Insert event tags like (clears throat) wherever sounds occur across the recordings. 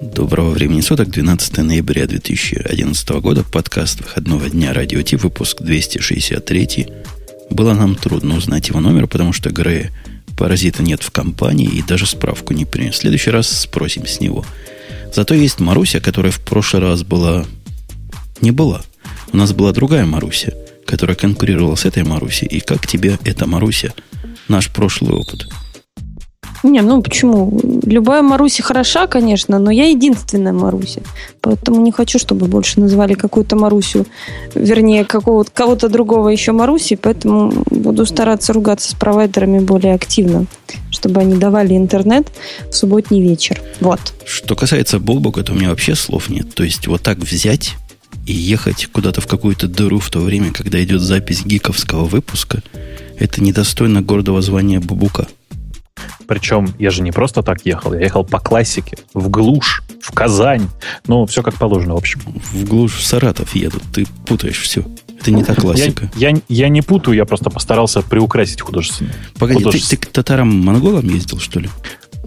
Доброго времени суток, 12 ноября 2011 года, подкаст выходного дня Радио Ти, выпуск 263. Было нам трудно узнать его номер, потому что Грея паразита нет в компании и даже справку не принес. В следующий раз спросим с него. Зато есть Маруся, которая в прошлый раз была... Не была. У нас была другая Маруся, которая конкурировала с этой Марусей. И как тебе эта Маруся, наш прошлый опыт? Не, ну почему? Любая Маруся хороша, конечно, но я единственная Маруся. Поэтому не хочу, чтобы больше называли какую-то Марусю, вернее, какого-то, кого-то другого еще Маруси, поэтому буду стараться ругаться с провайдерами более активно, чтобы они давали интернет в субботний вечер. Вот. Что касается Бобука, то у меня вообще слов нет. То есть вот так взять и ехать куда-то в какую-то дыру в то время, когда идет запись гиковского выпуска, это недостойно гордого звания Бубука. Причем я же не просто так ехал, я ехал по классике, в глушь, в Казань. Ну, все как положено, в общем. В глушь в Саратов едут, ты путаешь все. Это не та классика. Я, я, я не путаю, я просто постарался приукрасить художественно. Погоди, Художественно. ты, ты к татарам-монголам ездил, что ли?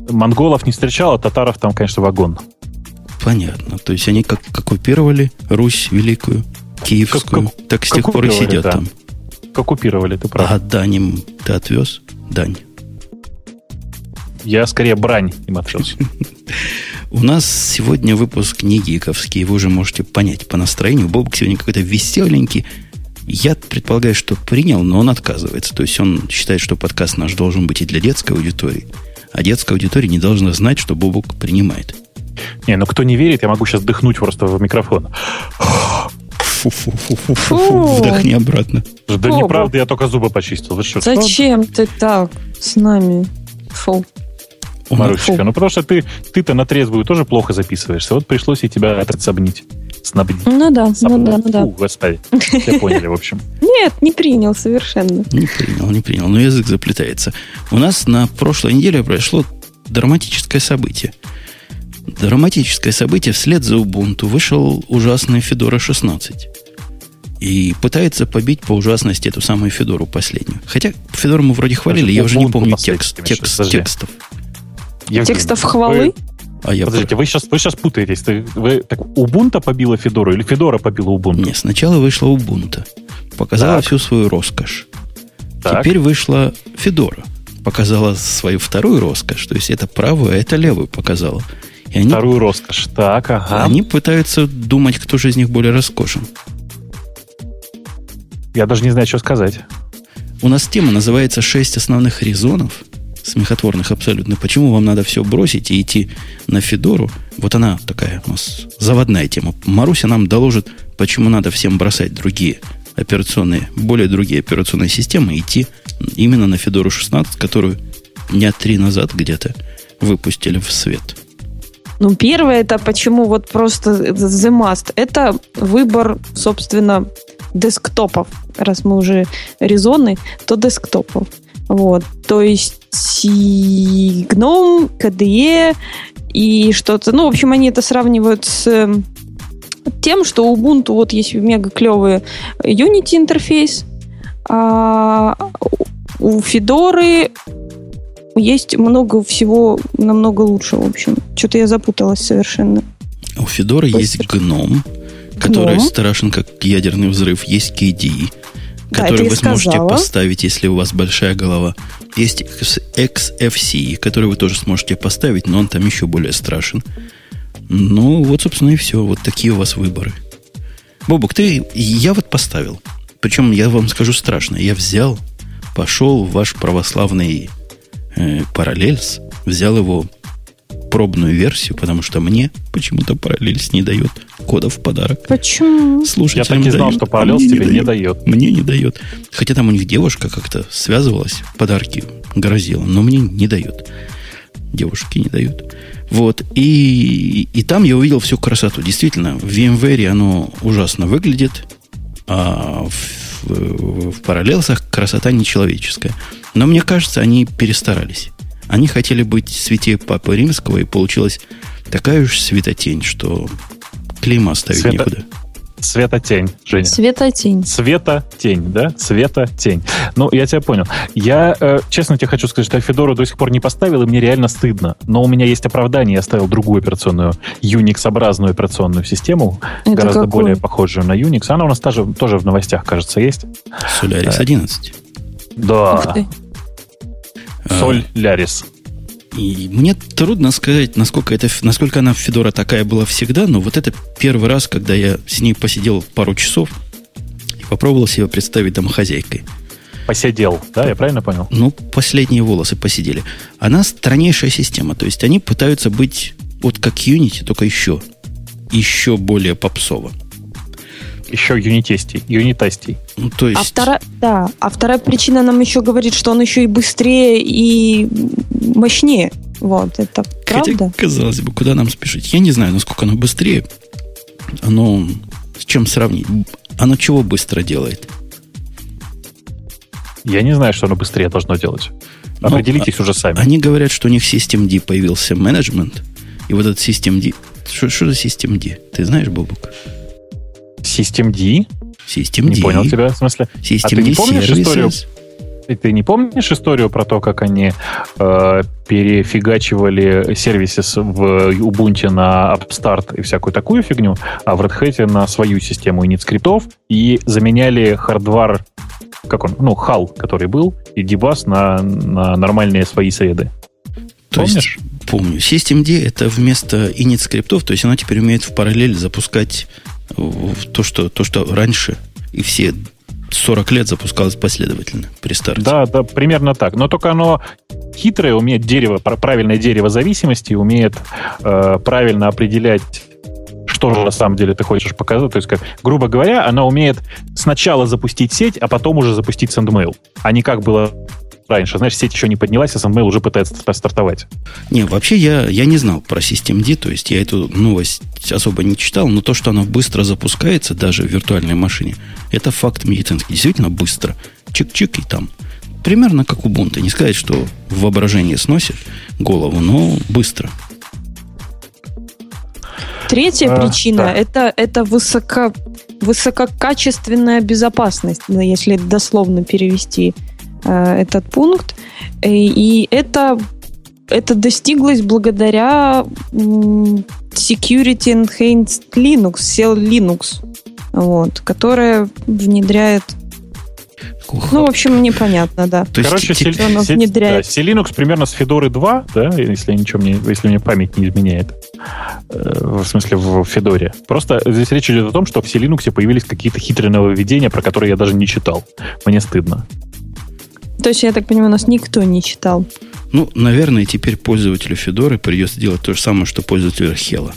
Монголов не встречал, а татаров там, конечно, вагон. Понятно. То есть они как, как оккупировали Русь Великую, Киевскую, как, как, так с тех пор и сидят да. там. Как оккупировали, ты прав. А дань им ты отвез? Дань. Я скорее брань им отвез. (laughs) У нас сегодня выпуск не гиковский, вы уже можете понять по настроению. Бобок сегодня какой-то веселенький. Я предполагаю, что принял, но он отказывается. То есть он считает, что подкаст наш должен быть и для детской аудитории. А детская аудитория не должна знать, что Бобок принимает. Не, ну кто не верит, я могу сейчас дыхнуть просто в микрофон. Фу-фу-фу-фу-фу. Вдохни обратно. Да неправда, я только зубы почистил. Зачем ты так с нами? Фу. Марусечка, ну потому что ты, ты-то на трезвую тоже плохо записываешься. Вот пришлось и тебя отсобнить. Снабдить. Ну да, Соб... ну да, ну да. Фу, господи. Все поняли, в общем. (laughs) Нет, не принял совершенно. Не принял, не принял. Но язык заплетается. У нас на прошлой неделе произошло драматическое событие. Драматическое событие вслед за Ubuntu вышел ужасный Fedora 16. И пытается побить по ужасности эту самую Федору последнюю. Хотя Федору мы вроде хвалили, я уже не помню текст, текст, текстов. Евгений, Текстов хвалы? А я Подождите, вы сейчас, вы сейчас путаетесь. Вы, так, Ubuntu побила Федору или Федора побила Ubuntu? Нет, сначала вышла Ubuntu. Показала так. всю свою роскошь. Так. Теперь вышла Федора. Показала свою вторую роскошь. То есть это правую, а это левую показала. И они, вторую роскошь. Так, ага. Они пытаются думать, кто же из них более роскошен. Я даже не знаю, что сказать. У нас тема называется «Шесть основных резонов, смехотворных абсолютно. Почему вам надо все бросить и идти на Федору? Вот она такая у нас заводная тема. Маруся нам доложит, почему надо всем бросать другие операционные, более другие операционные системы и идти именно на Федору 16, которую дня три назад где-то выпустили в свет. Ну, первое, это почему вот просто the must. Это выбор, собственно, десктопов. Раз мы уже резоны, то десктопов. Вот. То есть GNOME, KDE и что-то. Ну, в общем, они это сравнивают с эм, тем, что у Ubuntu вот есть мега клевый Unity интерфейс, а у Федоры есть много всего намного лучше, в общем. Что-то я запуталась совершенно. У Федора есть GNOME, который GNOME. страшен как ядерный взрыв. Есть KDE, да, который вы сможете сказала. поставить, если у вас большая голова. Есть XFC, который вы тоже сможете поставить, но он там еще более страшен. Ну, вот, собственно, и все. Вот такие у вас выборы. Бобок, ты... Я вот поставил. Причем, я вам скажу страшно. Я взял, пошел в ваш православный э, параллельс, взял его пробную версию, потому что мне почему-то параллельс не дает кода в подарок. Почему? Слушайте, я так и знал, что параллельс тебе не дает. Мне не дает. Хотя там у них девушка как-то связывалась, подарки грозила, но мне не дает. Девушки не дают. Вот. И, и там я увидел всю красоту. Действительно, в VMware оно ужасно выглядит, а в, в, в параллелсах красота нечеловеческая. Но мне кажется, они перестарались. Они хотели быть святее Папы Римского, и получилась такая уж светотень, что клейма ставить Свято... некуда. Светотень, Женя. Светотень. Светотень, да? Светотень. Ну, я тебя понял. Я, э, честно тебе хочу сказать, что я Федору до сих пор не поставил, и мне реально стыдно. Но у меня есть оправдание. Я ставил другую операционную, Unix-образную операционную систему, Это гораздо какой? более похожую на Unix. Она у нас тоже, тоже в новостях, кажется, есть. Solaris 11. Да. Солярис. И мне трудно сказать, насколько, это, насколько она Федора такая была всегда, но вот это первый раз, когда я с ней посидел пару часов и попробовал себе представить домохозяйкой. Посидел, да, я правильно понял? Ну, последние волосы посидели. Она страннейшая система, то есть они пытаются быть вот как Unity, только еще, еще более попсово еще юнитестей, юнитастей. Ну, то есть... а, вторая, да, а вторая причина нам еще говорит, что он еще и быстрее и мощнее. Вот, это правда? Хотя, казалось бы, куда нам спешить? Я не знаю, насколько оно быстрее. Оно с чем сравнить? Оно чего быстро делает? Я не знаю, что оно быстрее должно делать. Ну, Определитесь ну, уже сами. Они говорят, что у них в System появился менеджмент. И вот этот System Что, что за System Ты знаешь, Бобук? System D? System Не понял тебя, в смысле? System а ты не помнишь историю? Ты не помнишь историю про то, как они э, перефигачивали сервисы в Ubuntu на Upstart и всякую такую фигню, а в Red Hat на свою систему init скриптов и заменяли хардвар, как он, ну, HAL, который был, и дебас на, на нормальные свои среды. То Помнишь? Есть, помню. Systemd это вместо init скриптов, то есть оно теперь умеет в параллель запускать то, что, то, что раньше и все 40 лет запускалось последовательно при старте. Да, да, примерно так. Но только оно хитрое, умеет дерево, правильное дерево зависимости, умеет э, правильно определять что же на самом деле ты хочешь показать. То есть, как, грубо говоря, она умеет сначала запустить сеть, а потом уже запустить SendMail. А не как было раньше. Знаешь, сеть еще не поднялась, а SendMail уже пытается стартовать. Не, вообще я, я не знал про Systemd, то есть я эту новость особо не читал, но то, что она быстро запускается даже в виртуальной машине, это факт медицинский. Действительно быстро. Чик-чик и там. Примерно как у Ubuntu. Не сказать, что воображение сносит голову, но быстро. Третья а, причина это, это высоко, высококачественная безопасность, если дословно перевести этот пункт. Э, и это, это достиглось благодаря Security Enhanced Linux, SEL Linux, вот, которая внедряет ну, в общем, непонятно, да. То есть, Короче, Сел, Сел, внедряет. Да, Linux примерно с Федоры 2, да, если ничего мне, если мне память не изменяет. Э, в смысле, в Федоре. Просто здесь речь идет о том, что в Linux появились какие-то хитрые нововведения, про которые я даже не читал. Мне стыдно. То есть, я так понимаю, у нас никто не читал. Ну, наверное, теперь пользователю Федоры придется делать то же самое, что пользователю Архела.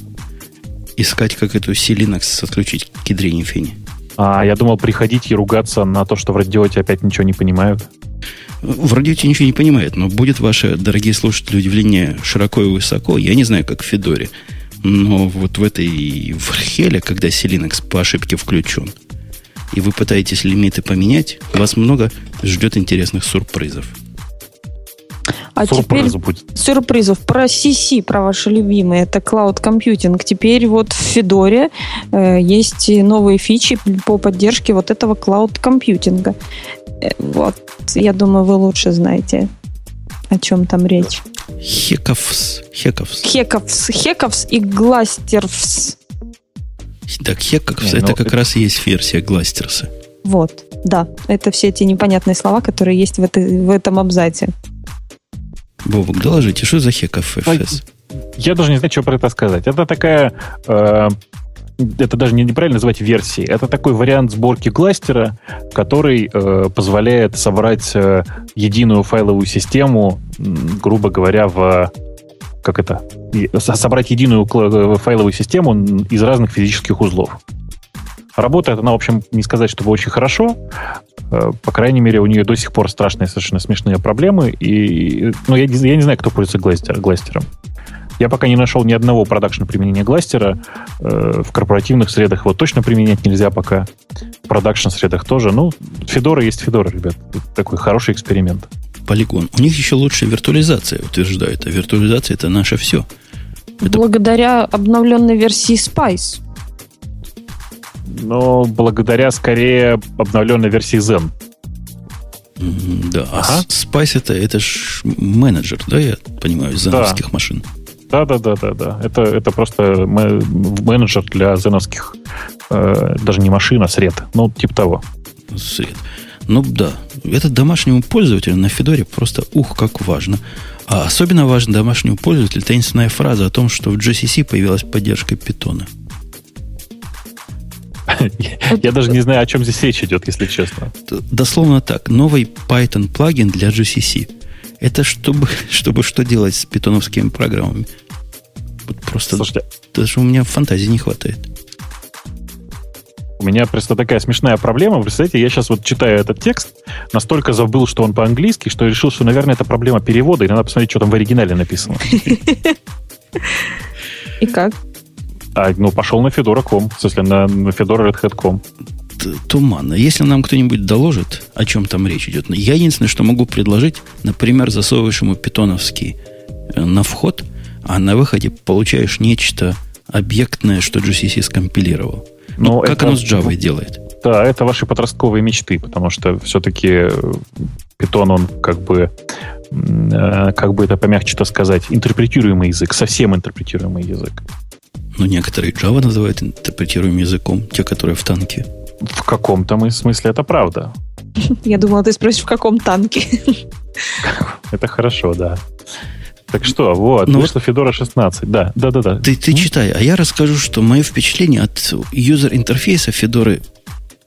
Искать, как эту C-Linux отключить к ядрине фени. А я думал приходить и ругаться на то, что в радиоте опять ничего не понимают. В радиоте ничего не понимают, но будет ваше, дорогие слушатели, удивление широко и высоко. Я не знаю, как в Федоре. Но вот в этой в Археле, когда C-Linux по ошибке включен, и вы пытаетесь лимиты поменять, вас много ждет интересных сюрпризов. А Сюрприз теперь будет. сюрпризов про CC, про ваши любимые, это Cloud Computing. Теперь вот в Федоре э, есть новые фичи по поддержке вот этого Cloud Computing. Э, вот, я думаю, вы лучше знаете, о чем там речь. Хековс. Хековс. Хековс. Хековс и Гластервс. Так Хековс, это ну, как это... раз и есть версия Гластерса. Вот, да. Это все эти непонятные слова, которые есть в, этой, в этом абзаце. Бобок, доложите, что за Хеков FS? Я даже не знаю, что про это сказать. Это такая... Э, это даже не неправильно называть версией. Это такой вариант сборки кластера, который э, позволяет собрать э, единую файловую систему, грубо говоря, в как это собрать единую э, файловую систему из разных физических узлов. Работает она, в общем, не сказать, чтобы очень хорошо. Э, по крайней мере, у нее до сих пор страшные, совершенно смешные проблемы. И, ну, я, я не знаю, кто пользуется гластер, гластером. Я пока не нашел ни одного продакшн применения гластера. Э, в корпоративных средах его точно применять нельзя пока. В продакшн средах тоже. Ну, Федора есть Федора, ребят. Такой хороший эксперимент. Полигон. У них еще лучшая виртуализация, утверждают. А виртуализация это наше все. Это... Благодаря обновленной версии Spice. Но благодаря скорее обновленной версии Zen. Да, а ага. а Spice это, это ж менеджер, да, я понимаю, зеновских да. машин. Да, да, да, да, да. Это, это просто менеджер для зеновских, э, даже не машин, а сред. Ну, типа того. Сред. Ну да, это домашнему пользователю на Федоре просто ух, как важно. А особенно важно домашнему пользователю таинственная фраза о том, что в GCC появилась поддержка питона. Я даже не знаю, о чем здесь речь идет, если честно. Дословно так. Новый Python плагин для GCC. Это чтобы, чтобы что делать с питоновскими программами? Просто Слушайте, даже у меня фантазии не хватает. У меня просто такая смешная проблема. Представляете, я сейчас вот читаю этот текст, настолько забыл, что он по-английски, что решил, что, наверное, это проблема перевода, и надо посмотреть, что там в оригинале написано. И как? А, ну, пошел на Fedora.com, в смысле, на, на Fedora Red Hat.com. Туманно. Если нам кто-нибудь доложит, о чем там речь идет, я единственное, что могу предложить, например, засовываешь ему питоновский э, на вход, а на выходе получаешь нечто объектное, что GCC скомпилировал. Ну, как это, оно с Java делает? Да, это ваши подростковые мечты, потому что все-таки Python, он как бы, э, как бы это помягче-то сказать, интерпретируемый язык, совсем интерпретируемый язык. Ну, некоторые Java называют интерпретируемым языком, те, которые в танке. В каком-то смысле это правда. Я думала, ты спросишь, в каком танке. (laughs) Это хорошо, да. Так что, вот, ну, вышла Fedora 16. Да, да, да, да. Ты, ты читай, а я расскажу, что мое впечатление от юзер-интерфейса Fedora,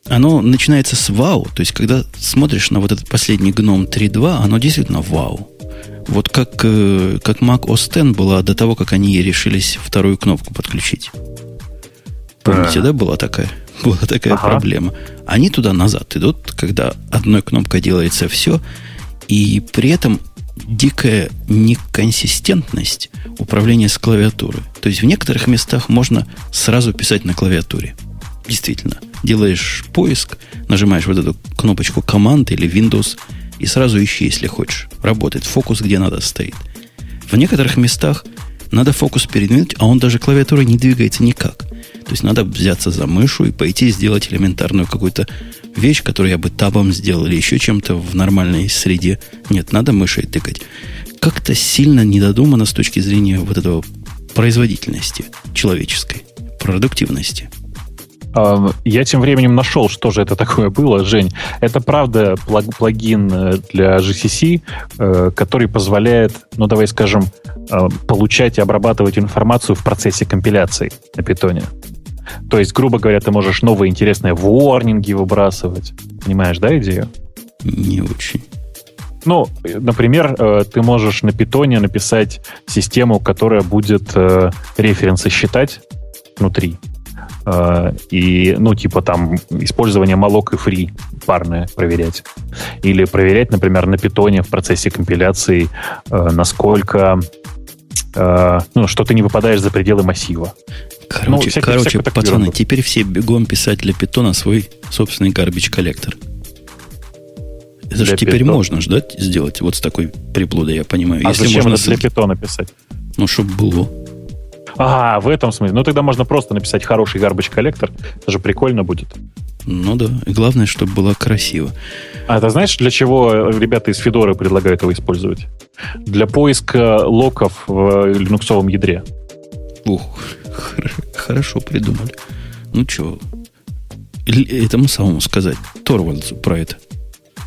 оно начинается с вау. То есть, когда смотришь на вот этот последний гном 3.2, оно действительно вау. Вот как, э, как Mac OS X была до того, как они решились вторую кнопку подключить. Помните, да, была такая? (laughs) Была такая ага. проблема. Они туда-назад идут, когда одной кнопкой делается все, и при этом дикая неконсистентность управления с клавиатуры. То есть в некоторых местах можно сразу писать на клавиатуре. Действительно. Делаешь поиск, нажимаешь вот эту кнопочку команд или Windows и сразу ищи, если хочешь. Работает. Фокус где надо стоит. В некоторых местах надо фокус передвинуть, а он даже клавиатурой не двигается никак. То есть надо взяться за мышу и пойти сделать элементарную какую-то вещь, которую я бы табом сделал или еще чем-то в нормальной среде. Нет, надо мышей тыкать. Как-то сильно недодумано с точки зрения вот этого производительности человеческой, продуктивности. Я тем временем нашел, что же это такое было, Жень. Это правда плагин э, для GCC, э, который позволяет, ну давай скажем, э, получать и обрабатывать информацию в процессе компиляции на питоне. То есть, грубо говоря, ты можешь новые интересные ворнинги выбрасывать. Понимаешь, да, идею? Не очень. Ну, например, ты можешь на питоне написать систему, которая будет референсы считать внутри. Э, и, ну, типа там использование малок и фри парное проверять. Или проверять, например, на питоне в процессе компиляции, э, насколько э, ну, что ты не выпадаешь за пределы массива. Короче, ну, короче пацаны, ерунду. теперь все бегом писать для питона свой собственный garbage коллектор. Это же теперь питона. можно ждать сделать вот с такой приблудой, я понимаю. А Если зачем можно это для питона писать? Ну, чтобы было. А, в этом смысле. Ну, тогда можно просто написать хороший garbage коллектор. Это же прикольно будет. Ну да. И главное, чтобы было красиво. А ты знаешь, для чего ребята из Федоры предлагают его использовать? Для поиска локов в линуксовом ядре. Ух, хорошо придумали. Ну что, этому самому сказать, Торвальдсу про это.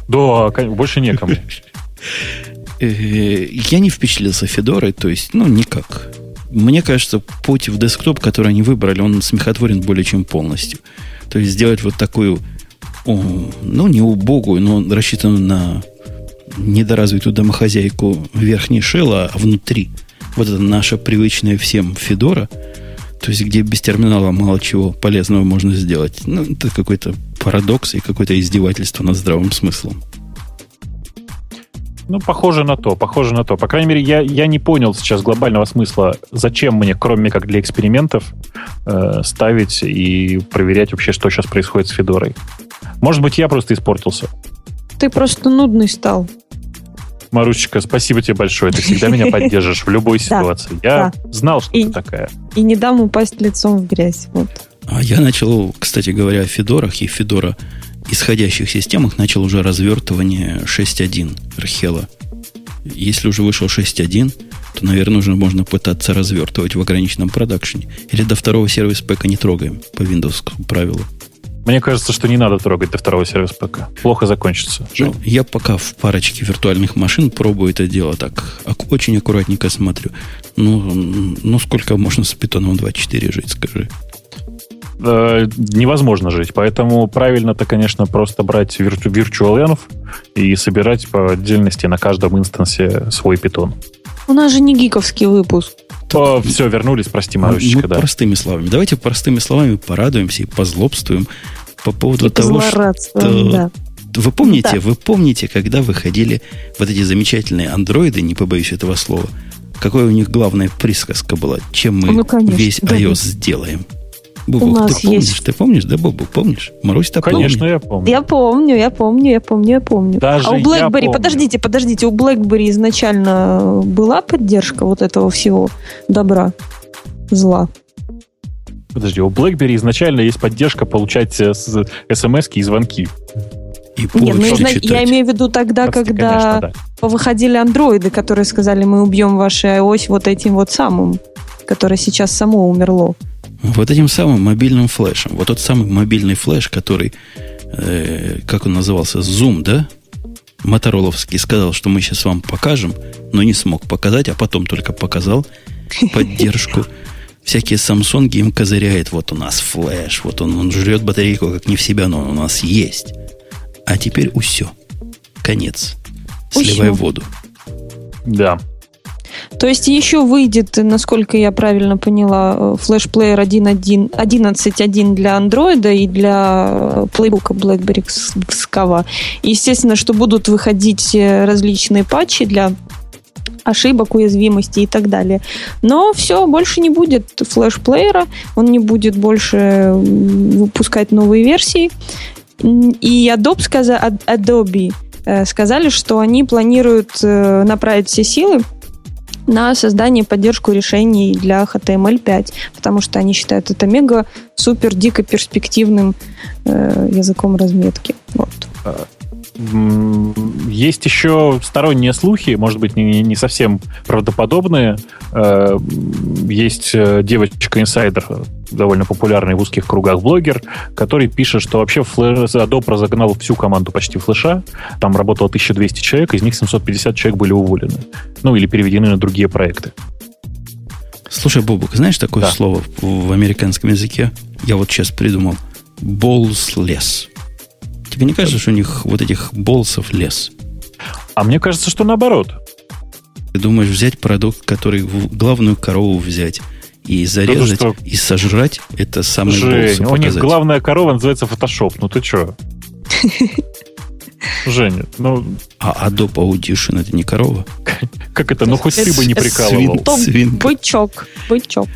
Да, больше некому. (laughs) Э, я не впечатлился Федорой, то есть, ну, никак. Мне кажется, путь в десктоп, который они выбрали, он смехотворен более чем полностью. То есть сделать вот такую, ну, не убогую, но рассчитанную на недоразвитую домохозяйку верхней шелла, а внутри вот это наша привычная всем Федора, то есть где без терминала мало чего полезного можно сделать. Ну, это какой-то парадокс и какое-то издевательство над здравым смыслом. Ну, похоже на то, похоже на то. По крайней мере, я, я не понял сейчас глобального смысла, зачем мне, кроме как для экспериментов, э, ставить и проверять вообще, что сейчас происходит с Федорой. Может быть, я просто испортился. Ты просто нудный стал. Марусечка, спасибо тебе большое. Ты всегда меня поддержишь в любой (laughs) ситуации. Я знал, что ты такая. И не дам упасть лицом в грязь. Вот. А я начал, кстати говоря, о Федорах и Федора исходящих системах начал уже развертывание 6.1 Архела. Если уже вышел 6.1, то, наверное, уже можно пытаться развертывать в ограниченном продакшене. Или до второго сервис пэка не трогаем по Windows правилу. Мне кажется, что не надо трогать до второго сервис ПК. Плохо закончится. Ну, я пока в парочке виртуальных машин пробую это дело так. Очень аккуратненько смотрю. Ну, ну сколько можно с питоном 2.4 жить, скажи? Э, невозможно жить. Поэтому правильно-то, конечно, просто брать вирту virtual и собирать по отдельности на каждом инстансе свой питон. У нас же не гиковский выпуск. О, все, вернулись, прости, Марусечка, ну, да. Простыми словами. Давайте простыми словами порадуемся и позлобствуем по поводу и того, что... Да. Вы помните, да. вы помните, когда выходили вот эти замечательные андроиды, не побоюсь этого слова, какая у них главная присказка была, чем мы ну, конечно, весь iOS да. сделаем? Бубук, ты помнишь? Есть. Ты помнишь, да, Бубук, помнишь? Марусь, ты Конечно, помню. я помню. Я помню, я помню, я помню, я помню. Даже а у BlackBerry, подождите, подождите, у BlackBerry изначально была поддержка вот этого всего добра, зла? Подожди, у BlackBerry изначально есть поддержка получать смс и звонки. И Нет, ну, я, я имею в виду тогда, Просто, когда конечно, да. выходили андроиды, которые сказали, мы убьем ваши iOS вот этим вот самым, которое сейчас само умерло. Вот этим самым мобильным флешем. Вот тот самый мобильный флеш, который, э, как он назывался, Zoom, да? Мотороловский сказал, что мы сейчас вам покажем, но не смог показать, а потом только показал (laughs) поддержку всякие Samsung им козыряет, вот у нас флеш, вот он, он жрет батарейку как не в себя, но он у нас есть. А теперь все. Конец. Сливай воду. Да. То есть еще выйдет, насколько я правильно поняла, флешплеер 11.1 для Android и для плейбука BlackBerry Skava. Естественно, что будут выходить э, различные патчи для ошибок, уязвимостей и так далее. Но все, больше не будет флеш-плеера, он не будет больше выпускать новые версии. И Adobe, сказа, Adobe э, сказали, что они планируют э, направить все силы на создание и поддержку решений для HTML5, потому что они считают это мега супер дико перспективным э, языком разметки. Вот. Есть еще сторонние слухи, может быть, не, не совсем правдоподобные. Э, есть э, девочка-инсайдер, довольно популярный в узких кругах блогер, который пишет, что вообще флэш, Adobe разогнал всю команду почти флеша. Там работало 1200 человек, из них 750 человек были уволены. Ну, или переведены на другие проекты. Слушай, Бобук, знаешь такое да. слово в американском языке? Я вот сейчас придумал. Ballsless. Тебе не кажется, что у них вот этих болсов лес? А мне кажется, что наоборот. Ты думаешь, взять продукт, который в главную корову взять и зарезать, да и сожрать, это самый Жень, у них главная корова называется Photoshop. Ну ты что? (laughs) Женя, ну... А Adobe Audition это не корова? (laughs) Как это? Ну, хоть ты бы не прикалывал. Бычок. Бычок.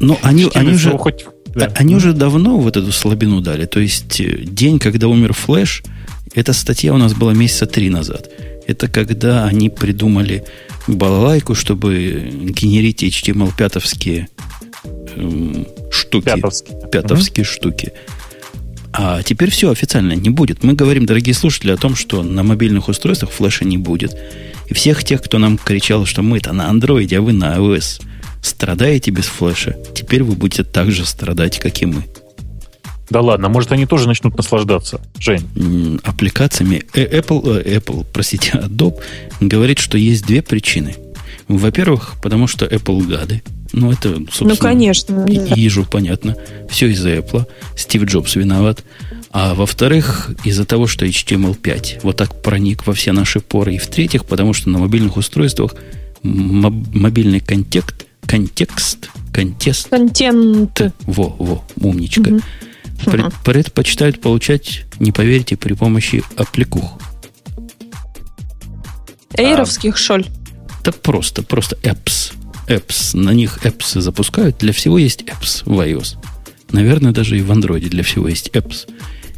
Ну, они, они же... Хоть да. Они уже давно вот эту слабину дали. То есть э, день, когда умер Флэш, эта статья у нас была месяца три назад. Это когда они придумали балалайку, чтобы генерить HTML-пятовские эм, штуки. Пятовские. Пятовские угу. штуки. А теперь все официально не будет. Мы говорим, дорогие слушатели, о том, что на мобильных устройствах флеша не будет. И всех тех, кто нам кричал, что мы это на андроиде, а вы на iOS – страдаете без флеша, теперь вы будете так же страдать, как и мы. Да ладно, может они тоже начнут наслаждаться, Жень? Аппликациями э, Apple, э, Apple, (laughs) простите, Adobe говорит, что есть две причины. Во-первых, потому что Apple гады. Ну, это, собственно, ну, конечно, да. ежу понятно. Все из-за Apple. Стив Джобс виноват. А во-вторых, из-за того, что HTML5 вот так проник во все наши поры. И в-третьих, потому что на мобильных устройствах мобильный контекст контекст, контест. Контент. Во, во, умничка. Угу. Пред, предпочитают получать, не поверите, при помощи аппликух. Эйровских, а, шоль? Да просто, просто apps. Apps. На них apps запускают. Для всего есть apps в iOS. Наверное, даже и в Android для всего есть apps.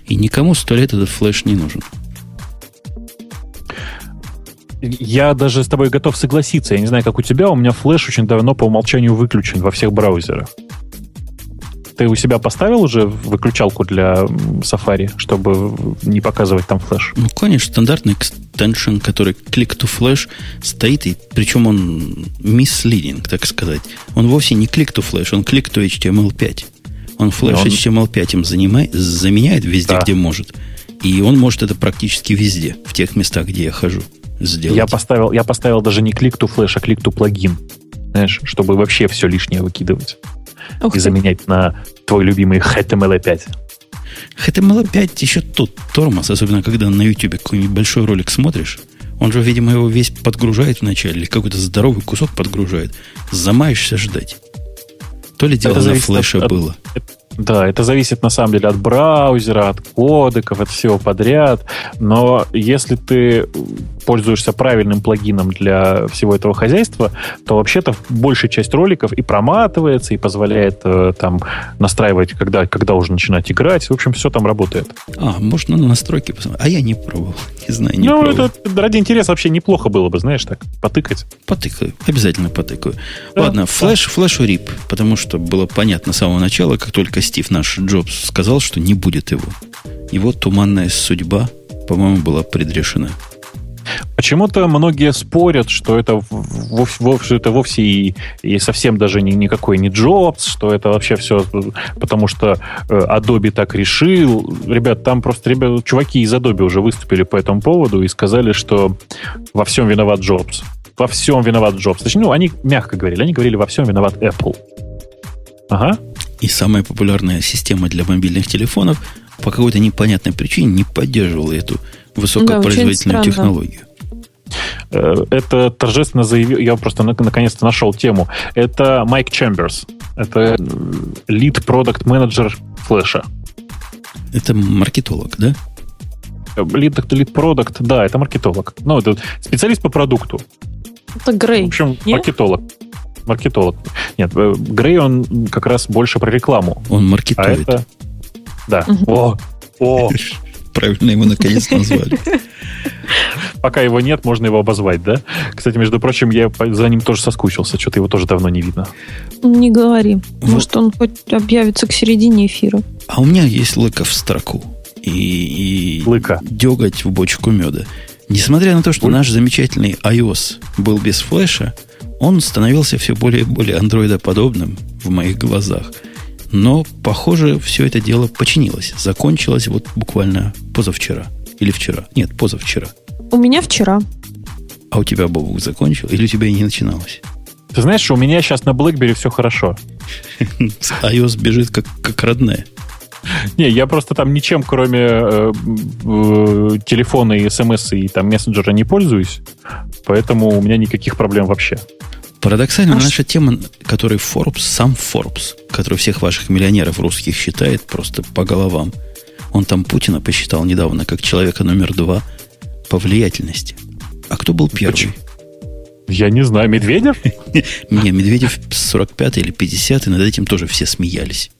И никому сто лет этот флеш не нужен. Я даже с тобой готов согласиться. Я не знаю, как у тебя, у меня флеш очень давно по умолчанию выключен во всех браузерах. ты у себя поставил уже выключалку для Safari, чтобы не показывать там флеш? Ну, конечно, стандартный экстеншн, который Click to Flash стоит, и причем он misleading, так сказать. Он вовсе не Click to Flash, он Click to HTML5. Он флеш он... HTML5 им занимает, заменяет везде, да. где может. И он может это практически везде, в тех местах, где я хожу, сделать. Я поставил, я поставил даже не Click to Flash, а Click to плагин. Знаешь, чтобы вообще все лишнее выкидывать. Ух и ты. заменять на твой любимый HTML5. HTML5 еще тот тормоз, особенно когда на YouTube какой-нибудь большой ролик смотришь. Он же, видимо, его весь подгружает вначале, или какой-то здоровый кусок подгружает. Замаешься ждать. То ли дело на флеше от, было. Да, это зависит на самом деле от браузера, от кодеков, от всего подряд. Но если ты пользуешься правильным плагином для всего этого хозяйства, то вообще-то большая часть роликов и проматывается, и позволяет э, там настраивать, когда, когда уже начинать играть. В общем, все там работает. А, можно на настройки посмотреть. А я не пробовал. (laughs) Не знаю, не Ну, пробовал. это ради интереса вообще неплохо было бы, знаешь, так, потыкать. Потыкаю. Обязательно потыкаю. Да, Ладно, флеш, да. флешу рип, потому что было понятно с самого начала, как только Стив наш Джобс сказал, что не будет его. Его туманная судьба, по-моему, была предрешена. Почему-то многие спорят, что это вовсе, вовсе, это вовсе и, и совсем даже не, никакой не Джобс, что это вообще все потому, что э, Adobe так решил. Ребят, там просто ребят, чуваки из Adobe уже выступили по этому поводу и сказали, что во всем виноват Джобс. Во всем виноват Джобс. Точнее, ну, они мягко говорили, они говорили, во всем виноват Apple. Ага. И самая популярная система для мобильных телефонов по какой-то непонятной причине не поддерживала эту высокопроизводительную да, технологию. Э, это торжественно заявил, я просто наконец-то нашел тему. Это Майк Чемберс. Это лид продукт менеджер флеша. Это маркетолог, да? Лид, лид продукт, да, это маркетолог. Ну, это специалист по продукту. Это Грей. В общем, Нет? маркетолог. Маркетолог. Нет, э, Грей, он как раз больше про рекламу. Он маркетует. А это... Да. Угу. О, о, (laughs) Правильно его наконец назвали. (laughs) Пока его нет, можно его обозвать, да? Кстати, между прочим, я за ним тоже соскучился. Что-то его тоже давно не видно. Не говори. Может, он хоть объявится к середине эфира. А у меня есть лыка в строку. И, и Лыка. деготь в бочку меда. Несмотря на то, что Ой. наш замечательный iOS был без флеша, он становился все более и более андроидоподобным в моих глазах – но, похоже, все это дело починилось. Закончилось вот буквально позавчера. Или вчера. Нет, позавчера. У меня вчера. А у тебя, Бобук, закончил? Или у тебя и не начиналось? Ты знаешь, что у меня сейчас на BlackBerry все хорошо. (laughs) iOS бежит как, как родная. Не, я просто там ничем, кроме э, э, телефона и смс и там мессенджера не пользуюсь, поэтому у меня никаких проблем вообще. Парадоксально, а наша тема, который Forbes, сам Forbes, который всех ваших миллионеров русских считает просто по головам, он там Путина посчитал недавно как человека номер два по влиятельности. А кто был первый? Я не знаю, Медведев? (laughs) Не, Медведев 45 или 50, и над этим тоже все смеялись.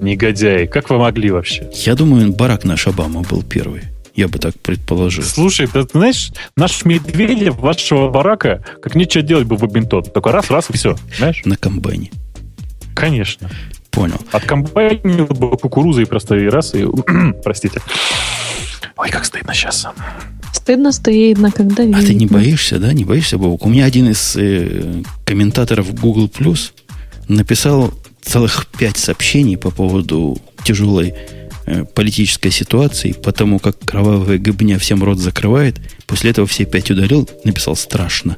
Негодяи, как вы могли вообще? Я думаю, Барак наш Обама был первый. Я бы так предположил. Слушай, ты знаешь, наш Медведев вашего барака, как нечего делать бы в Бинтон. Только раз, раз и все. Знаешь? На комбайне. Конечно. Понял. От комбайна бы кукурузы и просто и раз, и... (clears throat) Простите. Ой, как стыдно сейчас. Стыдно, стыдно, когда видно. А ты не боишься, да? Не боишься, Бог? У меня один из э, комментаторов Google Plus написал целых пять сообщений по поводу тяжелой политической ситуации, потому как кровавая гыбня всем рот закрывает, после этого все пять ударил, написал страшно.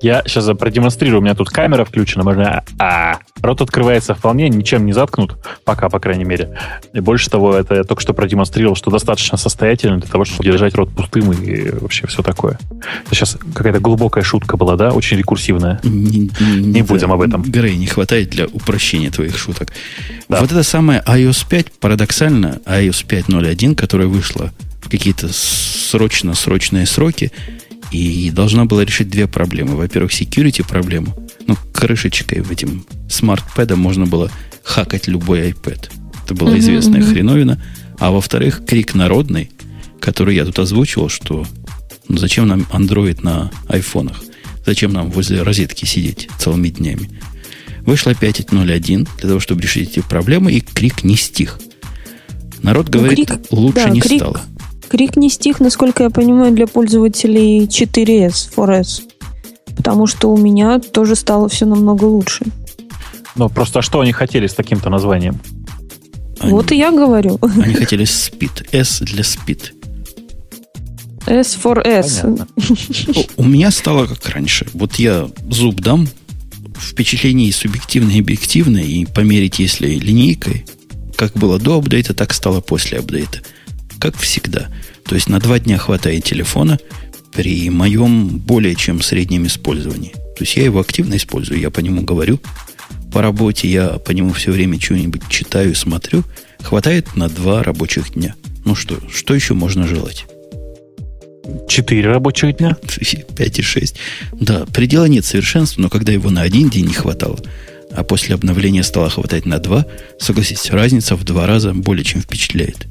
Я сейчас продемонстрирую, у меня тут камера включена, можно... А, рот открывается вполне, ничем не заткнут, пока, по крайней мере. И больше того, это я только что продемонстрировал, что достаточно состоятельно для того, чтобы держать рот пустым и вообще все такое. Это сейчас какая-то глубокая шутка была, да? Очень рекурсивная. Не, не, не будем да, об этом. Грей, не хватает для упрощения твоих шуток. Да. Вот это самое iOS 5, парадоксально, iOS 5.0.1, которая вышла в какие-то срочно-срочные сроки, и должна была решить две проблемы. Во-первых, security проблему. Ну, крышечкой в этим смарт-пэдом можно было хакать любой iPad. Это была известная mm-hmm. хреновина. А во-вторых, крик народный, который я тут озвучивал, что ну, зачем нам Android на айфонах? Зачем нам возле розетки сидеть целыми днями? Вышла 5.01 для того, чтобы решить эти проблемы, и крик не стих. Народ ну, говорит, крик, лучше да, не крик, стало. Крик не стих, насколько я понимаю, для пользователей 4S, 4S. Потому что у меня тоже стало все намного лучше. Ну, просто что они хотели с таким-то названием? Они, вот и я говорю. Они хотели спид. S для спид. S for S. У меня стало как раньше. Вот я зуб дам, впечатление субъективное и объективное, и померить, если линейкой, как было до апдейта, так стало после апдейта. Как всегда. То есть на два дня хватает телефона при моем более чем среднем использовании. То есть я его активно использую, я по нему говорю. По работе я по нему все время что-нибудь читаю, смотрю. Хватает на два рабочих дня. Ну что, что еще можно желать? Четыре рабочих дня? (laughs) Пять и шесть. Да, предела нет совершенства, но когда его на один день не хватало, а после обновления стало хватать на два, согласитесь, разница в два раза более чем впечатляет.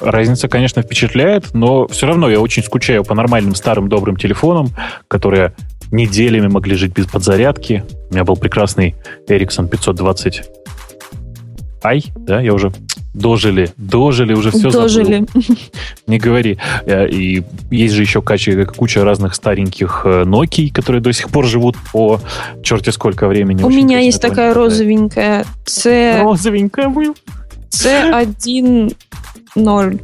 Разница, конечно, впечатляет, но все равно я очень скучаю по нормальным старым добрым телефонам, которые неделями могли жить без подзарядки. У меня был прекрасный Ericsson 520 Ай, да, я уже дожили, дожили, уже все дожили. забыл. Не говори. Э, и есть же еще куча, куча разных стареньких э, Nokia, которые до сих пор живут по черти сколько времени. У Очень меня есть такая розовенькая C... Розовенькая, был. C1 ноль.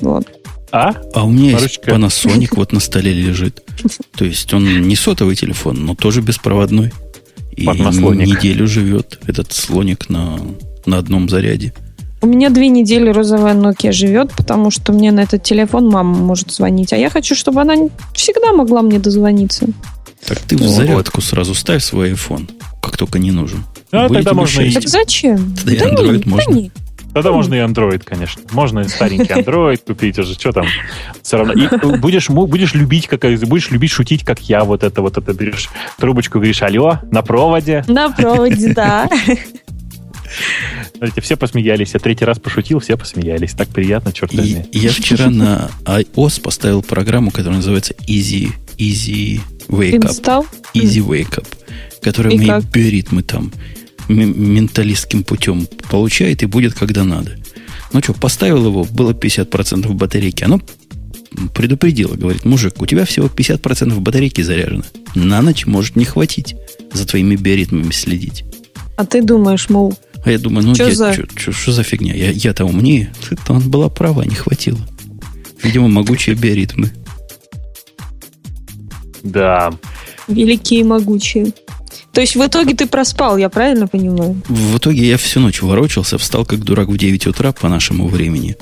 Вот. А? А у меня Парочка. есть Panasonic (laughs) вот на столе лежит. То есть он не сотовый телефон, но тоже беспроводной. И Патнослоник. неделю живет этот слоник на, на одном заряде. У меня две недели розовая Nokia живет, потому что мне на этот телефон мама может звонить. А я хочу, чтобы она всегда могла мне дозвониться. Так ты в вот. зарядку сразу ставь свой iPhone, как только не нужен. А Будет тогда можно и... Так зачем? Тогда да и Android не, можно. Да не. Тогда можно и Android, конечно. Можно и старенький Android купить уже, что там. Все равно. И будешь, будешь любить, как, будешь любить шутить, как я, вот это, вот это берешь трубочку, говоришь, алло, на проводе. На проводе, да. Смотрите, все посмеялись. Я третий раз пошутил, все посмеялись. Так приятно, черт возьми. Я вчера на iOS поставил программу, которая называется Easy, Easy Wake Up. Easy Wake Up. Которая мои как? биоритмы там менталистским путем получает и будет, когда надо. Ну что, поставил его, было 50% батарейки. Оно предупредило, говорит, мужик, у тебя всего 50% батарейки заряжено. На ночь может не хватить за твоими биоритмами следить. А ты думаешь, мол, а я думаю, ну что за... Что, что за фигня? Я, я-то умнее. Это он была права, не хватило. Видимо, могучие биоритмы. Да. Великие и могучие. То есть в итоге ты проспал, я правильно понимаю? В итоге я всю ночь ворочался, встал как дурак в 9 утра по нашему времени.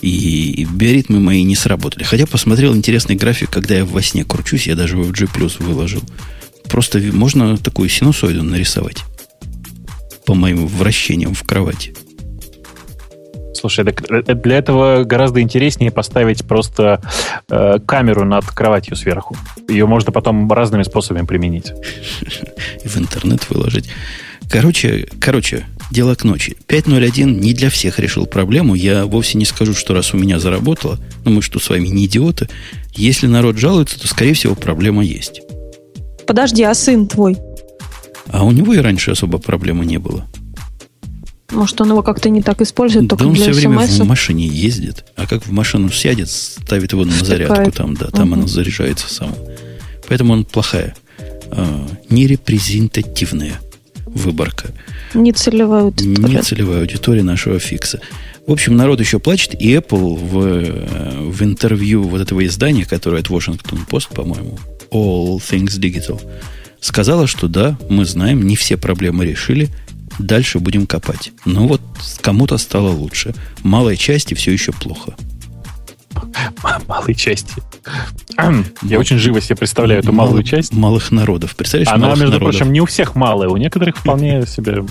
И биоритмы мои не сработали. Хотя посмотрел интересный график, когда я во сне кручусь, я даже в G выложил. Просто можно такую синусоиду нарисовать по моим вращениям в кровати. Слушай, э, для этого гораздо интереснее поставить просто э, камеру над кроватью сверху. Ее можно потом разными способами применить. (laughs) И в интернет выложить. Короче, короче, дело к ночи. 5.01 не для всех решил проблему. Я вовсе не скажу, что раз у меня заработало, но мы что с вами не идиоты. Если народ жалуется, то, скорее всего, проблема есть. Подожди, а сын твой? А у него и раньше особо проблемы не было. Может, он его как-то не так использует, только да он для все время в машине ездит. А как в машину сядет, ставит его на зарядку там, да, там угу. она заряжается сама. Поэтому он плохая. А, нерепрезентативная выборка. Не целевая аудитория. Не целевая аудитория нашего фикса. В общем, народ еще плачет, и Apple в, в интервью вот этого издания, которое от Washington Post, по-моему, All Things Digital, Сказала, что да, мы знаем, не все проблемы решили, дальше будем копать. Но вот кому-то стало лучше. Малой части все еще плохо. Малой части. Я очень живо себе представляю эту малую часть. Малых народов. Представляешь, Она, между народов. прочим, не у всех малая, у некоторых вполне себе...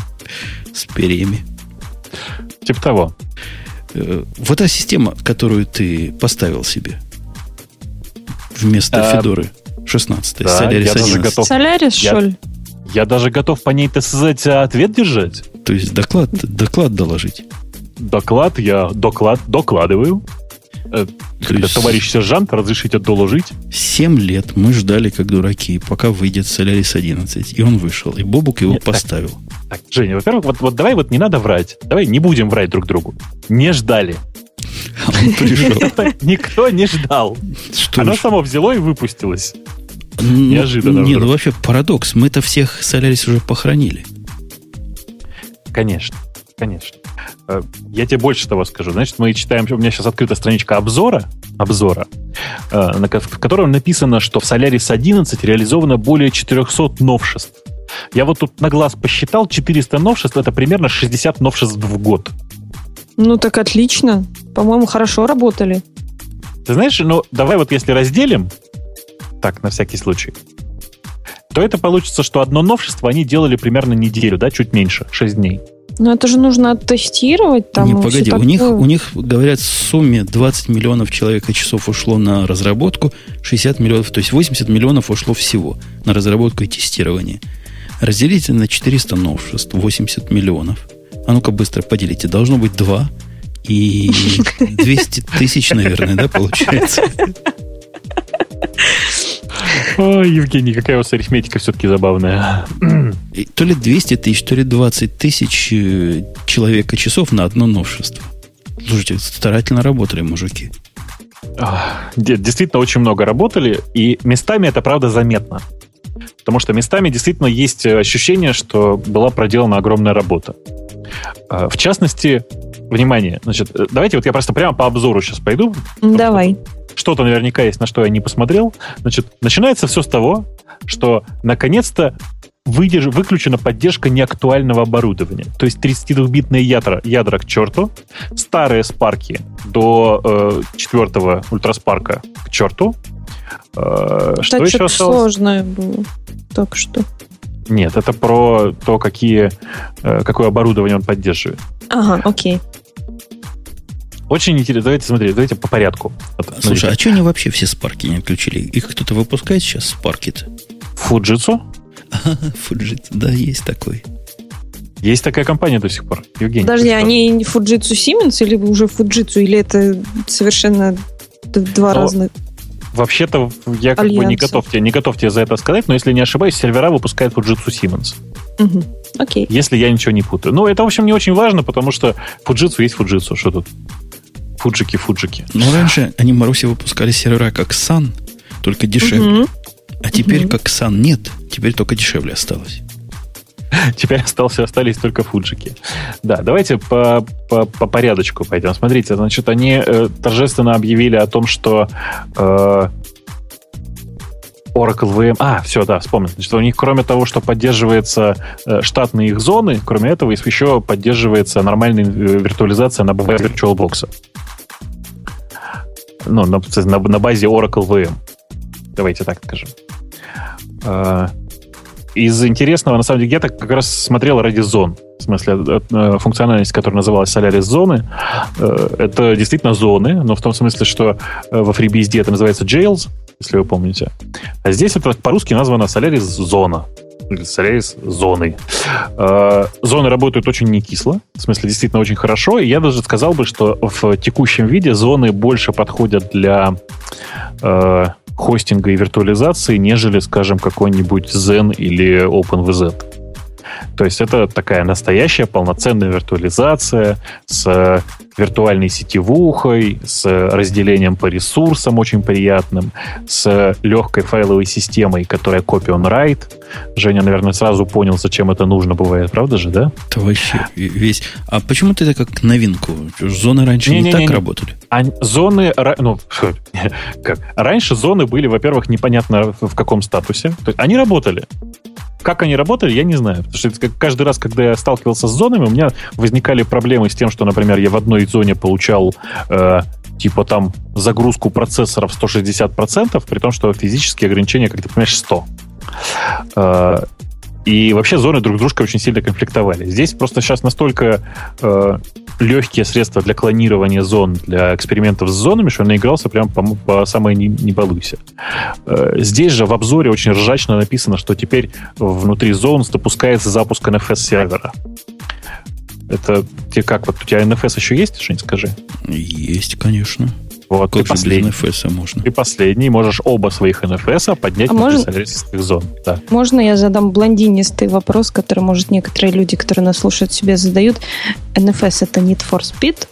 С перьями. Типа того. Э, вот та система, которую ты поставил себе вместо а, Федоры. 16 да, Солярис я 11. Даже готов, Солярис, что ли? Я даже готов по ней, так сказать, ответ держать. То есть доклад, доклад доложить? Доклад я доклад, докладываю. Э, когда есть... товарищ сержант, разрешите доложить? Семь лет мы ждали, как дураки, пока выйдет Solaris 11. И он вышел. И Бобук его Нет, поставил. Так, так, Женя, во-первых, вот, вот давай вот не надо врать. Давай не будем врать друг другу. Не ждали. А он пришел. (laughs) Никто не ждал. Оно само взяло и выпустилось. Неожиданно. Не, ну вообще парадокс. Мы-то всех Solaris уже похоронили. Конечно, конечно. Э, я тебе больше того скажу. Значит, мы читаем, у меня сейчас открыта страничка обзора, обзора, э, в котором написано, что в Solaris 11 реализовано более 400 новшеств. Я вот тут на глаз посчитал, 400 новшеств, это примерно 60 новшеств в год. Ну так отлично. По-моему, хорошо работали. Ты знаешь, ну давай вот если разделим, так, на всякий случай, то это получится, что одно новшество они делали примерно неделю, да, чуть меньше, 6 дней. Но это же нужно оттестировать. Там Не, погоди, у них, у них, говорят, в сумме 20 миллионов человека часов ушло на разработку, 60 миллионов, то есть 80 миллионов ушло всего на разработку и тестирование. Разделите на 400 новшеств, 80 миллионов. А ну-ка быстро поделите. Должно быть 2 и (laughs) 200 тысяч, наверное, да, получается? (laughs) Ой, Евгений, какая у вас арифметика все-таки забавная. И то ли 200 тысяч, то ли 20 тысяч э, человека часов на одно новшество. Слушайте, старательно работали мужики. Действительно, очень много работали, и местами это, правда, заметно. Потому что местами действительно есть ощущение, что была проделана огромная работа. А, в частности, внимание, значит, э, давайте вот я просто прямо по обзору сейчас пойду. Давай. Что-то наверняка есть, на что я не посмотрел. Значит, начинается все с того, что наконец-то выдерж... выключена поддержка неактуального оборудования. То есть 32-битные ядра, ядра к черту, старые спарки до э, четвертого ультраспарка к черту. Э, что еще осталось? сложное было только что. Нет, это про то, какие, э, какое оборудование он поддерживает. Ага, окей. Очень интересно. Давайте смотреть, давайте по порядку. Слушай, а что они вообще все спарки не отключили? Их кто-то выпускает сейчас, спарки-то? Фуджитсу? Фуджитсу, да, есть такой. Есть такая компания до сих пор. Евгений. Подожди, они не Fujitsu Siemens или уже Fujitsu, или это совершенно два но, разных? Вообще-то я как бы не готов, тебе, не готов тебе за это сказать, но если не ошибаюсь, сервера выпускает Fujitsu Siemens. Угу. Окей. Если я ничего не путаю. Ну, это, в общем, не очень важно, потому что Fujitsu есть Fujitsu. Что тут? Фуджики, фуджики. Ну, раньше они Маруси выпускали сервера как Sun, только дешевле. Угу. А теперь угу. как Sun нет, теперь только дешевле осталось. (laughs) Теперь остался, остались только фуджики. Да, давайте по, по, по порядочку пойдем. Смотрите, значит, они э, торжественно объявили о том, что э, Oracle VM... А, все, да, вспомнил. Значит, у них, кроме того, что поддерживается э, штатные их зоны, кроме этого, еще поддерживается нормальная э, виртуализация на базе VirtualBox ну, на, на, на базе Oracle VM. Давайте так скажем. А, из интересного, на самом деле, я так как раз смотрел ради зон. В смысле, э, э, функциональность, которая называлась Solaris зоны, э, это действительно зоны, но в том смысле, что во FreeBSD это называется jails, если вы помните. А здесь это по-русски названо Solaris зона. Solaris зоной. Зоны работают очень не кисло, в смысле действительно очень хорошо, и я даже сказал бы, что в текущем виде зоны больше подходят для хостинга и виртуализации, нежели, скажем, какой-нибудь Zen или OpenVZ. То есть это такая настоящая полноценная виртуализация с виртуальной сетевухой, с разделением по ресурсам очень приятным, с легкой файловой системой, которая copy on write. Женя, наверное, сразу понял, зачем это нужно бывает, правда же, да? Это вообще весь... А почему ты это как новинку? Зоны раньше не, не, не так не, работали? А зоны... Ну, (laughs) как? Раньше зоны были, во-первых, непонятно в каком статусе. То есть они работали. Как они работали, я не знаю. Потому что каждый раз, когда я сталкивался с зонами, у меня возникали проблемы с тем, что, например, я в одной зоне получал э, типа там загрузку процессоров 160%, при том, что физические ограничения, как ты понимаешь, 100. Э, и вообще зоны друг с дружкой очень сильно конфликтовали. Здесь просто сейчас настолько э, легкие средства для клонирования зон, для экспериментов с зонами, что я наигрался прям по, по самой не, не балуйся. Э, здесь же в обзоре очень ржачно написано, что теперь внутри зон допускается запуск NFS-сервера. Это тебе как? Вот у тебя NFS еще есть, что-нибудь скажи? Есть, конечно. Вот, как ты же последний. без NFS можно? Ты последний, можешь оба своих NFS поднять а может... зон. Да. Можно я задам блондинистый вопрос, который, может, некоторые люди, которые нас слушают, себе задают. NFS это Need for Speed?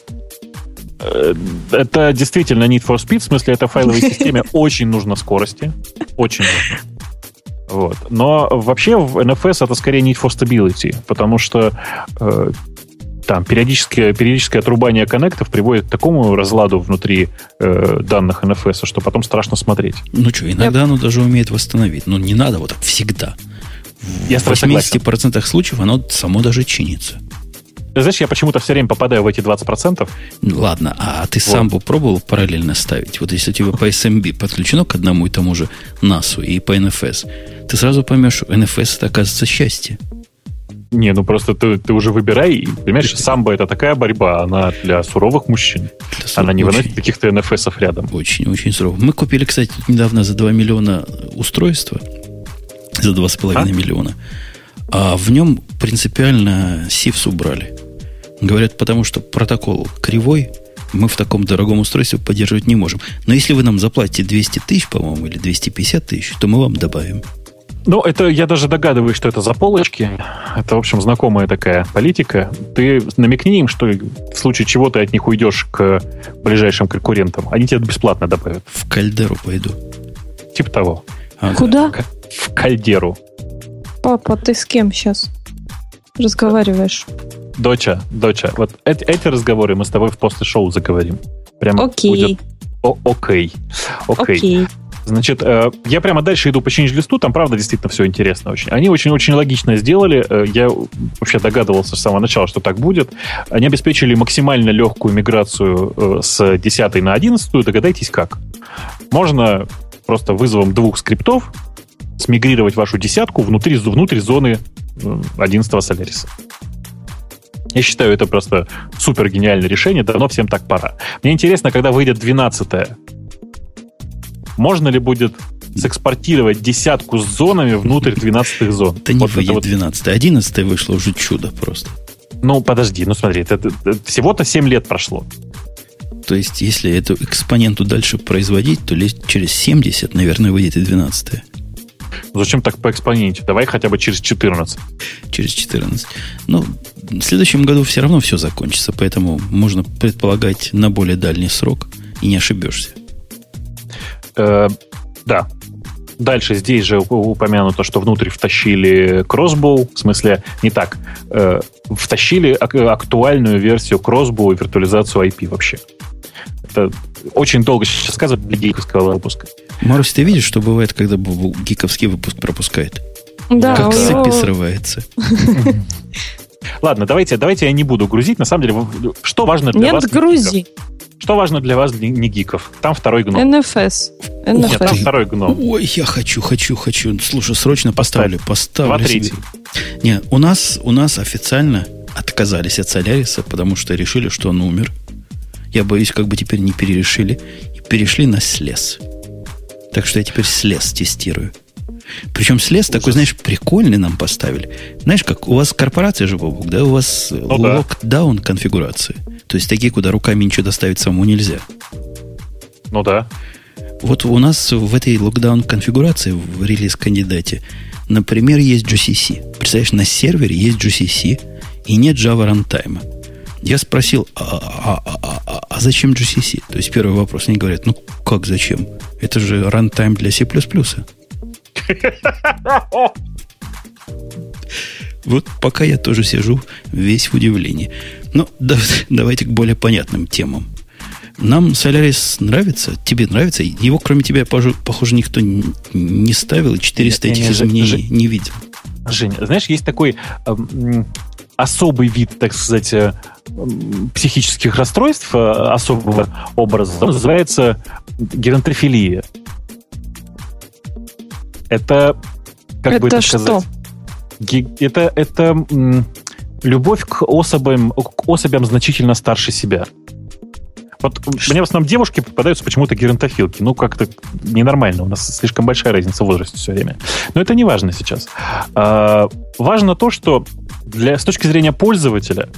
Э, это действительно Need for Speed, в смысле, это файловой (laughs) системе очень нужно скорости. Очень нужно. Вот. Но вообще в NFS это скорее Need for Stability, потому что э, там периодическое, периодическое отрубание коннектов приводит к такому разладу внутри э, данных NFS, что потом страшно смотреть. Ну что, иногда оно даже умеет восстановить. Но не надо вот так всегда. Я в 80% случаев оно само даже чинится. Ты знаешь, я почему-то все время попадаю в эти 20%. Ну, ладно, а ты вот. сам бы пробовал параллельно ставить? Вот если у тебя по SMB подключено к одному и тому же NAS и по NFS, ты сразу поймешь, что NFS это, оказывается, счастье. Не, ну просто ты, ты уже выбирай. Понимаешь, самбо это такая борьба, она для суровых мужчин. Сур... Она не очень, выносит каких-то НФСов рядом. Очень-очень сурово. Мы купили, кстати, недавно за 2 миллиона устройства. За 2,5 а? миллиона. А в нем принципиально сифс убрали. Говорят, потому что протокол кривой, мы в таком дорогом устройстве поддерживать не можем. Но если вы нам заплатите 200 тысяч, по-моему, или 250 тысяч, то мы вам добавим. Ну, это я даже догадываюсь, что это за полочки. Это, в общем, знакомая такая политика. Ты намекни им, что в случае чего ты от них уйдешь к ближайшим конкурентам. Они тебе бесплатно добавят. В кальдеру пойду. Типа того. Ага. Куда? В кальдеру. Папа, ты с кем сейчас разговариваешь? Доча, доча, вот эти, эти разговоры мы с тобой в после шоу заговорим. Прям Окей. Будет... О, окей. Окей. Окей. Значит, э, я прямо дальше иду по change-листу, там, правда, действительно все интересно очень. Они очень-очень логично сделали. Э, я вообще догадывался с самого начала, что так будет. Они обеспечили максимально легкую миграцию э, с 10 на 11. Догадайтесь, как. Можно просто вызовом двух скриптов смигрировать вашу десятку внутри, внутрь зоны 11 Solaris. Я считаю, это просто супер гениальное решение, давно всем так пора. Мне интересно, когда выйдет 12 можно ли будет сэкспортировать десятку с зонами внутрь 12 зон? Да не выйдет вот... 12 11 вышло уже чудо просто. Ну, подожди, ну смотри, это, всего-то 7 лет прошло. То есть, если эту экспоненту дальше производить, то лишь через 70, наверное, выйдет и 12 Зачем так по экспоненте? Давай хотя бы через 14. Через 14. Ну, в следующем году все равно все закончится, поэтому можно предполагать на более дальний срок и не ошибешься. Э, да. Дальше здесь же упомянуто, что внутрь втащили Crossbow, в смысле не так, э, втащили актуальную версию Crossbow и виртуализацию IP вообще. Это очень долго сейчас сказать для гиковского выпуска. Марусь, ты видишь, что бывает, когда гиковский выпуск пропускает? Да. Как цепи срывается. Ладно, давайте, давайте я не буду грузить. На самом деле, что важно для Нет, вас? Нет, грузи. Что важно для вас, не гиков? Там второй гном. NFS. NFS. Нет, там второй гном. Ой, я хочу, хочу, хочу. Слушай, срочно поставлю. Поставлю Два себе. Не, у нас, у нас официально отказались от Соляриса, потому что решили, что он умер. Я боюсь, как бы теперь не перерешили. И перешли на слез. Так что я теперь слез тестирую. Причем слез Ужас. такой, знаешь, прикольный нам поставили. Знаешь, как у вас корпорация же, Бобук, да? У вас ну, локдаун да. конфигурации. То есть такие, куда руками ничего доставить самому нельзя. Ну да. Вот у нас в этой локдаун конфигурации в релиз-кандидате, например, есть GCC. Представляешь, на сервере есть GCC и нет Java Runtime. Я спросил, а, а, а, а, а, а зачем GCC? То есть первый вопрос. Они говорят, ну как зачем? Это же runtime для C++. Вот пока я тоже сижу весь в удивлении. Ну, да, (laughs) давайте к более понятным темам. Нам Solaris нравится, тебе нравится. Его, кроме тебя, похоже, никто не ставил, и 400 нет, этих нет, изменений Жень, не видел. Женя, знаешь, есть такой э, особый вид, так сказать, э, психических расстройств э, особого образа. Он называется геронтрофилия. Это, как это бы это что? сказать? Это, это любовь к особям, к особям значительно старше себя. Вот Что? мне в основном девушки попадаются почему-то геронтофилки. Ну, как-то ненормально. У нас слишком большая разница в возрасте все время. Но это не важно сейчас. А, важно то, что для, с точки зрения пользователя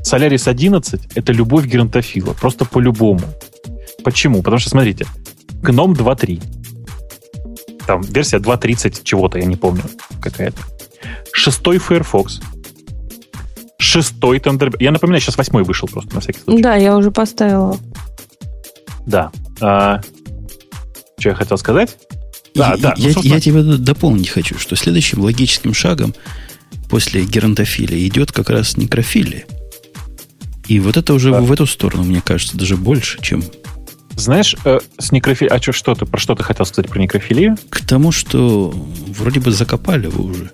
Solaris 11 — это любовь геронтофила. Просто по-любому. Почему? Потому что, смотрите, GNOME 2.3. Там версия 2.30 чего-то, я не помню какая-то. Шестой Firefox. Шестой Thunderbird. Я напоминаю, сейчас восьмой вышел просто, на всякий случай. Да, я уже поставила. Да. А, что я хотел сказать? Да, да. Я, ну, я тебя дополнить хочу, что следующим логическим шагом после геронтофилии идет как раз некрофилия. И вот это уже да. в эту сторону, мне кажется, даже больше, чем... Знаешь, э, с некрофилией... А что, что ты, про что ты хотел сказать про некрофилию? К тому, что вроде бы закопали вы уже.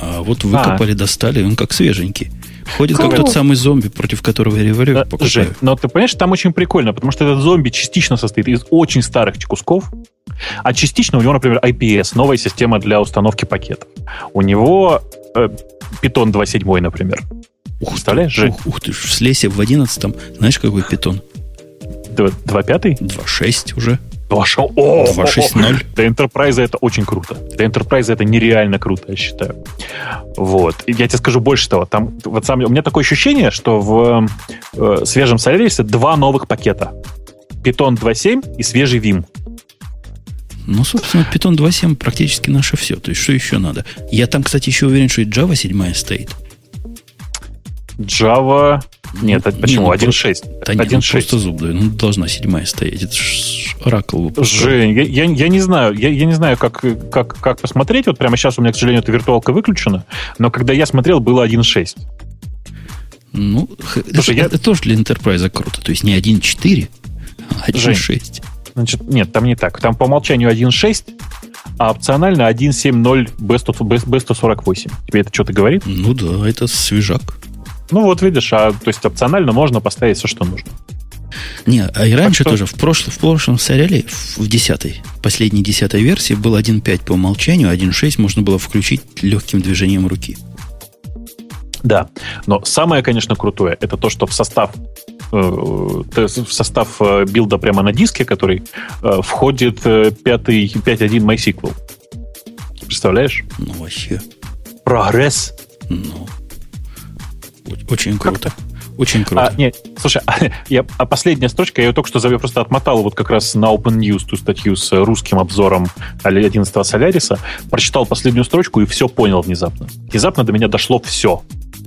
А вот выкопали, а. достали, он как свеженький. Ходит как тот самый зомби, против которого я револьвер да, покупаю. Жень, но ты понимаешь, там очень прикольно, потому что этот зомби частично состоит из очень старых кусков, а частично у него, например, IPS, новая система для установки пакетов. У него э, Python 2.7, например. Ух, Представляешь, Жень? Ух, ух ты, в слесе в 11 знаешь, какой питон? 2.5? 2.6 уже. 2.6.0. Для Enterprise это очень круто. Для Enterprise это нереально круто, я считаю. Вот. И я тебе скажу больше того. Там, вот сам, у меня такое ощущение, что в э, свежем Solaris два новых пакета. Python 2.7 и свежий Vim. Ну, собственно, Python 2.7 практически наше все. То есть, что еще надо? Я там, кстати, еще уверен, что и Java 7 стоит. Java... Нет, ну, почему? Не, 1.6. Да 1.6. Ну, просто зуб даю. Ну, должна седьмая стоять. Это ж Oracle Жень, я, я, я не знаю, я, я не знаю, как, как, как посмотреть. Вот прямо сейчас у меня, к сожалению, эта виртуалка выключена. Но когда я смотрел, было 1.6. Ну, Слушай, это, я... это тоже для Enterprise круто. То есть не 1.4, а 1.6. Значит, нет, там не так. Там по умолчанию 1.6, а опционально 1.7.0 B148. Тебе это что-то говорит? Ну да, это свежак. Ну вот видишь, а то есть опционально можно поставить все, что нужно. Не, а и раньше что... тоже, в прошлом, в прошлом сериале, в десятой, последней десятой версии был 1.5 по умолчанию, 1.6 можно было включить легким движением руки. Да, но самое, конечно, крутое, это то, что в состав э, в состав э, билда прямо на диске, который э, входит 5.1 MySQL. Представляешь? Ну, вообще. Прогресс. Ну, очень круто. Очень круто. А, нет, слушай, а, (laughs) я, а последняя строчка, я ее только что я просто отмотал вот как раз на Open News ту статью с русским обзором 11 Соляриса, прочитал последнюю строчку и все понял внезапно. Внезапно до меня дошло все.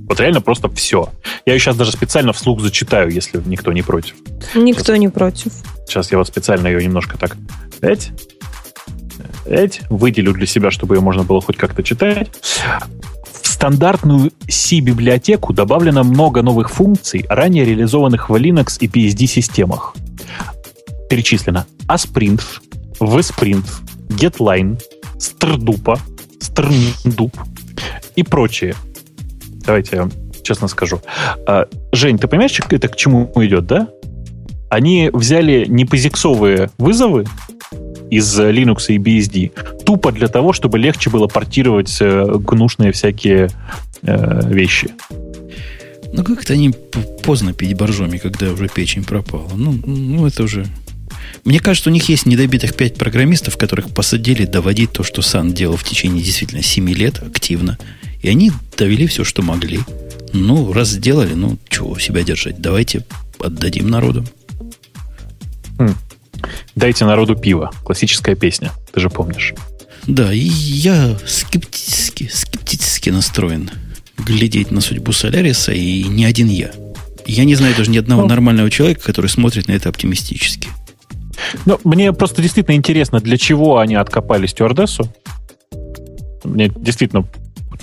Вот реально просто все. Я ее сейчас даже специально вслух зачитаю, если никто не против. Никто сейчас, не против. Сейчас я вот специально ее немножко так... Эть, эть, выделю для себя, чтобы ее можно было хоть как-то читать стандартную C-библиотеку добавлено много новых функций, ранее реализованных в Linux и BSD-системах. Перечислено Asprint, VSprint, GetLine, Strdupa, Strndup и прочее. Давайте я честно скажу. А, Жень, ты понимаешь, это к чему идет, да? Они взяли непозиксовые вызовы из Linux и BSD тупо для того, чтобы легче было портировать э, гнусные всякие э, вещи. Ну, как-то они поздно пить боржоми, когда уже печень пропала. Ну, ну, это уже... Мне кажется, у них есть недобитых пять программистов, которых посадили доводить то, что Сан делал в течение действительно 7 лет активно. И они довели все, что могли. Ну, раз сделали, ну, чего себя держать? Давайте отдадим народу. Хм. «Дайте народу пиво». Классическая песня, ты же помнишь. Да, и я скептически, скептически настроен глядеть на судьбу Соляриса, и не один я. Я не знаю даже ни одного ну, нормального человека, который смотрит на это оптимистически. Ну, мне просто действительно интересно, для чего они откопали стюардессу. Мне действительно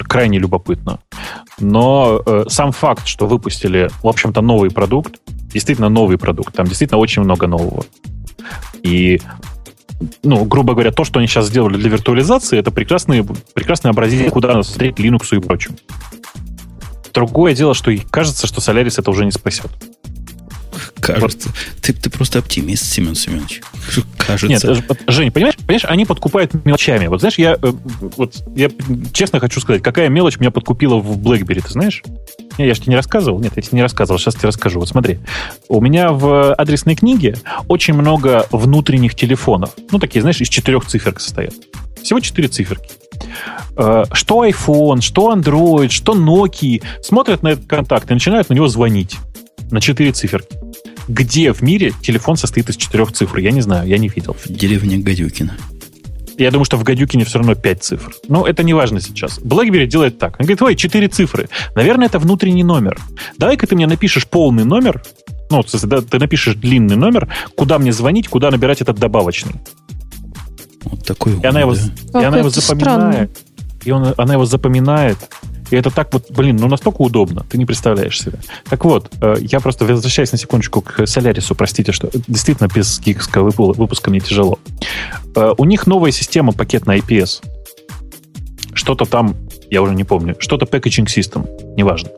крайне любопытно. Но э, сам факт, что выпустили, в общем-то, новый продукт, действительно новый продукт, там действительно очень много нового. И ну, грубо говоря, то, что они сейчас сделали для виртуализации, это прекрасный, прекрасный образец, куда смотреть Linux и прочим. Другое дело, что кажется, что Solaris это уже не спасет. Кажется. Вот. Ты, ты просто оптимист, Семен Семенович. Кажется. Нет, Жень, понимаешь, понимаешь, они подкупают мелочами. Вот знаешь, я, э, вот, я честно хочу сказать, какая мелочь меня подкупила в BlackBerry, ты знаешь? Не, я же тебе не рассказывал. Нет, я тебе не рассказывал. Сейчас тебе расскажу. Вот смотри. У меня в адресной книге очень много внутренних телефонов. Ну, такие, знаешь, из четырех циферок состоят. Всего четыре циферки. Э, что iPhone, что Android, что Nokia смотрят на этот контакт и начинают на него звонить. На четыре циферки. Где в мире телефон состоит из четырех цифр? Я не знаю, я не видел. В деревне Гадюкина. Я думаю, что в Гадюкине все равно 5 цифр. Но это не важно сейчас. BlackBerry делает так. Он говорит, ой, 4 цифры. Наверное, это внутренний номер. Давай-ка ты мне напишешь полный номер, ну, ты напишешь длинный номер, куда мне звонить, куда набирать этот добавочный. Вот такой и она его, и она его запоминает. Странно. И он, она его запоминает. И это так вот, блин, ну настолько удобно, ты не представляешь себе. Так вот, э, я просто возвращаюсь на секундочку к Солярису, простите, что действительно без гиковского выпуска мне тяжело. Э, у них новая система пакет на IPS. Что-то там, я уже не помню, что-то packaging system, неважно.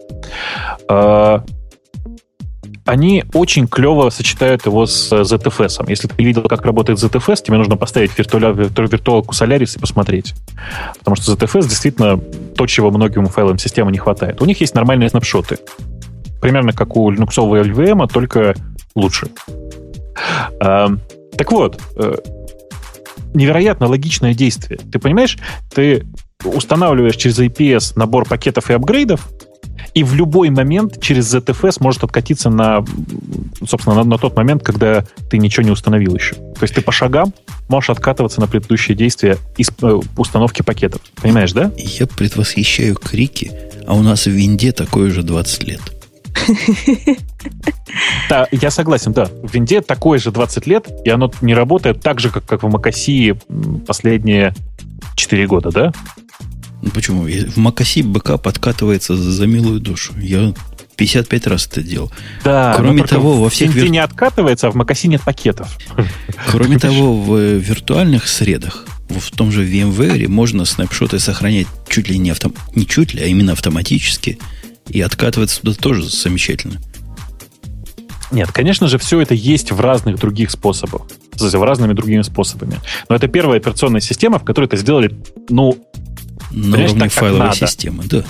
Э, они очень клево сочетают его с ZFS. Если ты видел, как работает ZFS, тебе нужно поставить виртуалку Solaris и посмотреть. Потому что ZFS действительно то, чего многим файлам системы не хватает. У них есть нормальные снапшоты. Примерно как у Linux LVM, только лучше. А, так вот, э, невероятно логичное действие. Ты понимаешь, ты устанавливаешь через IPS набор пакетов и апгрейдов, и в любой момент через ZFS может откатиться на, собственно, на, на тот момент, когда ты ничего не установил еще. То есть ты по шагам можешь откатываться на предыдущие действия из э, установки пакетов. Понимаешь, да? Я предвосхищаю крики, а у нас в винде такое же 20 лет. (laughs) Да, я согласен, да. В винде такое же 20 лет, и оно не работает так же, как, как в Макасии последние 4 года, да? Ну почему? В Макаси БК подкатывается за милую душу. Я 55 раз это делал. Да, Кроме того, во всех... Вир... не откатывается, а в Макаси нет пакетов. (laughs) Кроме того, в виртуальных средах, в том же VMware можно снапшоты сохранять чуть ли не автом... не чуть ли, а именно автоматически. И откатываться туда тоже замечательно. Нет, конечно же, все это есть в разных других способах. В разными другими способами. Но это первая операционная система, в которой это сделали, ну, на уровне так, файловой системы, да.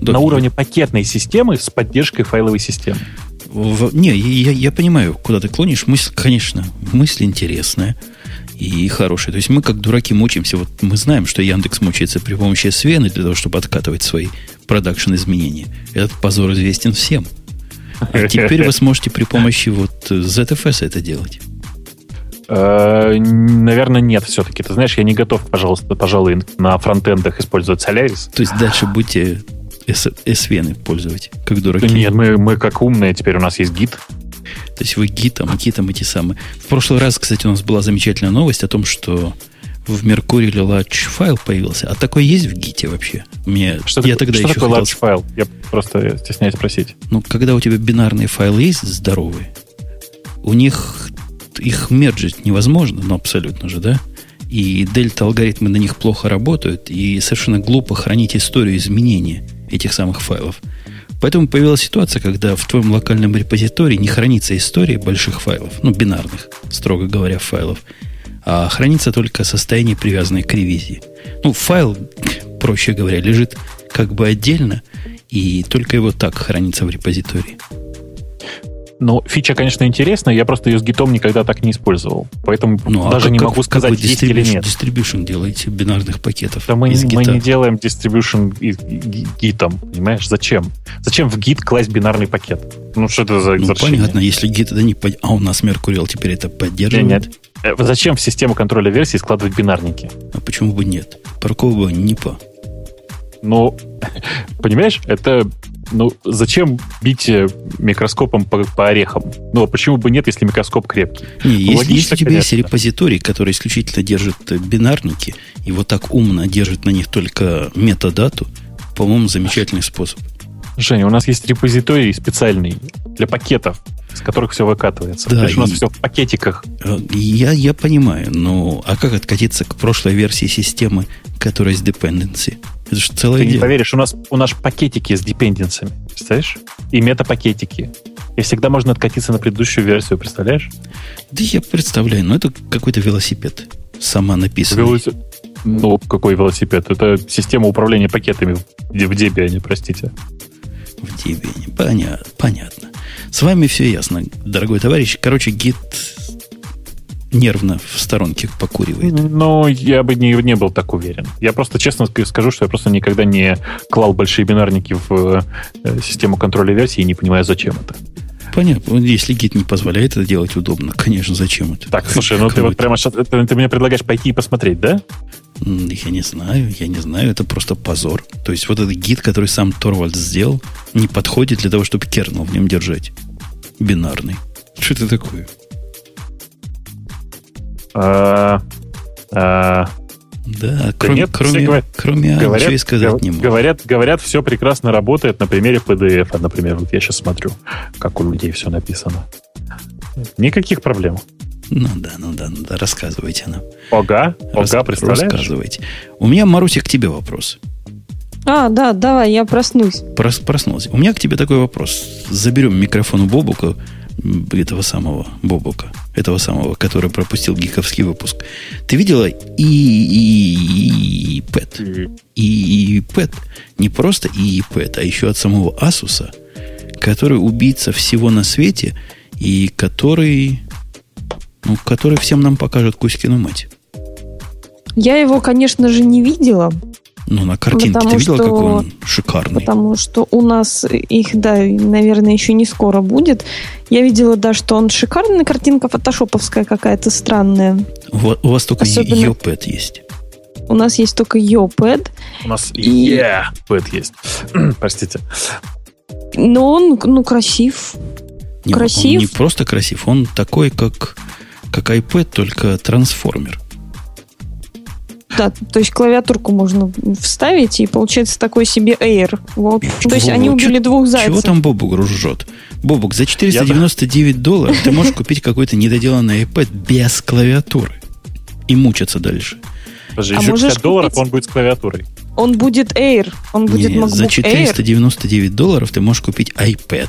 да. На уровне пакетной системы с поддержкой файловой системы. В, не, я, я понимаю, куда ты клонишь. Мысль, конечно, мысль интересная и хорошая. То есть мы, как дураки, мучаемся. Вот мы знаем, что Яндекс мучается при помощи SVN для того, чтобы откатывать свои продакшн изменения. Этот позор известен всем. А теперь вы сможете при помощи вот ZFS это делать. Э, наверное, нет все-таки. Ты знаешь, я не готов, пожалуйста, пожалуй, на фронтендах использовать Solaris. То есть дальше будете SVN пользовать, как дураки. Нет, мы, мы как умные, теперь у нас есть гид. То есть вы гитом, гитом эти самые. В прошлый раз, кстати, у нас была замечательная новость о том, что в Mercury Large файл появился. А такой есть в гите вообще? Мне, что я такое, тогда что еще такое хотел... Файл? Я просто стесняюсь спросить. Ну, когда у тебя бинарные файлы есть здоровые, у них их мерджить невозможно, ну, абсолютно же, да? И дельта-алгоритмы на них плохо работают, и совершенно глупо хранить историю изменения этих самых файлов. Поэтому появилась ситуация, когда в твоем локальном репозитории не хранится история больших файлов, ну, бинарных, строго говоря, файлов, а хранится только состояние, привязанное к ревизии. Ну, файл, (laughs) проще говоря, лежит как бы отдельно, и только его так хранится в репозитории. Ну, фича, конечно, интересная, я просто ее с гитом никогда так не использовал. Поэтому ну, а даже а не как, могу сказать, как есть или нет. Дистрибьюшн делаете бинарных пакетов. Да мы, мы не делаем дистрибьюшн гитом, понимаешь? Зачем? Зачем в гит класть бинарный пакет? Ну, что это за Ну, понятно, если гит это не... Под... А у нас Mercurial теперь это поддерживает? Нет, нет. Э, зачем в систему контроля версий складывать бинарники? А почему бы нет? Паркового не по. Ну, (laughs) понимаешь, это ну, зачем бить э, микроскопом по, по орехам? Ну, а почему бы нет, если микроскоп крепкий? Не, ну, если, если у тебя конечно. есть репозиторий, который исключительно держит э, бинарники, и вот так умно держит на них только метадату, по-моему, замечательный способ. Женя, у нас есть репозиторий специальный для пакетов, с которых все выкатывается. Да, То есть у нас все в пакетиках. Э, я, я понимаю, но а как откатиться к прошлой версии системы, которая с dependency? Это же целое Ты дело. не поверишь, у нас, у нас пакетики с депенденциями, представляешь? И метапакетики. И всегда можно откатиться на предыдущую версию, представляешь? Да я представляю, но это какой-то велосипед. Сама написанный. Велосипед. Ну, какой велосипед? Это система управления пакетами в, Debian, простите. В Debian, понятно, понятно. С вами все ясно, дорогой товарищ. Короче, гид нервно в сторонке покуривает. Ну, я бы не, не был так уверен. Я просто честно скажу, что я просто никогда не клал большие бинарники в э, систему контроля версии и не понимаю, зачем это. понятно. Если гид не позволяет это делать удобно, конечно, зачем это? Так, слушай, ну ты вот прямо сейчас, ты, ты мне предлагаешь пойти и посмотреть, да? Я не знаю, я не знаю, это просто позор. То есть вот этот гид, который сам Торвальд сделал, не подходит для того, чтобы кернел в нем держать. Бинарный. Что это такое? А, а, да, кроме, нет, кроме, говорят, кроме говорят, ничего и сказать говорят, не могу. Говорят, говорят, все прекрасно работает на примере PDF. А, например, вот я сейчас смотрю, как у людей все написано. Никаких проблем. Ну да, ну да, ну да, рассказывайте нам. Ога, Рас, ога, представляешь? Рассказывайте. У меня, Маруся, к тебе вопрос. А, да, давай, я проснусь. Прос, проснулся. У меня к тебе такой вопрос. Заберем микрофон у Бобука, этого самого Бобука, этого самого, который пропустил гиковский выпуск. Ты видела и, и, и Пэт? И, и Пэт. Не просто и, и Пэт, а еще от самого Асуса, который убийца всего на свете и который, ну, который всем нам покажет Кузькину мать. Я его, конечно же, не видела, ну, на картинке потому ты видела, что, какой он шикарный? Потому что у нас их, да, наверное, еще не скоро будет. Я видела, да, что он шикарный, картинка фотошоповская какая-то странная. У, у вас только Особенно... Йопэд есть. У нас есть только Йопэд. У нас и Пэд есть. (clears throat) Простите. Но он, ну, красив. Не, красив. Он не просто красив, он такой, как, как iPad, только трансформер. Да, то есть клавиатурку можно вставить, и получается такой себе Air. Вот. То есть они убили двух зайцев. Чего там Бобук ржет? Бобук, за 499 долларов ты можешь купить какой-то недоделанный iPad без клавиатуры и мучиться дальше. Подожди, а еще 50 долларов купить... он будет с клавиатурой. Он будет Air. Он будет Нет, MacBook за 499 Air. долларов ты можешь купить iPad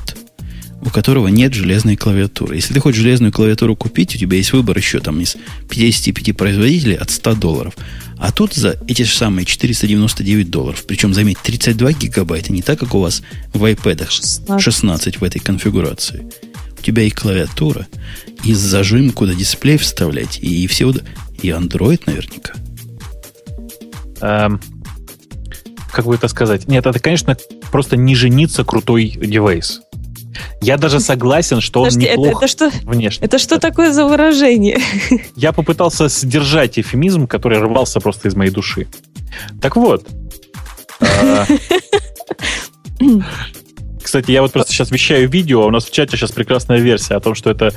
у которого нет железной клавиатуры. Если ты хочешь железную клавиатуру купить, у тебя есть выбор еще там из 55 производителей от 100 долларов. А тут за эти же самые 499 долларов, причем, заметь, 32 гигабайта, не так, как у вас в iPad 16, 16 в этой конфигурации. У тебя и клавиатура, и зажим, куда дисплей вставлять, и, и все, и Android наверняка. Эм, как бы это сказать? Нет, это, конечно, просто не жениться крутой девайс. Я даже согласен, что он Подожди, неплох это, это что, внешне. Это что такое за выражение? (laughs) Я попытался сдержать эфемизм, который рвался просто из моей души. Так вот. А, (laughs) кстати, я вот просто сейчас вещаю видео, а у нас в чате сейчас прекрасная версия о том, что это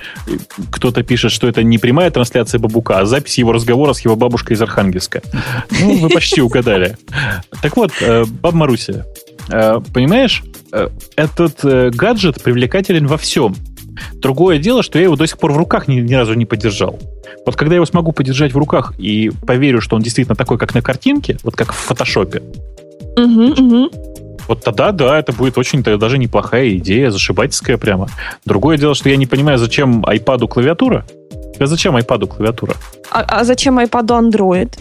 кто-то пишет, что это не прямая трансляция Бабука, а запись его разговора с его бабушкой из Архангельска. Ну, вы почти угадали. Так вот, э, баб Маруся, э, понимаешь, Э, этот э, гаджет привлекателен во всем. Другое дело, что я его до сих пор в руках ни, ни разу не подержал. Вот когда я его смогу подержать в руках и поверю, что он действительно такой, как на картинке, вот как в фотошопе, угу, угу. вот тогда, да, это будет очень даже неплохая идея, зашибательская прямо. Другое дело, что я не понимаю, зачем iPad клавиатура. А зачем iPad клавиатура? А, а зачем iPad Android?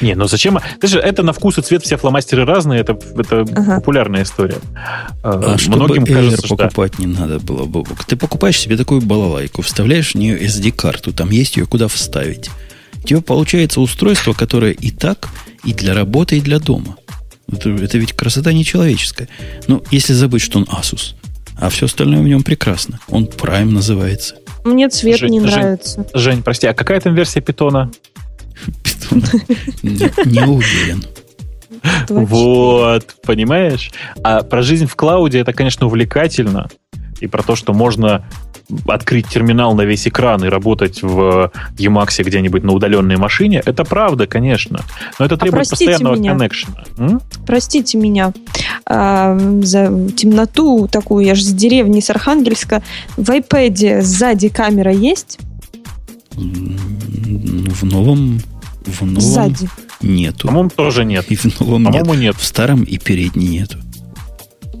Не, ну зачем? Ты же, это на вкус и цвет все фломастеры разные, это, это ага. популярная история. А, а Многим чтобы кажется, покупать что... не надо было, Бобок. Ты покупаешь себе такую балалайку, вставляешь в нее SD-карту, там есть ее куда вставить. У тебя получается устройство, которое и так, и для работы, и для дома. Это, это ведь красота нечеловеческая. Ну, если забыть, что он Asus, а все остальное в нем прекрасно. Он Prime называется. Мне цвет Жень, не нравится. Жень, прости, а какая там версия питона? Не уверен. Вот, понимаешь? А про жизнь в клауде это, конечно, увлекательно. И про то, что можно открыть терминал на весь экран и работать в Emacs где-нибудь на удаленной машине, это правда, конечно. Но это а требует а постоянного меня. коннекшена. Простите меня э, за темноту такую, я же с деревни, с Архангельска. В iPad сзади камера есть? В новом в новом Сзади. нету. По-моему, тоже нет. И в новом По-моему, нет. нет. В старом и передней нету.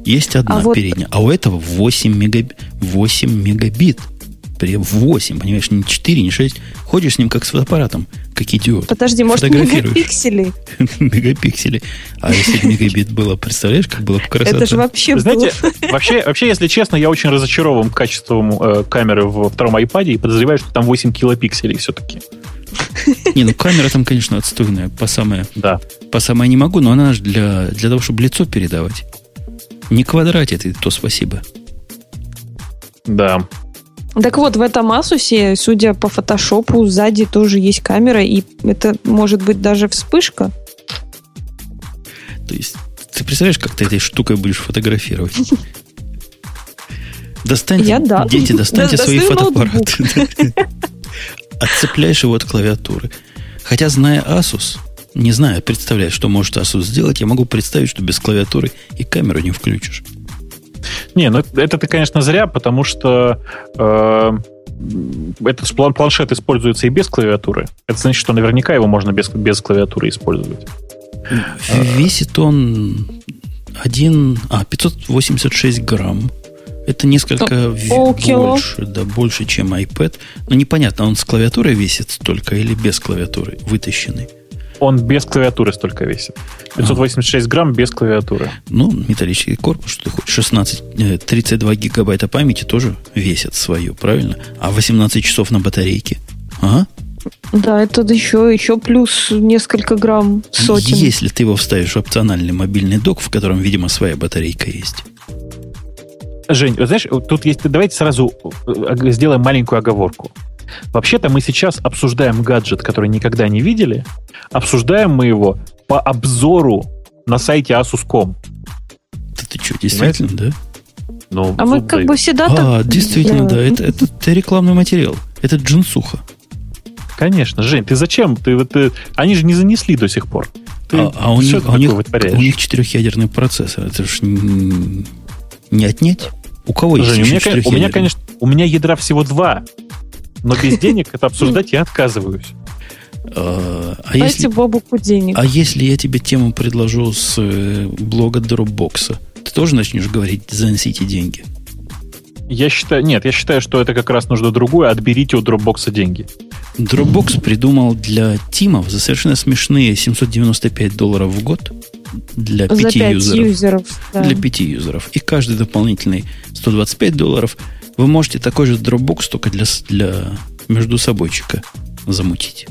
Есть одна а передняя, вот... а у этого 8, мегабит. 8 мегабит. При 8, понимаешь, не 4, не 6. Ходишь с ним как с фотоаппаратом, как идиот. Подожди, может мегапиксели? (laughs) мегапиксели. А если мегабит было, представляешь, как было бы красота? Это же вообще Знаете, (laughs) вообще, вообще, если честно, я очень разочарован качеством э, камеры во втором iPad и подозреваю, что там 8 килопикселей все-таки. Не, ну камера там, конечно, отстойная. По самое, да. по самое не могу, но она же для, для того, чтобы лицо передавать. Не квадрат это, то спасибо. Да. Так вот, в этом Asus, судя по фотошопу, сзади тоже есть камера, и это может быть даже вспышка. То есть, ты представляешь, как ты этой штукой будешь фотографировать? Достаньте, Я, да. дети, достаньте Да, свои фотоаппараты. Отцепляешь его от клавиатуры. Хотя, зная Asus, не знаю, представляю, что может Asus сделать, я могу представить, что без клавиатуры и камеру не включишь. Не, ну это ты, конечно, зря, потому что э, этот план- планшет используется и без клавиатуры. Это значит, что наверняка его можно без, без клавиатуры использовать. Весит он 1, а, 586 грамм. Это несколько ви- полкило. больше, да, больше, чем iPad. Но непонятно, он с клавиатурой весит столько или без клавиатуры, вытащенный. Он без клавиатуры столько весит. 586 грамм без клавиатуры. Ну, металлический корпус, что ты хочешь, 16, э, 32 гигабайта памяти тоже весят свое, правильно? А 18 часов на батарейке? Ага. Да, это еще, еще плюс несколько грамм сотен. Если ты его вставишь в опциональный мобильный док, в котором, видимо, своя батарейка есть. Жень, вот знаешь, тут есть, давайте сразу э, сделаем маленькую оговорку. Вообще-то мы сейчас обсуждаем гаджет, который никогда не видели. Обсуждаем мы его по обзору на сайте asus.com. Да ты что, действительно, да? Ну, А мы зуб как даю. бы всегда А, так действительно, да, делаем. это, это, это рекламный материал. Это джинсуха. Конечно, Жень, ты зачем? Ты, вот, ты- они же не занесли до сих пор. Ты А, а у, них, а у, них, у них четырехъядерный процессор. Это ж н- не отнять. У кого есть Жень, у меня, у меня, конечно, у меня ядра всего два. Но без денег это обсуждать я отказываюсь. А, а Дайте если, Бобуку денег. а если я тебе тему предложу с э, блога Dropbox, ты тоже начнешь говорить, занесите деньги? Я считаю, нет, я считаю, что это как раз нужно другое. Отберите у Dropbox деньги. Dropbox придумал для тимов за совершенно смешные 795 долларов в год для За пяти юзеров. юзеров. да. Для пяти юзеров. И каждый дополнительный 125 долларов вы можете такой же Dropbox только для, для между собойчика замутить.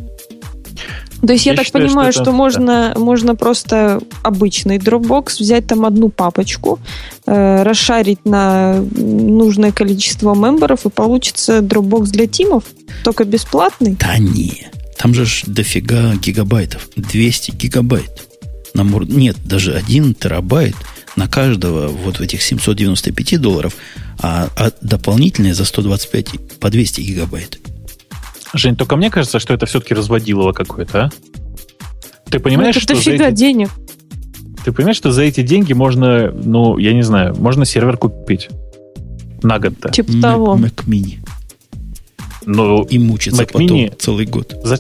То есть я, Я так считаю, понимаю, что что, можно, можно просто обычный Dropbox, взять там одну папочку, э, расшарить на нужное количество мемберов, и получится Dropbox для тимов, только бесплатный. Да не. Там же ж дофига гигабайтов. 200 гигабайт. На мор- Нет, даже 1 терабайт на каждого вот в этих 795 долларов, а, а дополнительные за 125 по 200 гигабайт. Жень, только мне кажется, что это все-таки разводилово какое-то, а? Ты понимаешь, Ну, это что за дофига эти, денег. ты понимаешь, что за эти деньги можно, ну, я не знаю, можно сервер купить на год-то. Типа Mac- того. Mac Mini. Ну, И мучиться Mac потом Mini- целый год. за-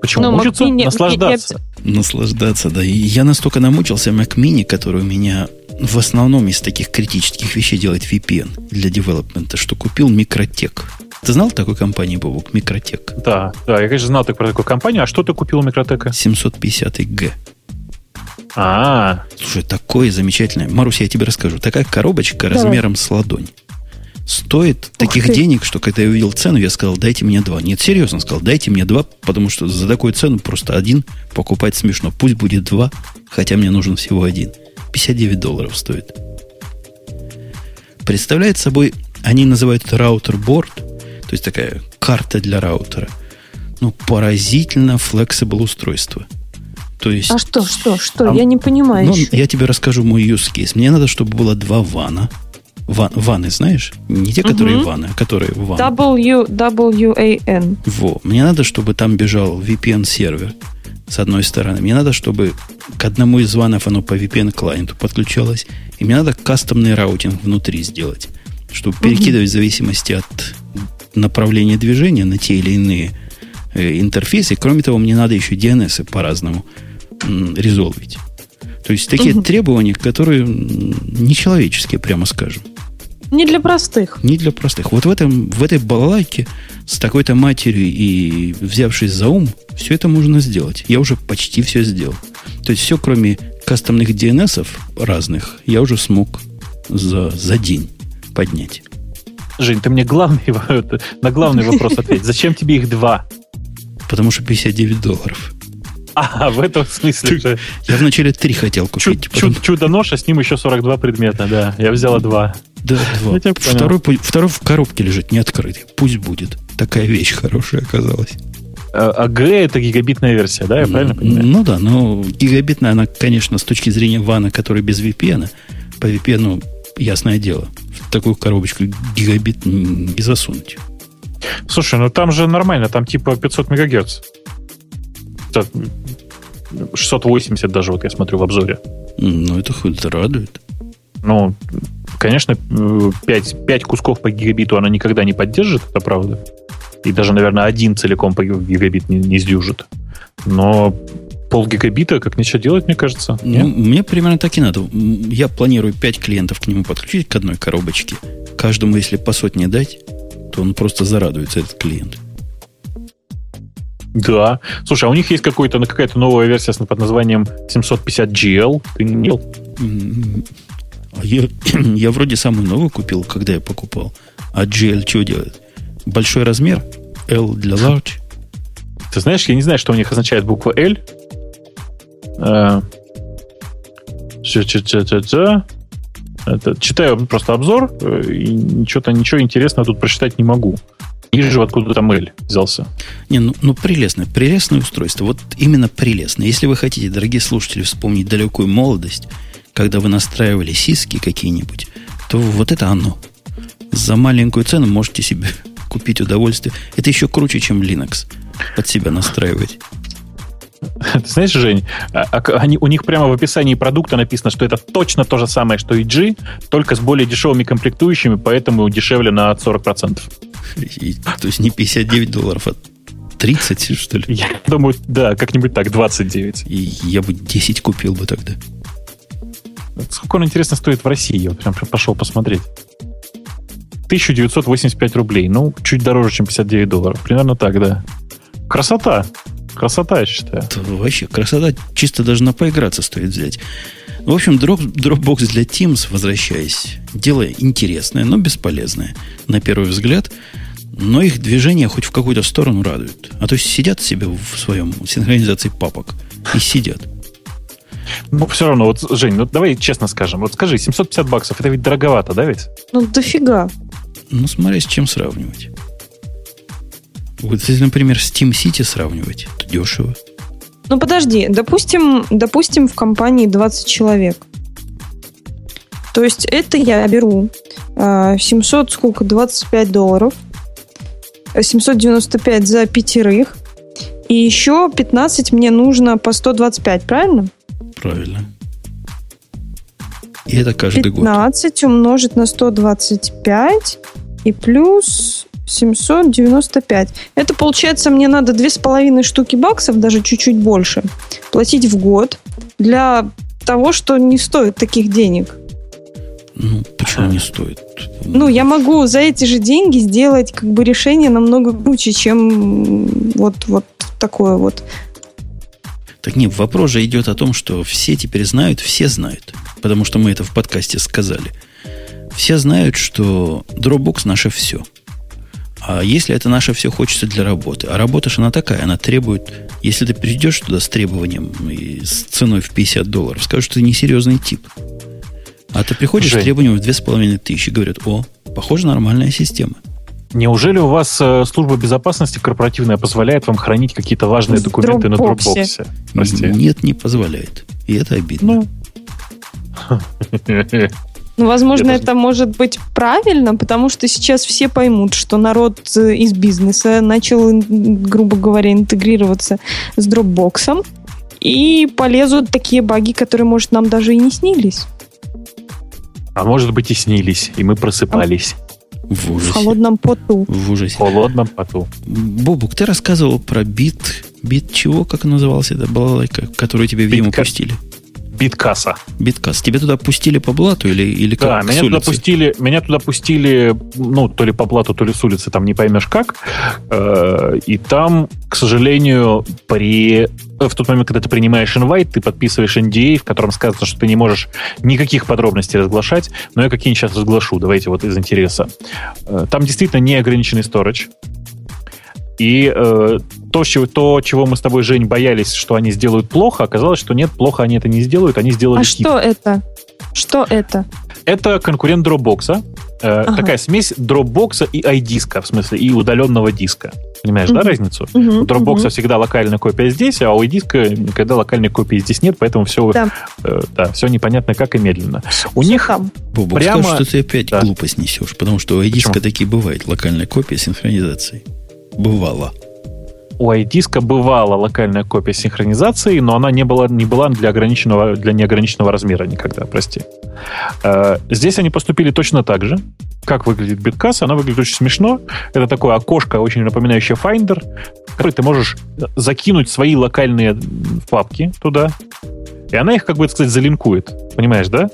почему? Ну, Мучиться? Mac Mini- Наслаждаться. Наслаждаться, да. И я настолько намучился Mac Mini, который у меня в основном из таких критических вещей делает VPN для девелопмента, что купил Микротек. Ты знал такой компании, Бобук? Микротек. Да, да, я, конечно, знал так про такую компанию. А что ты купил у Микротека? 750G. А, Слушай, такое замечательное. Марусь, я тебе расскажу. Такая коробочка Давай. размером с ладонь. Стоит таких ты. денег, что когда я увидел цену, я сказал, дайте мне два. Нет, серьезно сказал, дайте мне два, потому что за такую цену просто один покупать смешно. Пусть будет два, хотя мне нужен всего один. 59 долларов стоит. Представляет собой, они называют это раутер-борд, то есть такая карта для раутера. Ну, поразительно flexible устройство. То есть... А что, что, что? А, я не понимаю Ну, еще. я тебе расскажу мой use case. Мне надо, чтобы было два WAN а. Ван, ваны, знаешь? Не те, которые Мгм. ваны, а которые WAN. W, W-A-N. Во. Мне надо, чтобы там бежал VPN-сервер с одной стороны. Мне надо, чтобы к одному из WAN ов оно по VPN-клиенту подключалось. И мне надо кастомный routing внутри сделать, чтобы перекидывать в зависимости от направления движения на те или иные э, интерфейсы. Кроме того, мне надо еще DNS по-разному м, резолвить. То есть такие Мгм. требования, которые нечеловеческие, прямо скажем. Не для простых. Не для простых. Вот в, этом, в этой балалайке с такой-то матерью и взявшись за ум, все это можно сделать. Я уже почти все сделал. То есть все, кроме кастомных DNS разных, я уже смог за, за день поднять. Жень, ты мне главный, (laughs) на главный вопрос ответь. Зачем тебе их два? Потому что 59 долларов. А, в этом смысле же. Я вначале три хотел Чу- купить. потом- чу- Чудо-нож, а с ним еще 42 предмета, да. Я взяла два. Да, два. Второй, второй в коробке лежит, не открытый. Пусть будет. Такая вещь хорошая оказалась. А, а Г это гигабитная версия, да, я правильно понимаю? Ну да, но гигабитная, она, конечно, с точки зрения вана, который без VPN, по VPN, ясное дело, в такую коробочку гигабит не засунуть. Слушай, ну там же нормально, там типа 500 мегагерц. 680 даже, вот я смотрю в обзоре. Ну, это хоть радует. Ну, конечно, 5, 5 кусков по гигабиту она никогда не поддержит, это правда. И даже, наверное, один целиком по гигабит не, не сдюжит. Но пол гигабита, как ничего делать, мне кажется. Ну, мне примерно так и надо. Я планирую 5 клиентов к нему подключить к одной коробочке. Каждому, если по сотне дать, то он просто зарадуется, этот клиент. Да. Слушай, а у них есть какой-то, какая-то новая версия под названием 750GL. Ты не видел? А я, (clears throat) я вроде самую новую купил, когда я покупал. А GL что делает? Большой размер? L для large? Ты знаешь, я не знаю, что у них означает буква L. Э, читаю просто обзор, э, и ничего-то ничего интересного тут прочитать не могу. Вижу, откуда там L взялся. Не, ну, ну прелестное, прелестное устройство. Вот именно прелестное. Если вы хотите, дорогие слушатели, вспомнить далекую молодость, когда вы настраивали сиски какие-нибудь, то вот это оно. За маленькую цену можете себе (laughs) купить удовольствие. Это еще круче, чем Linux под себя настраивать. (laughs) Ты знаешь, Жень, а, а, они, у них прямо в описании продукта написано, что это точно то же самое, что и G, только с более дешевыми комплектующими, поэтому дешевле на 40%. И, то есть не 59 долларов, а 30, что ли? Я думаю, да, как-нибудь так, 29. И я бы 10 купил бы тогда. Сколько он, интересно, стоит в России? Я прям пошел посмотреть. 1985 рублей. Ну, чуть дороже, чем 59 долларов. Примерно так, да. Красота. Красота, я считаю. Это вообще красота. Чисто даже на поиграться стоит взять. В общем, Dropbox для Teams, возвращаясь, дело интересное, но бесполезное, на первый взгляд. Но их движение хоть в какую-то сторону радует. А то сидят себе в своем синхронизации папок и сидят. Ну, все равно, вот, Жень, ну давай честно скажем. Вот скажи, 750 баксов, это ведь дороговато, да ведь? Ну, дофига. Ну, смотря с чем сравнивать. Вот если, например, с Team City сравнивать, то дешево. Ну, подожди, допустим, допустим, в компании 20 человек. То есть это я беру 700, а, сколько, 25 долларов, 795 за пятерых, и еще 15 мне нужно по 125, правильно? Правильно. И это каждый 15 год. 15 умножить на 125 и плюс 795. Это получается, мне надо две с половиной штуки баксов, даже чуть-чуть больше, платить в год для того, что не стоит таких денег. Ну, почему не стоит? Ну, я могу за эти же деньги сделать как бы решение намного круче, чем вот, вот такое вот. Так нет, вопрос же идет о том, что все теперь знают, все знают, потому что мы это в подкасте сказали. Все знают, что Dropbox наше все – а если это наше все хочется для работы? А работа же она такая, она требует... Если ты придешь туда с требованием и с ценой в 50 долларов, скажут, что ты несерьезный тип. А ты приходишь Жень. с требованием в 2500 и говорят, о, похоже, нормальная система. Неужели у вас э, служба безопасности корпоративная позволяет вам хранить какие-то важные документы на Dropbox? Нет, не позволяет. И это обидно. Ну. Ну, возможно, это, это может быть правильно, потому что сейчас все поймут, что народ э, из бизнеса начал, грубо говоря, интегрироваться с Dropbox, и полезут такие баги, которые, может, нам даже и не снились. А может быть и снились, и мы просыпались. В ужасе. В холодном поту. В ужасе. В холодном поту. Бобук, ты рассказывал про бит... Бит чего, как назывался это балалайка, которую тебе в Виму пустили? Биткаса. Биткас. Тебе туда пустили по блату или, или как? Да, меня туда, пустили, меня туда пустили, ну, то ли по блату, то ли с улицы, там не поймешь как. Э, и там, к сожалению, при в тот момент, когда ты принимаешь инвайт, ты подписываешь NDA, в котором сказано, что ты не можешь никаких подробностей разглашать, но я какие-нибудь сейчас разглашу, давайте вот из интереса. Э, там действительно не ограниченный storage. И э, то, чего, то, чего мы с тобой, Жень, боялись, что они сделают плохо, оказалось, что нет, плохо они это не сделают, они сделали А хит. что это? Что это? Это конкурент Dropbox. Э, ага. Такая смесь Dropbox и iDisk, в смысле, и удаленного диска. Понимаешь, угу. да, разницу? Угу, у Dropbox угу. всегда локальная копия здесь, а у iDisk никогда локальной копии здесь нет, поэтому все, да. Э, да, все непонятно как и медленно. У все них там. Бобок, прямо... скажешь, что ты опять да. глупость несешь, потому что у iDisk такие бывают, локальная копия синхронизации. Бывало у iDisk бывала локальная копия синхронизации, но она не была, не была для, ограниченного, для неограниченного размера никогда, прости. Э, здесь они поступили точно так же. Как выглядит биткас? Она выглядит очень смешно. Это такое окошко, очень напоминающее Finder, в который ты можешь закинуть свои локальные папки туда, и она их, как бы сказать, залинкует. Понимаешь, да?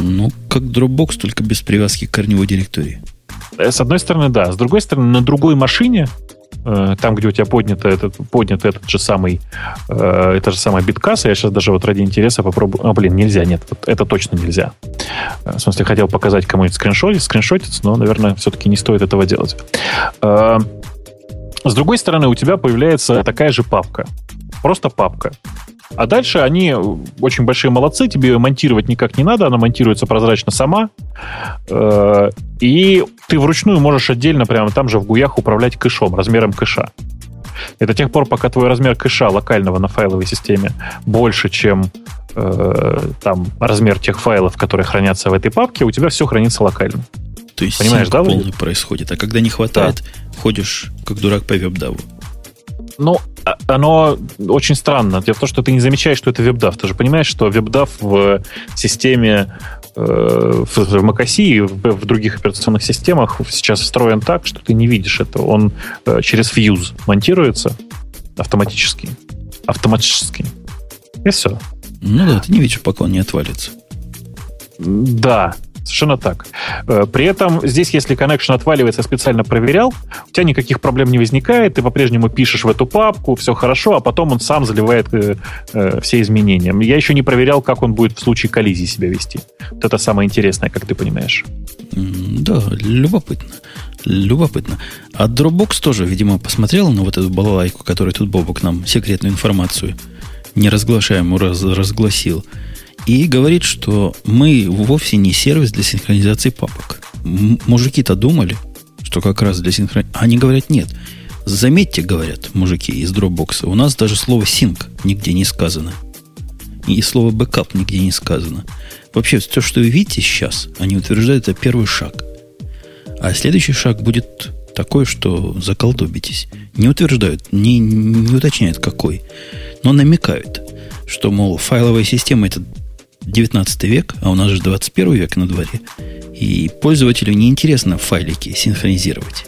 Ну, как Dropbox, только без привязки к корневой директории. Э, с одной стороны, да. С другой стороны, на другой машине Э, там, где у тебя поднято этот, поднят этот же самый, э, это же самая биткасса, я сейчас даже вот ради интереса попробую, а, блин, нельзя, нет, вот это точно нельзя. В смысле, хотел показать кому-нибудь скриншот, скриншотец, но, наверное, все-таки не стоит этого делать. С другой стороны, у тебя появляется такая же папка. Просто папка. А дальше они очень большие молодцы, тебе ее монтировать никак не надо, она монтируется прозрачно сама. И ты вручную можешь отдельно прямо там же в гуях управлять кэшом, размером кэша. И до тех пор, пока твой размер кэша локального на файловой системе больше, чем э, там размер тех файлов, которые хранятся в этой папке, у тебя все хранится локально. То есть Понимаешь, да, полный происходит. А когда не хватает, да. ходишь как дурак по веб-даву. Ну, оно очень странно. Дело в том, что ты не замечаешь, что это WebDAV. Ты же понимаешь, что WebDAV в системе э, в macOS и в других операционных системах сейчас встроен так, что ты не видишь это. Он э, через Fuse монтируется автоматически. Автоматически. И все. Ну да, ты не видишь, пока он не отвалится. Да, Совершенно так. Э, при этом здесь, если connection отваливается, специально проверял, у тебя никаких проблем не возникает, ты по-прежнему пишешь в эту папку, все хорошо, а потом он сам заливает э, э, все изменения. Я еще не проверял, как он будет в случае коллизии себя вести. Вот это самое интересное, как ты понимаешь. Да, любопытно. Любопытно. А Dropbox тоже, видимо, посмотрел на вот эту балалайку, которую тут Бобок нам секретную информацию неразглашаемую раз, разгласил. И говорит, что мы вовсе не сервис для синхронизации папок. Мужики-то думали, что как раз для синхронизации... Они говорят, нет. Заметьте, говорят мужики из Dropbox, у нас даже слово sync нигде не сказано. И слово backup нигде не сказано. Вообще, все, что вы видите сейчас, они утверждают, это первый шаг. А следующий шаг будет такой, что заколдобитесь. Не утверждают, не, не уточняют какой, но намекают, что, мол, файловая система это 19 век, а у нас же 21 век на дворе, и пользователю не интересно файлики синхронизировать,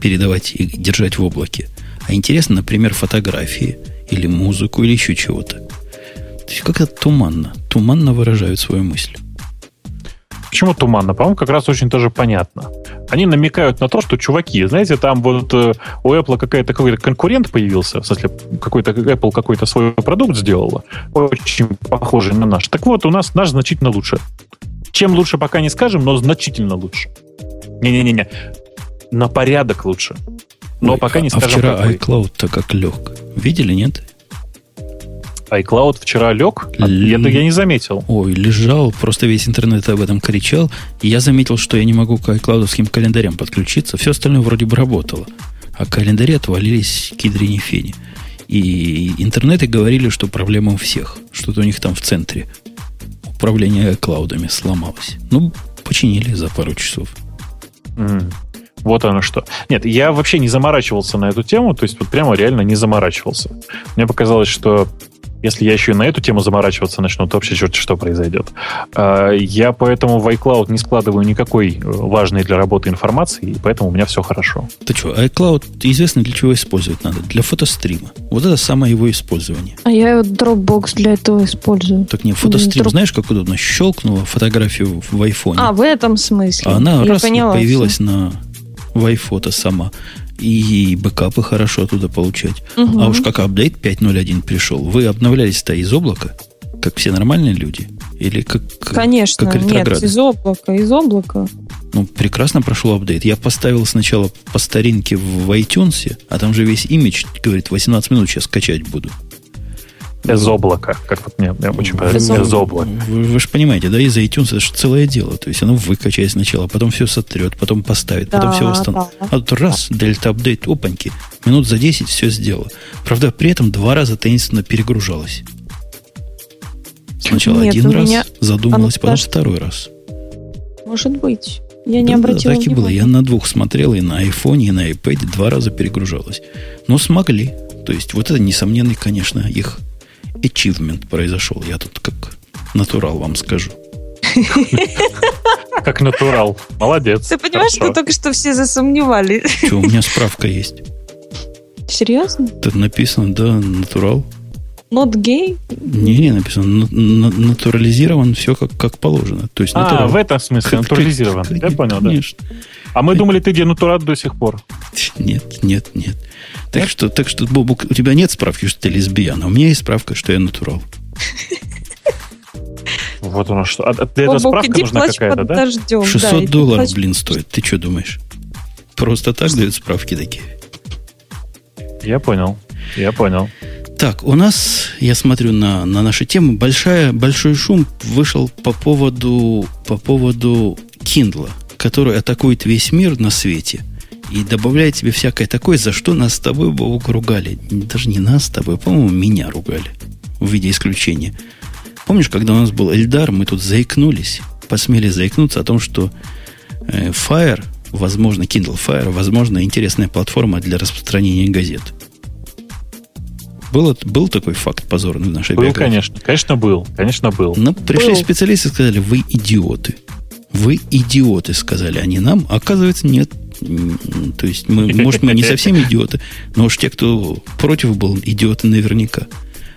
передавать и держать в облаке, а интересно, например, фотографии или музыку или еще чего-то. То есть как-то туманно, туманно выражают свою мысль. Почему туманно? По-моему, как раз очень тоже понятно. Они намекают на то, что, чуваки, знаете, там вот э, у Apple какая-то какой-то конкурент появился, в смысле, какой-то Apple какой-то свой продукт сделала, очень похожий на наш. Так вот, у нас наш значительно лучше. Чем лучше, пока не скажем, но значительно лучше. Не-не-не, на порядок лучше. Но Ой, пока не а, скажем. А вчера iCloud-то как лег. Видели, нет? iCloud вчера лег? А. Это я не заметил. Ой, лежал, просто весь интернет об этом кричал. И я заметил, что я не могу к iCloud календарям подключиться. Все остальное вроде бы работало. А календари отвалились кедрине фени. И интернеты говорили, что проблема у всех. Что-то у них там в центре управление клаудами сломалось. Ну, починили за пару часов. Mm. Вот оно что. Нет, я вообще не заморачивался на эту тему, то есть вот прямо реально не заморачивался. Мне показалось, что если я еще и на эту тему заморачиваться начну, то вообще черт что произойдет. А, я поэтому в iCloud не складываю никакой э, важной для работы информации, и поэтому у меня все хорошо. Ты что, iCloud известно для чего использовать надо? Для фотострима. Вот это самое его использование. А я Dropbox для этого использую. Так не, фотострим, Dropbox. знаешь, как удобно? Щелкнула фотографию в айфоне. А, в этом смысле. А она я раз поняла появилась все. на в iPhoto сама и бэкапы хорошо оттуда получать. Угу. А уж как апдейт 5.0.1 пришел, вы обновлялись-то из облака, как все нормальные люди? Или как Конечно, как нет, из облака, из облака. Ну, прекрасно прошел апдейт. Я поставил сначала по старинке в iTunes, а там же весь имидж, говорит, 18 минут сейчас скачать буду. Из облака, как вот мне, мне очень понравилось. Из облака. Вы, вы же понимаете, да, из iTunes это же целое дело. То есть оно выкачает сначала, потом все сотрет, потом поставит, да, потом все восстановит. Да. А тут раз, дельта апдейт, опаньки, минут за 10 все сделало. Правда, при этом два раза таинственно перегружалось. Сначала Нет, один раз задумалась, потом даже... второй раз. Может быть. Я не да, обратила да, так и было. Я на двух смотрел, и на iPhone, и на iPad два раза перегружалась. Но смогли. То есть, вот это несомненный, конечно, их achievement произошел. Я тут как натурал вам скажу. Как натурал. Молодец. Ты понимаешь, что только что все засомневались? Что, у меня справка есть. Серьезно? Тут написано, да, натурал. Not gay? Не, не написано. Натурализирован все как, как положено. То есть, а, в этом смысле натурализирован. Я понял, да. Конечно. А мы думали, ты денатурат до сих пор. Нет, нет, нет. Так нет? что, так что, Бобук, у тебя нет справки, что ты лесбиян, а у меня есть справка, что я натурал. Вот оно что. А для этого справка нужна какая-то, да? 600 долларов, блин, стоит. Ты что думаешь? Просто так дают справки такие. Я понял. Я понял. Так, у нас, я смотрю на, на наши темы, большая, большой шум вышел по поводу, по поводу Kindle, который атакует весь мир на свете и добавляет тебе всякое такое, за что нас с тобой, Бог, ругали. Даже не нас с тобой, по-моему, меня ругали в виде исключения. Помнишь, когда у нас был Эльдар, мы тут заикнулись, посмели заикнуться о том, что э, Fire, возможно, Kindle Fire, возможно, интересная платформа для распространения газет. Был, был такой факт позорный в нашей Был, биографии? конечно. Конечно, был. Конечно, был. Но пришли был. специалисты и сказали, вы идиоты. Вы идиоты, сказали они нам. Оказывается, нет. То есть, мы, может, мы не совсем идиоты, но уж те, кто против был, идиоты наверняка.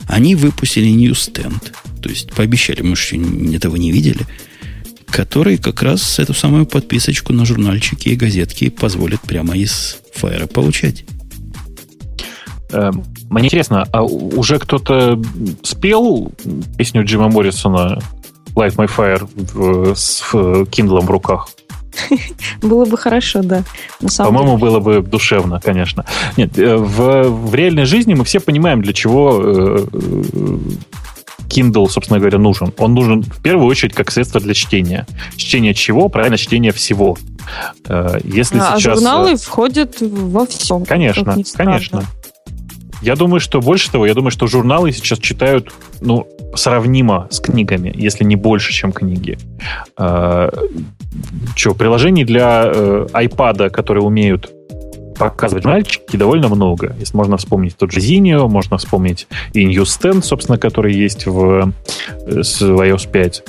Они выпустили Newsstand. То есть, пообещали, мы же этого не видели который как раз эту самую подписочку на журнальчики и газетки позволит прямо из фаера получать. Эм, мне интересно, а уже кто-то спел песню Джима Моррисона Light My Fire с Kindle в руках? Было бы хорошо, да. По-моему, было бы душевно, конечно. Нет, э, в, в реальной жизни мы все понимаем, для чего э, Kindle, собственно говоря, нужен. Он нужен в первую очередь как средство для чтения. Чтение чего? Правильно, чтение всего. Э, если а сейчас... журналы входят во все. Конечно, конечно. Я думаю, что больше того, я думаю, что журналы сейчас читают, ну, сравнимо с книгами, если не больше, чем книги. Э, что, приложений для э, iPad, которые умеют показывать журнальчики, довольно много. Если можно вспомнить тот же Zinio, можно вспомнить и Newsstand, собственно, который есть в, э, с iOS 5.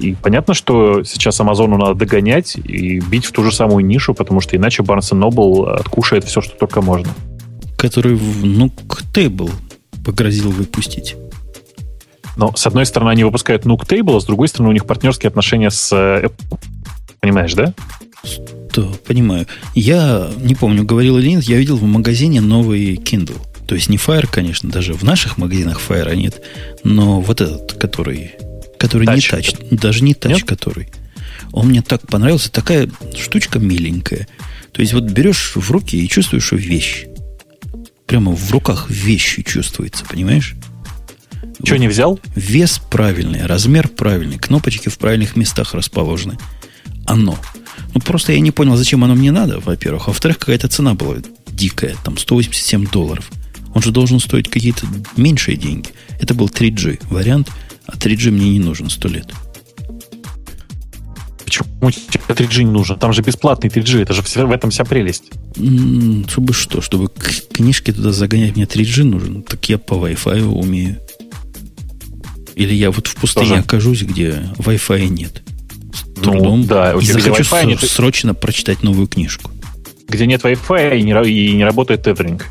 И понятно, что сейчас Амазону надо догонять и бить в ту же самую нишу, потому что иначе Barnes Noble откушает все, что только можно который в Nuke Table погрозил выпустить. Но, с одной стороны, они выпускают Nuke Table, а с другой стороны, у них партнерские отношения с э, Apple. Понимаешь, да? Да, понимаю. Я не помню, говорил или нет, я видел в магазине новый Kindle. То есть не Fire, конечно, даже в наших магазинах Fire нет, но вот этот, который, который touch. не тач, даже не тач, который. Он мне так понравился, такая штучка миленькая. То есть вот берешь в руки и чувствуешь, что вещь прямо в руках вещи чувствуется, понимаешь? Что, не взял? Вес правильный, размер правильный, кнопочки в правильных местах расположены. Оно. Ну, просто я не понял, зачем оно мне надо, во-первых. А во-вторых, какая-то цена была дикая, там 187 долларов. Он же должен стоить какие-то меньшие деньги. Это был 3G вариант, а 3G мне не нужен сто лет. Почему тебе 3G не нужен? Там же бесплатный 3G, это же в этом вся прелесть. Чтобы что? Чтобы книжки туда загонять мне 3G нужен? Так я по Wi-Fi умею. Или я вот в пустыне Тоже? окажусь, где Wi-Fi нет. С ну, трудом. Да, и захочу Wi-Fi нет... срочно прочитать новую книжку. Где нет Wi-Fi и не, и не работает тethering.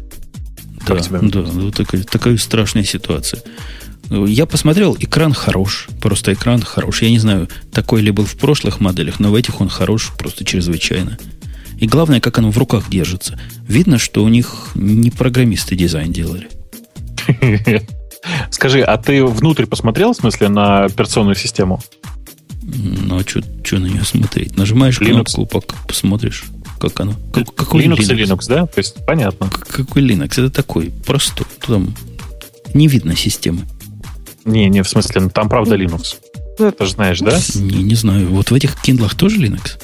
Да, да, вот такая, такая страшная ситуация. Я посмотрел, экран хорош. Просто экран хорош. Я не знаю, такой ли был в прошлых моделях, но в этих он хорош просто чрезвычайно. И главное, как оно в руках держится. Видно, что у них не программисты дизайн делали. (laughs) Скажи, а ты внутрь посмотрел, в смысле, на операционную систему? Ну, а что на нее смотреть? Нажимаешь Linux. кнопку, посмотришь, как оно. Как, какой Linux, Linux и Linux, да? То есть, понятно. Какой Linux? Это такой, простой. Там не видно системы. Не, не, в смысле, ну, там правда Linux. Ты же знаешь, да? Не, не знаю. Вот в этих Kindle тоже Linux?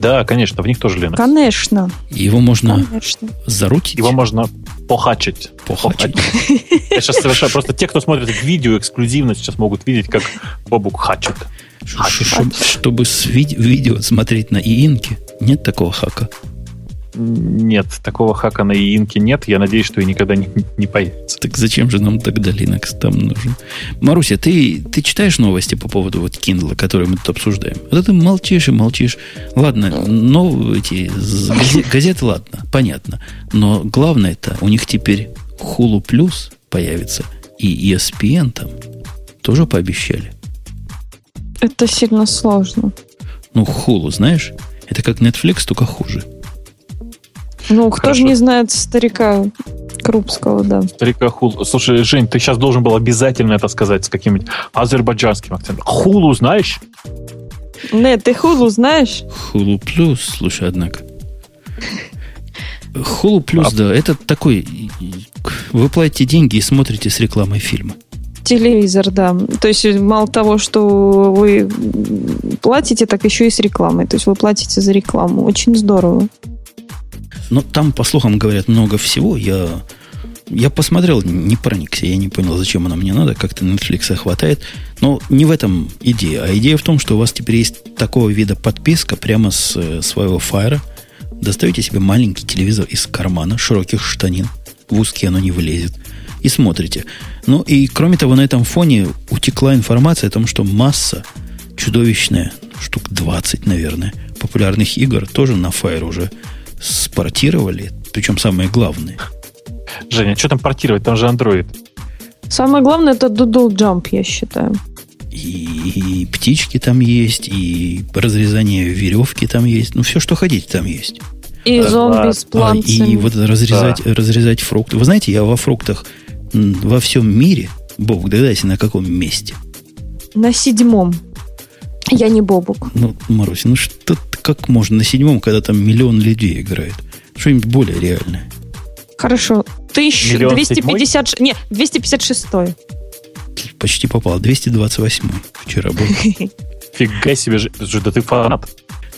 Да, конечно, в них тоже Linux. Конечно. Его можно конечно. зарутить? Его можно похачить. Похачить. Я сейчас совершаю. Просто те, кто смотрит видео эксклюзивно, сейчас могут видеть, как Бобук хачит. Чтобы с видео смотреть на иинке, нет такого хака? Нет, такого хака на иинке нет. Я надеюсь, что и никогда не, не появится. Так зачем же нам тогда Linux там нужен? Маруся, ты, ты читаешь новости по поводу вот Kindle, которые мы тут обсуждаем? Вот ты молчишь и молчишь. Ладно, но эти газеты, (laughs) газеты ладно, понятно. Но главное это, у них теперь Hulu Plus появится, и ESPN там тоже пообещали. Это сильно сложно. Ну, Hulu, знаешь, это как Netflix, только хуже. Ну, кто же не знает старика Крупского, да. Старика Хулу. Слушай, Жень, ты сейчас должен был обязательно это сказать с каким-нибудь азербайджанским акцентом. Хулу знаешь? Нет, ты Хулу знаешь? Хулу плюс, слушай, однако. Хулу плюс, а... да, это такой... Вы платите деньги и смотрите с рекламой фильма. Телевизор, да. То есть мало того, что вы платите, так еще и с рекламой. То есть вы платите за рекламу. Очень здорово. Но там, по слухам, говорят много всего. Я, я посмотрел, не проникся, я не понял, зачем она мне надо. Как-то Netflix хватает. Но не в этом идея. А идея в том, что у вас теперь есть такого вида подписка прямо с э, своего файра. Достаете себе маленький телевизор из кармана, широких штанин. В узкие оно не влезет. И смотрите. Ну и кроме того, на этом фоне утекла информация о том, что масса чудовищная, штук 20, наверное, популярных игр тоже на Fire уже спортировали, причем самое главное. Женя, что там портировать? Там же Android. Самое главное это Doodle Jump, я считаю. И, и птички там есть, и разрезание веревки там есть. Ну, все, что хотите, там есть. И а, зомби с планцами. А, и вот разрезать, да. разрезать фрукты. Вы знаете, я во фруктах во всем мире, Бог, догадайся, на каком месте? На седьмом. Я не Бобук. Ну, Маруся, ну что как можно на седьмом, когда там миллион людей играет? Что-нибудь более реальное. Хорошо. Тысяч... Миллион 250... Седьмой? Не, 256. Почти попал. 228 вчера был. Фига себе, да ты фанат.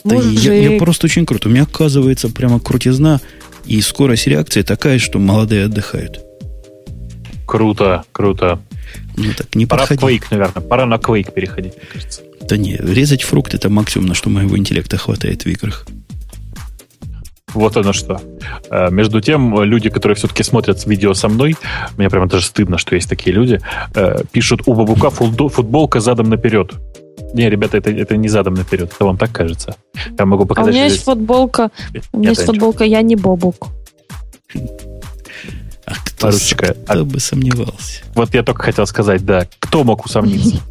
Да я, я просто очень круто. У меня оказывается прямо крутизна и скорость реакции такая, что молодые отдыхают. Круто, круто. Ну так не Пора подходи. Quake, наверное. Пора на Quake переходить, мне кажется. Да не, резать фрукты это максимум, на что моего интеллекта хватает в играх. Вот оно что. Э, между тем, люди, которые все-таки смотрят видео со мной, мне прямо даже стыдно, что есть такие люди, э, пишут у бабука футболка задом наперед. Не, ребята, это, это не задом наперед, это вам так кажется. Я могу показать. А у меня есть футболка. У меня есть футболка, я не бобук. А кто, Поручика, кто а... бы сомневался? Вот я только хотел сказать, да. Кто мог усомниться?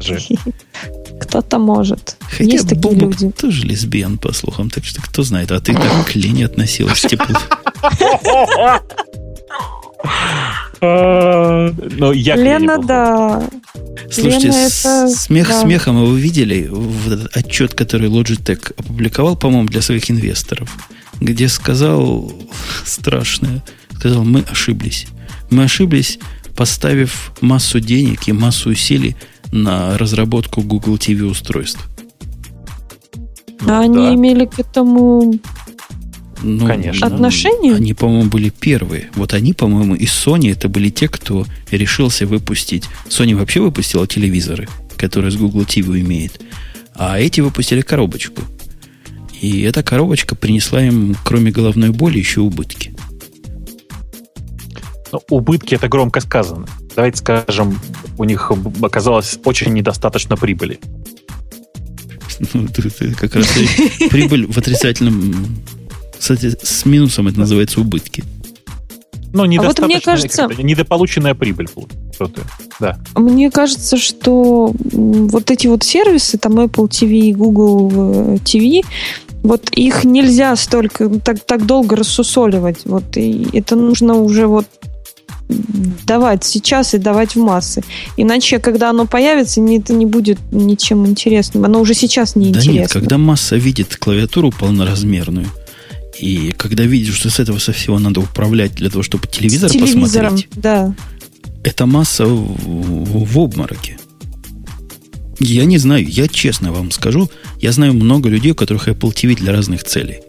(laughs) Кто-то может. Хотя Есть такие Бобок люди. тоже лесбиян, по слухам, так что кто знает. А ты так к Лене относилась тепло. Но я Лена, да. Слушайте, Лена это... смех да. смехом, а вы видели отчет, который Logitech опубликовал, по-моему, для своих инвесторов, где сказал страшное, сказал, мы ошиблись. Мы ошиблись, поставив массу денег и массу усилий на разработку Google TV устройств. А они да. имели к этому ну, Конечно. отношение? Они, по-моему, были первые. Вот они, по-моему, и Sony это были те, кто решился выпустить. Sony вообще выпустила телевизоры, которые с Google TV имеет. А эти выпустили коробочку. И эта коробочка принесла им, кроме головной боли, еще убытки. Ну, убытки это громко сказано давайте скажем, у них оказалось очень недостаточно прибыли. Ну, как раз прибыль в отрицательном... Кстати, с минусом это называется убытки. Ну, недостаточно, а вот мне кажется, недополученная прибыль. Да. Мне кажется, что вот эти вот сервисы, там Apple TV и Google TV, вот их нельзя столько так, так долго рассусоливать. Вот и это нужно уже вот давать сейчас и давать в массы. Иначе, когда оно появится, это не будет ничем интересным. Оно уже сейчас не да интересно. нет, когда масса видит клавиатуру полноразмерную, и когда видишь, что с этого со всего надо управлять для того, чтобы телевизор С телевизором, посмотреть, да. эта масса в, в обмороке. Я не знаю, я честно вам скажу, я знаю много людей, у которых Apple TV для разных целей.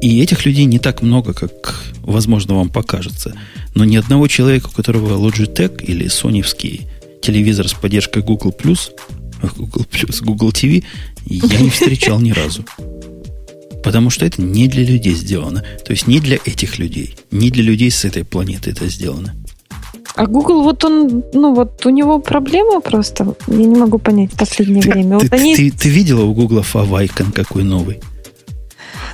И этих людей не так много, как, возможно, вам покажется. Но ни одного человека, у которого Logitech или соневский телевизор с поддержкой Google+, (laughs) Google+, Google TV, я не встречал ни разу. Потому что это не для людей сделано. То есть не для этих людей. Не для людей с этой планеты это сделано. А Google, вот он, ну вот у него проблема просто. Я не могу понять в последнее ты, время. Ты, вот они... ты, ты видела у Google Favicon какой новый?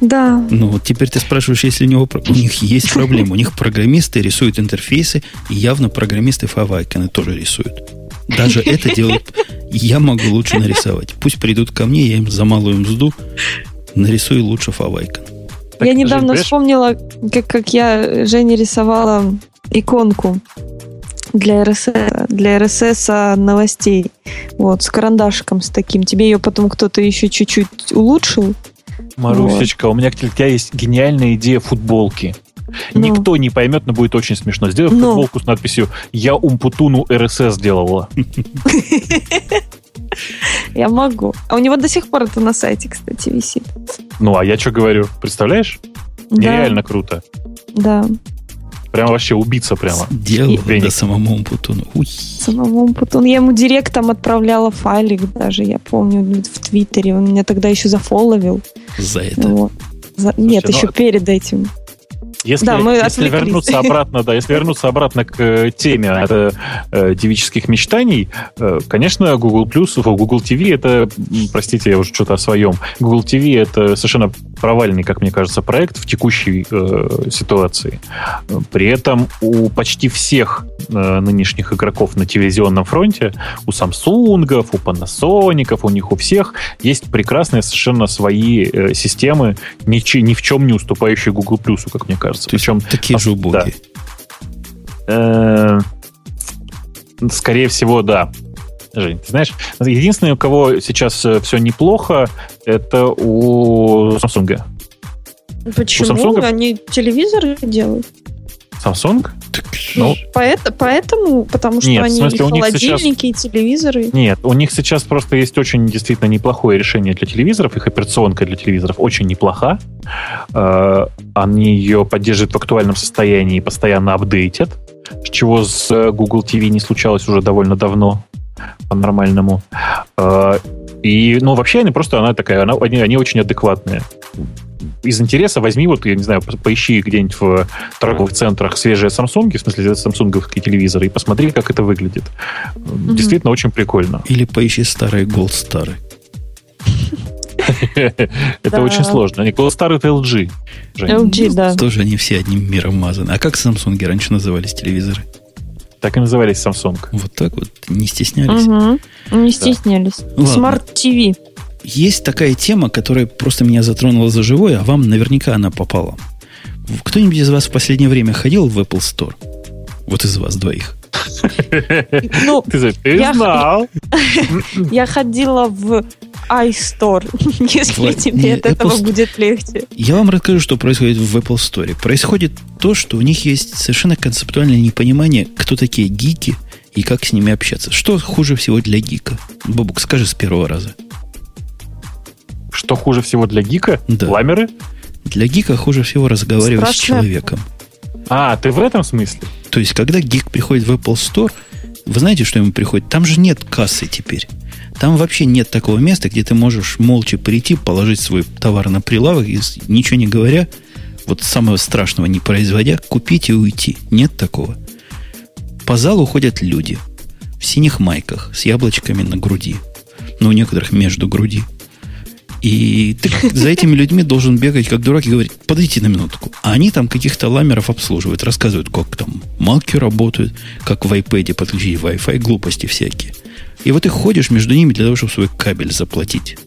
Да. Ну вот теперь ты спрашиваешь, если у него у них есть проблема. У них программисты рисуют интерфейсы, и явно программисты Favicon тоже рисуют. Даже это делают. Я могу лучше нарисовать. Пусть придут ко мне, я им за малую мзду нарисую лучше Favicon. Я недавно вспомнила, как, как я Жене рисовала иконку для RSS, для RSS новостей. Вот, с карандашиком с таким. Тебе ее потом кто-то еще чуть-чуть улучшил. Марусечка, вот. у меня для тебя есть гениальная идея футболки. Ну. Никто не поймет, но будет очень смешно. Сделай ну. футболку с надписью «Я Умпутуну РСС сделала». Я могу. А у него до сих пор это на сайте, кстати, висит. Ну, а я что говорю? Представляешь? Нереально круто. Да. Прям вообще убийца прямо. Делал да самому Умпутуну. Уй. Самому Умпутуну. Я ему директом отправляла файлик даже, я помню, в Твиттере. Он меня тогда еще зафолловил. За это? Вот. За... Слушайте, Нет, еще перед этим. Если, да, мы если вернуться обратно, да, если вернуться обратно к э, теме это, э, девических мечтаний, э, конечно, Google Plus, Google TV это, простите, я уже что-то о своем. Google TV это совершенно провальный, как мне кажется, проект в текущей э, ситуации. При этом у почти всех э, нынешних игроков на телевизионном фронте, у Samsung, у Panasonic, у них у всех есть прекрасные совершенно свои э, системы, ни, ни в чем не уступающие Google Plus, как мне кажется кажется. Причем такие же убогие. Да. Э, скорее всего, да. Жень, ты знаешь, единственное, у кого сейчас э, все неплохо, это у Samsung. Почему? У Samsung... Они телевизоры делают? Samsung? Ну, Поэт, поэтому, потому что нет, они смысле, и холодильники, сейчас... и телевизоры. Нет, у них сейчас просто есть очень действительно неплохое решение для телевизоров. Их операционка для телевизоров очень неплоха. Э, они ее поддерживают в актуальном состоянии и постоянно апдейтят, чего с э, Google TV не случалось уже довольно давно по-нормальному. Э, и, ну, вообще, они просто, она такая, она, они, они очень адекватные из интереса возьми, вот, я не знаю, поищи где-нибудь в торговых центрах свежие Samsung, в смысле самсунговские телевизоры, и посмотри, как это выглядит. Mm-hmm. Действительно очень прикольно. Или поищи старые Gold Star. (laughs) Это очень сложно. Они Gold Star это LG. LG, да. Тоже они все одним миром мазаны. А как Samsung раньше назывались телевизоры? Так и назывались Samsung. Вот так вот, не стеснялись. Не стеснялись. Smart TV. Есть такая тема, которая просто меня затронула за живое, а вам наверняка она попала. Кто-нибудь из вас в последнее время ходил в Apple Store? Вот из вас двоих. Ну, ты, ты знал. (laughs) Я ходила в iStore, (laughs) если тебе от этого будет легче. Я вам расскажу, что происходит в Apple Store. Происходит то, что у них есть совершенно концептуальное непонимание, кто такие гики и как с ними общаться. Что хуже всего для гика? Бабук, скажи с первого раза. Что хуже всего для гика? Да. Ламеры? Для гика хуже всего разговаривать Страшно. с человеком. А, ты в этом смысле? То есть, когда гик приходит в Apple Store, вы знаете, что ему приходит? Там же нет кассы теперь. Там вообще нет такого места, где ты можешь молча прийти, положить свой товар на прилавок и, ничего не говоря, вот самого страшного не производя, купить и уйти. Нет такого. По залу ходят люди в синих майках с яблочками на груди. Ну, у некоторых между груди. И ты за этими людьми должен бегать как дурак и говорить, подойти на минутку. А они там каких-то ламеров обслуживают, рассказывают, как там маки работают, как в iPad подключить Wi-Fi, глупости всякие. И вот ты ходишь между ними для того, чтобы свой кабель заплатить.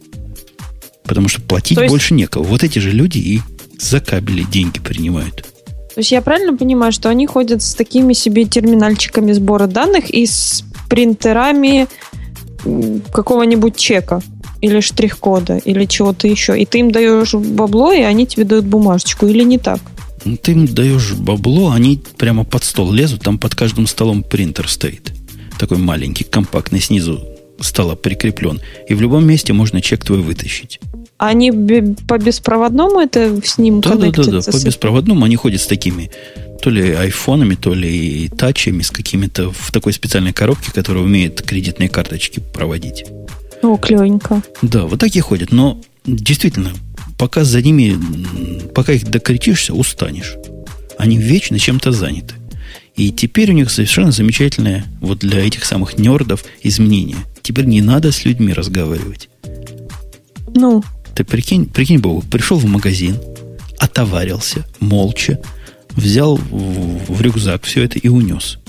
Потому что платить есть... больше некого. Вот эти же люди и за кабели деньги принимают. То есть я правильно понимаю, что они ходят с такими себе терминальчиками сбора данных и с принтерами какого-нибудь чека? Или штрих-кода, или чего-то еще. И ты им даешь бабло, и они тебе дают бумажечку, или не так? Ну, ты им даешь бабло, они прямо под стол лезут, там под каждым столом принтер стоит. Такой маленький, компактный, снизу стола прикреплен. И в любом месте можно чек твой вытащить. Они по беспроводному это с ним да, да, да, да, по беспроводному они ходят с такими то ли айфонами, то ли тачами, с какими-то в такой специальной коробке, которая умеет кредитные карточки проводить. О, клевенько. Да, вот такие ходят. Но действительно, пока за ними, пока их докричишься, устанешь. Они вечно чем-то заняты. И теперь у них совершенно замечательное, вот для этих самых нердов, изменение. Теперь не надо с людьми разговаривать. Ну? Ты прикинь, прикинь, Богу, пришел в магазин, отоварился, молча, взял в, в рюкзак все это и унес.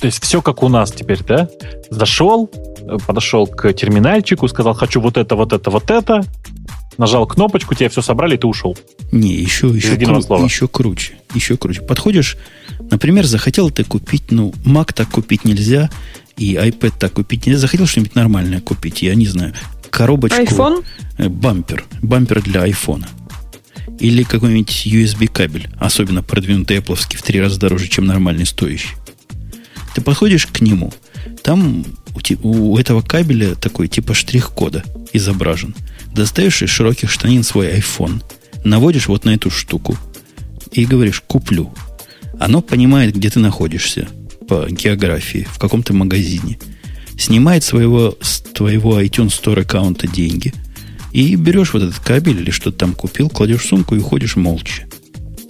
То есть все как у нас теперь, да? Зашел, подошел к терминальчику, сказал, хочу вот это, вот это, вот это, нажал кнопочку, тебе все собрали, и ты ушел. Не, еще, еще, кру- еще круче. Еще круче. Подходишь, например, захотел ты купить, ну, Mac так купить нельзя, и iPad так купить нельзя. Захотел что-нибудь нормальное купить, я не знаю, коробочку... iPhone? Э, бампер. Бампер для iPhone. Или какой-нибудь USB кабель, особенно продвинутый Apple в три раза дороже, чем нормальный стоящий. Ты подходишь к нему, там у, у этого кабеля такой типа штрих-кода изображен. Достаешь из широких штанин свой iPhone, наводишь вот на эту штуку и говоришь «куплю». Оно понимает, где ты находишься по географии, в каком-то магазине. Снимает своего, с твоего iTunes Store аккаунта деньги – и берешь вот этот кабель или что-то там купил, кладешь в сумку и уходишь молча.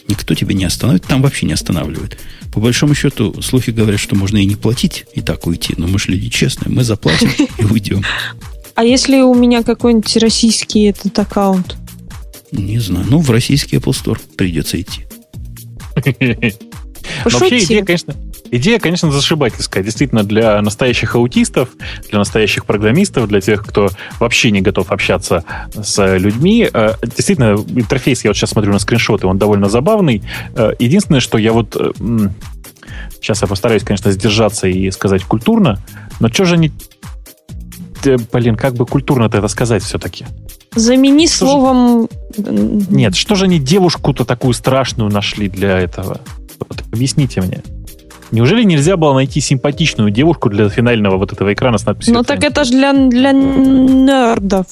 Никто тебя не остановит, там вообще не останавливает. По большому счету, слухи говорят, что можно и не платить, и так уйти. Но мы же люди честные, мы заплатим и (laughs) уйдем. А если у меня какой-нибудь российский этот аккаунт? Не знаю. Ну, в российский Apple Store придется идти. (laughs) Вообще идея, конечно, идея, конечно, зашибательская. Действительно, для настоящих аутистов, для настоящих программистов, для тех, кто вообще не готов общаться с людьми. Э, действительно, интерфейс, я вот сейчас смотрю на скриншоты, он довольно забавный. Э, единственное, что я вот... Сейчас я постараюсь, конечно, сдержаться и сказать культурно, но что же они... Блин, как бы культурно-то это сказать все-таки? Замени что словом... Же... Нет, что же они девушку-то такую страшную нашли для этого? Вот объясните мне. Неужели нельзя было найти симпатичную девушку для финального вот этого экрана с надписью? Ну так это же для, для нердов.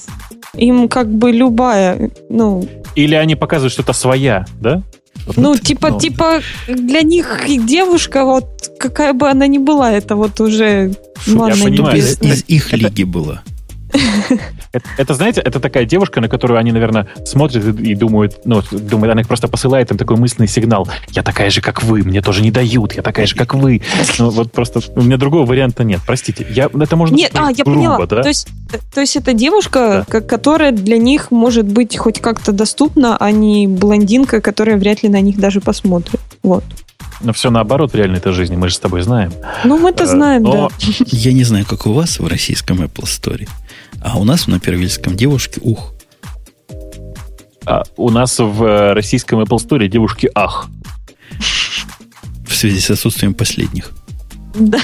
Им как бы любая, ну... Или они показывают, что это своя, да? Вот ну, типа, ну, типа, для них девушка, вот какая бы она ни была, это вот уже... Ладно, я понимаю, из их это... лиги было. (laughs) Это, это, знаете, это такая девушка, на которую они, наверное, смотрят и, и думают, ну, думают, она их просто посылает им такой мысленный сигнал. Я такая же, как вы, мне тоже не дают, я такая же, как вы. Ну, вот просто у меня другого варианта нет. Простите, я, это можно Нет, а, я грубо, поняла. Да? То, есть, то есть это девушка, да. которая для них может быть хоть как-то доступна, а не блондинка, которая вряд ли на них даже посмотрит. Вот. Но все наоборот в реальной-то жизни, мы же с тобой знаем. Ну, мы-то э, знаем, Но... да. (laughs) (laughs) Я не знаю, как у вас в российском Apple Store. А у нас на Первильском девушки ух. А у нас в э, российском Apple Store девушки ах. В связи с отсутствием последних. Да.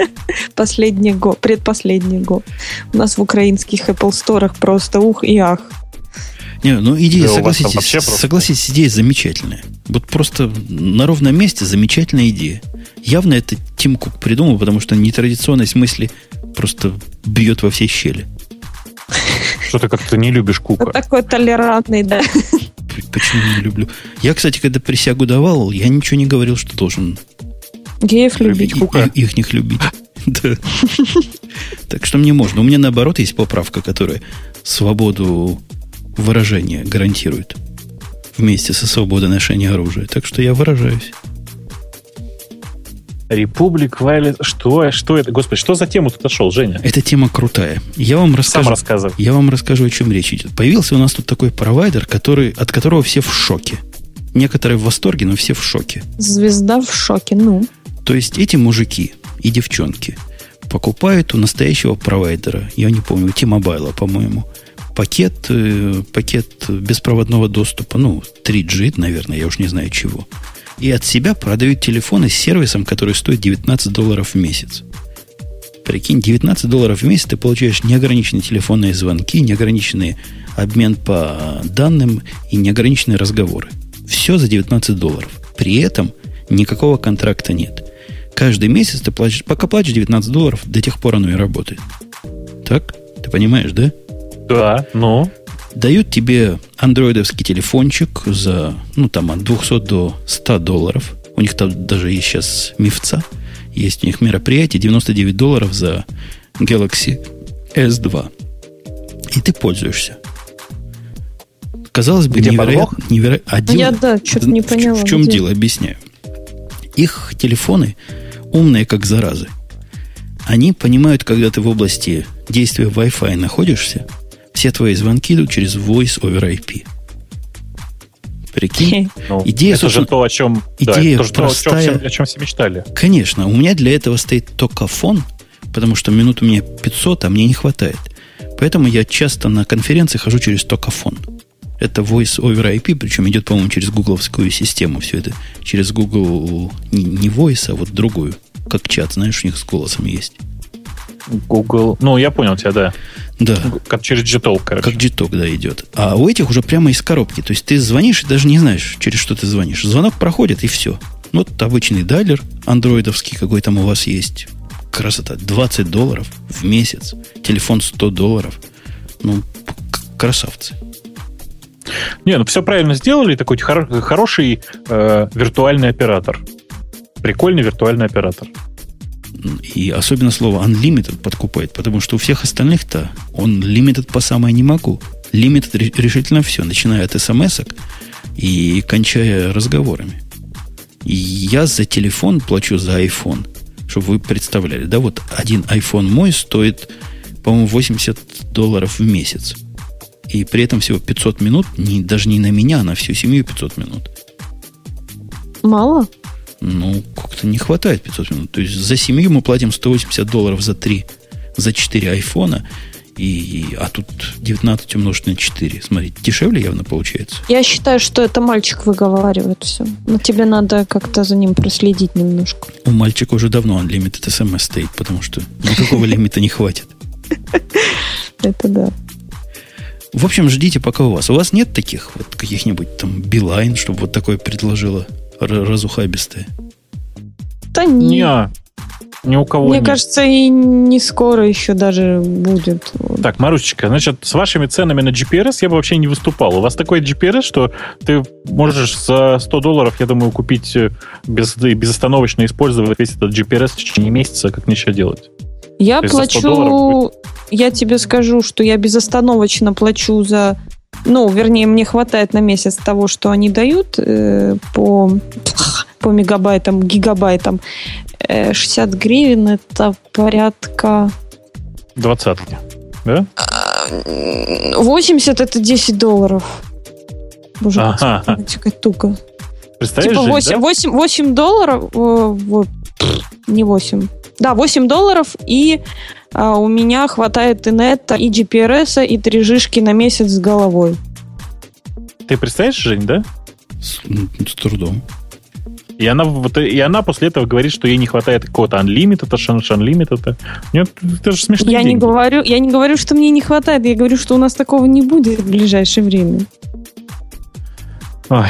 (laughs) Последний год, предпоследний год. У нас в украинских Apple Store просто ух и ах. Не, ну идея, да согласитесь, согласитесь, идея замечательная. Вот просто на ровном месте замечательная идея. Явно это Тим Кук придумал, потому что нетрадиционность мысли просто бьет во все щели. Что ты как-то не любишь Кука. Такой толерантный, да. (laughs) Почему не люблю? Я, кстати, когда присягу давал, я ничего не говорил, что должен Геев любить. Кука. Их них любить. (laughs) Да. Так что мне можно. У меня наоборот есть поправка, которая свободу выражения гарантирует. Вместе со свободой ношения оружия. Так что я выражаюсь. Republic Wireless. Что, что это? Господи, что за тему ты нашел, Женя? Эта тема крутая. Я вам расскажу. Сам рассказывай. Я вам расскажу, о чем речь идет. Появился у нас тут такой провайдер, который, от которого все в шоке. Некоторые в восторге, но все в шоке. Звезда в шоке, ну. То есть эти мужики и девчонки покупают у настоящего провайдера, я не помню, T-Mobile, по-моему, пакет, э, пакет беспроводного доступа, ну, 3G, наверное, я уж не знаю чего – и от себя продают телефоны с сервисом, который стоит 19 долларов в месяц. Прикинь, 19 долларов в месяц ты получаешь неограниченные телефонные звонки, неограниченный обмен по данным и неограниченные разговоры. Все за 19 долларов. При этом никакого контракта нет. Каждый месяц ты платишь, пока платишь 19 долларов, до тех пор оно и работает. Так? Ты понимаешь, да? Да, ну. Дают тебе андроидовский телефончик за, ну, там, от 200 до 100 долларов. У них там даже есть сейчас мифца. Есть у них мероприятие, 99 долларов за Galaxy S2. И ты пользуешься. Казалось бы, Где невероятно. Неверо... А дело... Я, да, что-то не поняла. В, в чем где? дело, объясняю. Их телефоны умные, как заразы. Они понимают, когда ты в области действия Wi-Fi находишься, все твои звонки идут через Voice over IP. Прикинь? Ну, идея, это же то, о чем, идея да, это простая. То, о, чем, о чем все мечтали. Конечно. У меня для этого стоит только фон, потому что минут у меня 500, а мне не хватает. Поэтому я часто на конференции хожу через токофон. Это Voice over IP, причем идет, по-моему, через гугловскую систему. Все это через Google не Voice, а вот другую. Как чат, знаешь, у них с голосом есть. Google. Ну, я понял тебя, да. Да. Как через Gtalk, короче. Как Gtalk, да, идет. А у этих уже прямо из коробки. То есть ты звонишь и даже не знаешь, через что ты звонишь. Звонок проходит, и все. Вот обычный дайлер андроидовский, какой там у вас есть. Красота. 20 долларов в месяц. Телефон 100 долларов. Ну, красавцы. Не, ну все правильно сделали. Такой хор- хороший э, виртуальный оператор. Прикольный виртуальный оператор. И особенно слово unlimited подкупает, потому что у всех остальных-то он limited по самое не могу. Limited решительно все, начиная от смс и кончая разговорами. И я за телефон плачу за iPhone, чтобы вы представляли. Да, вот один iPhone мой стоит, по-моему, 80 долларов в месяц. И при этом всего 500 минут, не, даже не на меня, а на всю семью 500 минут. Мало? Ну, как-то не хватает 500 минут. То есть за семью мы платим 180 долларов за 3, за 4 айфона. И, а тут 19 умножить на 4. Смотрите, дешевле явно получается. Я считаю, что это мальчик выговаривает все. Но тебе надо как-то за ним проследить немножко. У мальчика уже давно unlimited SMS стоит, потому что никакого (laughs) лимита не хватит. Это да. В общем, ждите пока у вас. У вас нет таких вот каких-нибудь там Билайн, чтобы вот такое предложила разухабистое? Да не. Не, ни у кого Мне нет. кажется, и не скоро еще даже будет. Так, Марусечка, значит, с вашими ценами на GPRS я бы вообще не выступал. У вас такой GPRS, что ты можешь за 100 долларов, я думаю, купить э, без, безостановочно использовать весь этот GPRS в течение месяца, как нечего делать. Я плачу, я тебе скажу, что я безостановочно плачу за ну, вернее, мне хватает на месяц того, что они дают э, по, по мегабайтам, гигабайтам. Э, 60 гривен это порядка... Двадцатки, да? 80 это 10 долларов. Боже, ага. математика туго. Представляешь, типа 8, Жень, да? 8, 8 долларов, э, вот, не 8. Да, 8 долларов, и а, у меня хватает и нета, и GPRS, и 3 жишки на месяц с головой. Ты представляешь, Жень, да? С, с трудом. И она, вот, и она после этого говорит, что ей не хватает какого-то unlimited, unlimited. Нет, это же смешно. Я не, говорю, я не говорю, что мне не хватает, я говорю, что у нас такого не будет в ближайшее время. Ой.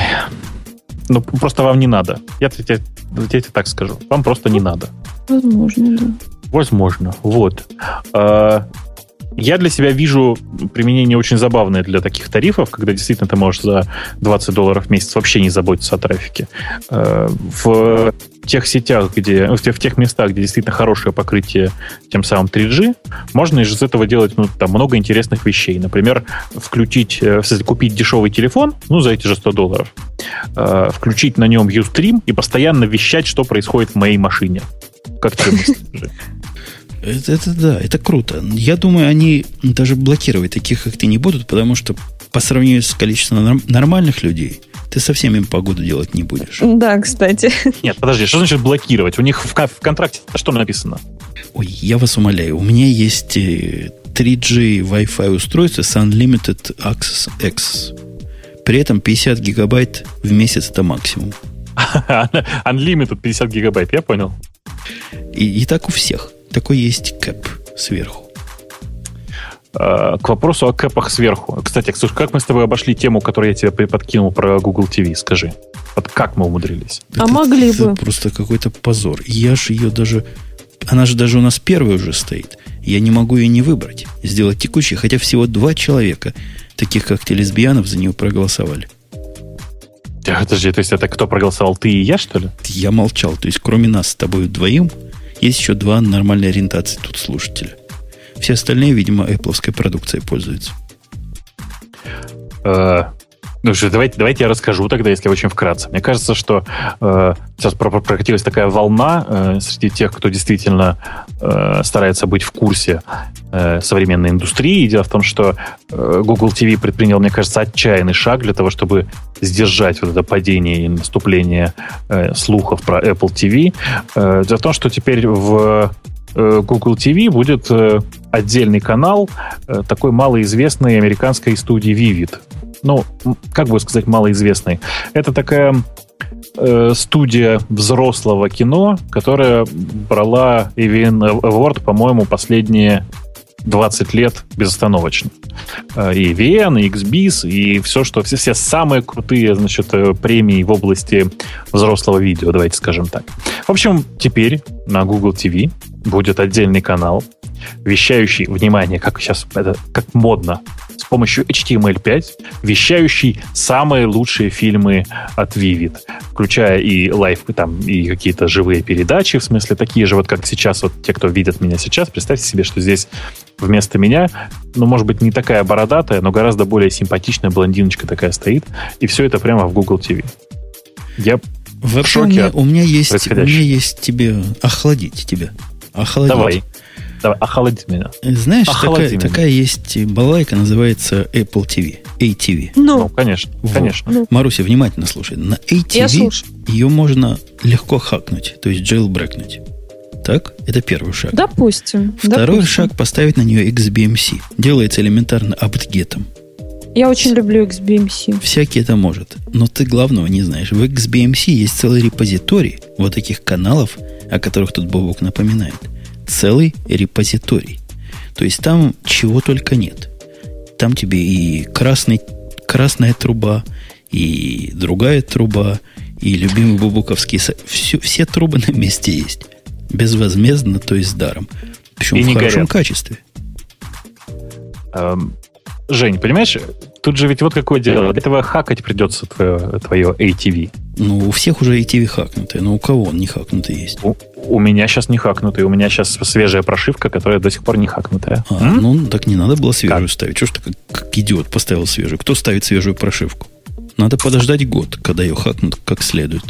Ну, просто вам не надо. Я тебе, я тебе так скажу. Вам просто не надо. Возможно, да. Возможно. Вот. А, Я для себя вижу применение очень забавное для таких тарифов, когда действительно ты можешь за 20 долларов в месяц вообще не заботиться о трафике. Э, В тех сетях, где, в тех, местах, где действительно хорошее покрытие тем самым 3G, можно из этого делать ну, там, много интересных вещей. Например, включить, э, купить дешевый телефон, ну, за эти же 100 долларов, э, включить на нем Ustream и постоянно вещать, что происходит в моей машине. Как? (laughs) Это, это да, это круто. Я думаю, они даже блокировать таких, как ты, не будут, потому что по сравнению с количеством норм- нормальных людей, ты совсем им погоду делать не будешь. Да, кстати. Нет, подожди, что значит блокировать? У них в, в контракте что написано? Ой, я вас умоляю, у меня есть э, 3G Wi-Fi устройство с Unlimited Access X. При этом 50 гигабайт в месяц это максимум. (laughs) Unlimited 50 гигабайт, я понял. И, и так у всех. Такой есть кэп сверху. К вопросу о кэпах сверху. Кстати, Ксюш, как мы с тобой обошли тему, которую я тебе подкинул про Google TV? Скажи. Вот как мы умудрились? А это, могли это бы. просто какой-то позор. Я же ее даже... Она же даже у нас первая уже стоит. Я не могу ее не выбрать. Сделать текущей, хотя всего два человека, таких как лесбиянов, за нее проголосовали. Подожди, то есть это кто проголосовал, ты и я, что ли? Я молчал. То есть кроме нас с тобой двоим, есть еще два нормальной ориентации тут слушателя. Все остальные, видимо, Apple продукцией пользуются. Э, ну что, давайте, давайте я расскажу тогда, если очень вкратце. Мне кажется, что э, сейчас прокатилась такая волна э, среди тех, кто действительно э, старается быть в курсе э, современной индустрии. Дело в том, что э, Google TV предпринял, мне кажется, отчаянный шаг для того, чтобы сдержать вот это падение и наступление э, слухов про Apple TV. Дело в том, что теперь в Google TV будет отдельный канал такой малоизвестной американской студии Vivid ну, как бы сказать, малоизвестный. Это такая студия взрослого кино, которая брала AVN Award, по-моему, последние 20 лет безостановочно. Э, и VN, и XBIS, и все, что все, все самые крутые, значит, э, премии в области взрослого видео, давайте скажем так. В общем, теперь на Google TV будет отдельный канал, вещающий, внимание, как сейчас это, как модно, с помощью HTML5, вещающий самые лучшие фильмы от Vivid, включая и live, там, и какие-то живые передачи, в смысле, такие же, вот как сейчас, вот те, кто видят меня сейчас, представьте себе, что здесь вместо меня, ну, может быть, не такая бородатая, но гораздо более симпатичная блондиночка такая стоит, и все это прямо в Google TV. Я Вообще, в шоке у меня, у меня есть, у меня есть тебе охладить тебя. Охладить. Давай. Давай, охлади меня. Знаешь, охлади такая, меня. такая есть балайка, называется Apple TV. ATV. Ну, ну конечно, вот. конечно. Ну. Маруся, внимательно слушай. На ATV ее можно легко хакнуть, то есть джейлбрекнуть. Так? Это первый шаг. Допустим. Второй допустим. шаг поставить на нее XBMC. Делается элементарно аптгетом. Я очень люблю XBMC. Всякий это может. Но ты главного не знаешь. В XBMC есть целый репозиторий вот таких каналов, о которых тут Бобок напоминает целый репозиторий. То есть там чего только нет. Там тебе и красный, красная труба, и другая труба, и любимый бубуковский... Все, все трубы (laughs) на месте есть. Безвозмездно, то есть даром. Причем и в хорошем горят. качестве. Жень, понимаешь, тут же ведь вот какое дело. Для этого хакать придется твое, твое ATV. Ну, у всех уже ATV хакнутые, но у кого он не хакнутый есть? У, у меня сейчас не хакнутый, у меня сейчас свежая прошивка, которая до сих пор не хакнутая. А, М? ну так не надо было свежую как? ставить. Чего ж ты как, как идиот поставил свежую? Кто ставит свежую прошивку? Надо подождать год, когда ее хакнут как следует.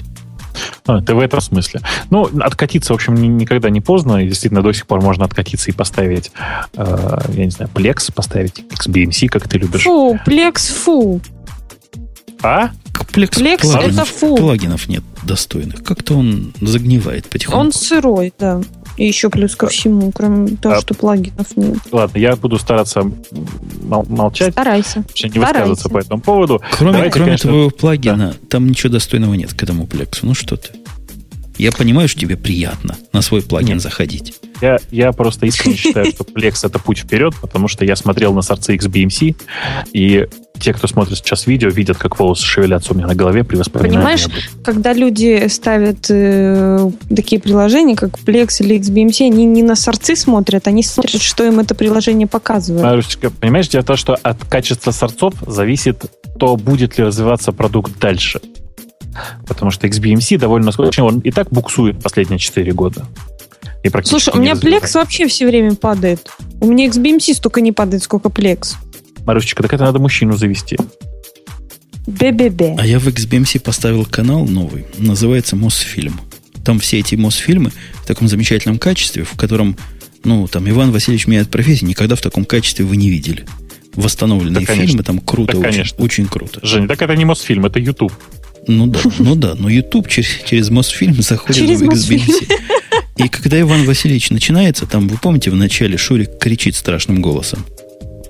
А, ты в этом смысле. Ну, откатиться, в общем, никогда не поздно. И действительно, до сих пор можно откатиться и поставить, э, я не знаю, Plex, поставить XBMC, как ты любишь. Фу, Plex, фу. А? Plex, Plex плагинов, это фу. Плагинов нет достойных. Как-то он загнивает потихоньку. Он сырой, да. И еще плюс ко всему, кроме того, а, что плагинов нет. Ладно, я буду стараться мол- молчать. Старайся. Вообще не высказываться по этому поводу. Кроме, Давайте, кроме конечно... твоего плагина, да. там ничего достойного нет к этому плексу. Ну что ты? Я понимаю, что тебе приятно на свой плагин Нет. заходить. Я, я просто искренне считаю, что Plex это путь вперед, потому что я смотрел на сорцы XBMC, и те, кто смотрит сейчас видео, видят, как волосы шевелятся у меня на голове при воспоминании. Понимаешь, когда люди ставят э, такие приложения, как Plex или XBMC, они не на сорцы смотрят, они смотрят, что им это приложение показывает. Марусечка, понимаешь, дело в том, что от качества сорцов зависит то, будет ли развиваться продукт дальше. Потому что XBMC довольно скучный, он и так буксует последние 4 года. И Слушай, у меня Plex вообще все время падает. У меня XBMC столько не падает, сколько Plex. Марусечка, так это надо мужчину завести. БББ. А я в XBMC поставил канал новый, называется Мосфильм. Там все эти Мосфильмы в таком замечательном качестве, в котором, ну, там Иван Васильевич меняет профессию, никогда в таком качестве вы не видели. Восстановленные да, фильмы, там круто, да, очень, очень круто. Женя, так это не Мосфильм, это YouTube. Ну да, ну да, но YouTube через, через Мосфильм заходит через в XBMC. И когда Иван Васильевич начинается, там, вы помните, в начале Шурик кричит страшным голосом.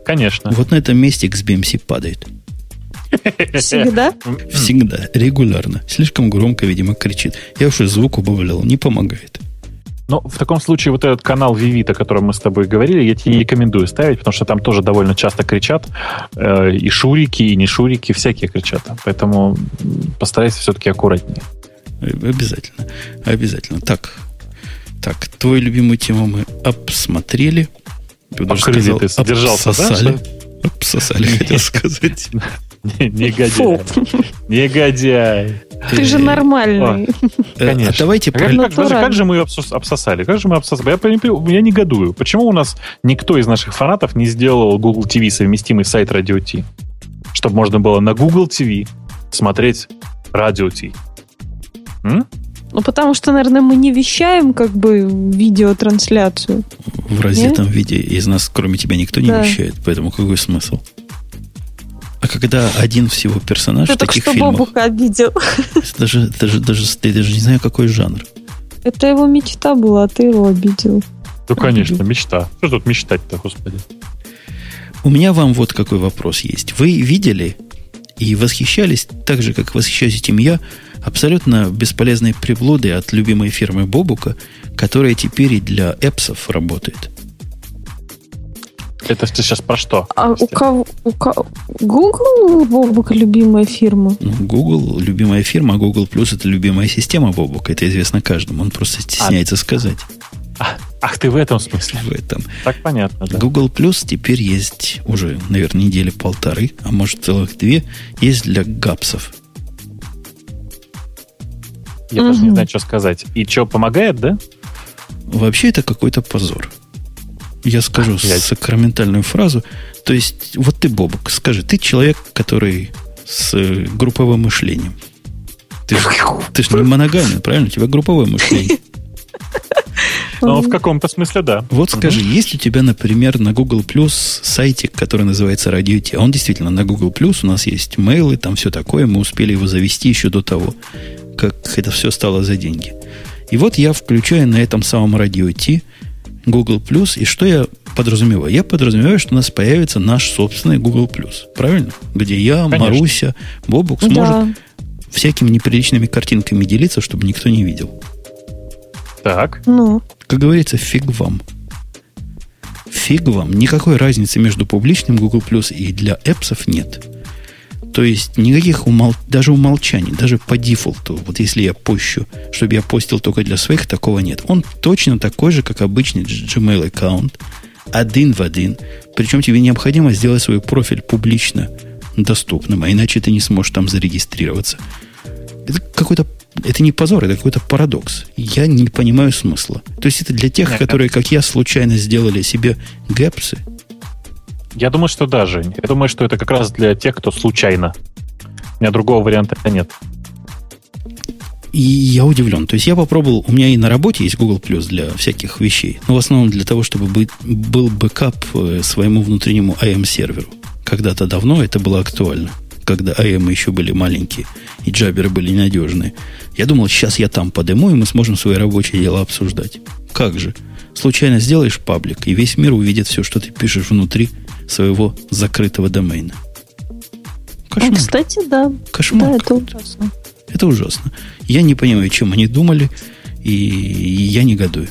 Конечно. Вот на этом месте XBMC падает. Всегда? Всегда, регулярно. Слишком громко, видимо, кричит. Я уже звук убавлял, не помогает. Но в таком случае вот этот канал Вивит, о котором мы с тобой говорили, я тебе рекомендую ставить, потому что там тоже довольно часто кричат. Э, и шурики, и не шурики, всякие кричат. Поэтому постарайся все-таки аккуратнее. Обязательно. Обязательно. Так, так, твою любимую тему мы обсмотрели. Сказал, ты содержался, обсосали. Да, обсосали, хотел (laughs) сказать. Негодяй. Негодяй. Ты же нормальный. Э, Конечно. А давайте как, же мы обсосали? Как же мы обсосали? Я, негодую. Почему у нас никто из наших фанатов не сделал Google TV совместимый сайт Radio T? Чтобы можно было на Google TV смотреть Radio T. Ну, потому что, наверное, мы не вещаем как бы видеотрансляцию. В раздетом виде из нас, кроме тебя, никто не вещает, поэтому какой смысл? А когда один всего персонаж ты таких что фильмов... Бобука обидел. Даже, даже, даже, я даже не знаю, какой жанр. Это его мечта была, а ты его обидел. Ну, конечно, мечта. Что тут мечтать-то, господи? У меня вам вот какой вопрос есть. Вы видели и восхищались так же, как восхищаюсь этим я, абсолютно бесполезные приблуды от любимой фирмы Бобука, которая теперь и для эпсов работает. Это ты сейчас про что? А у кого, у кого? Google Бобука любимая фирма? Ну, Google любимая фирма, а Google Plus это любимая система Бобука. Это известно каждому. Он просто стесняется а, сказать. А, ах, ты в этом смысле? В этом. Так понятно, да. Google Plus теперь есть уже, наверное, недели полторы, а может целых две, есть для гапсов. Я угу. даже не знаю, что сказать. И что, помогает, да? Вообще это какой-то позор. Я скажу а, сакраментальную фразу. То есть, вот ты, Бобок, скажи, ты человек, который с э, групповым мышлением. Ты же ты ж не моногамный, правильно? У тебя групповое мышление. (laughs) Ну, в каком-то смысле, да. Вот скажи, угу. есть у тебя, например, на Google Plus сайтик, который называется Radio T? Он действительно на Google Plus, у нас есть мейлы, там все такое, мы успели его завести еще до того как это все стало за деньги. И вот я включаю на этом самом радио T Google Plus, и что я подразумеваю? Я подразумеваю, что у нас появится наш собственный Google Plus, правильно? Где я, Конечно. Маруся, Бобук сможет да. всякими неприличными картинками делиться, чтобы никто не видел. Так. Ну. Как говорится, фиг вам. Фиг вам. Никакой разницы между публичным Google Plus и для эпсов нет. То есть никаких умол... даже умолчаний, даже по дефолту, вот если я пощу, чтобы я постил только для своих, такого нет. Он точно такой же, как обычный Gmail аккаунт, один в один. Причем тебе необходимо сделать свой профиль публично доступным, а иначе ты не сможешь там зарегистрироваться. Это какой-то это не позор, это какой-то парадокс. Я не понимаю смысла. То есть это для тех, которые, как я, случайно сделали себе GApps ы, я думаю, что даже. Я думаю, что это как раз для тех, кто случайно. У меня другого варианта нет. И я удивлен. То есть я попробовал, у меня и на работе есть Google Plus для всяких вещей. Но в основном для того, чтобы быть, был бэкап э, своему внутреннему IM-серверу. Когда-то давно это было актуально. Когда IM еще были маленькие и джаберы были ненадежные. Я думал, сейчас я там подыму, и мы сможем свои рабочие дела обсуждать. Как же? Случайно сделаешь паблик, и весь мир увидит все, что ты пишешь внутри – своего закрытого домена. Кошмар. А, кстати, да. Кошмар. Да, это ужасно. Это ужасно. Я не понимаю, чем они думали, и я негодую.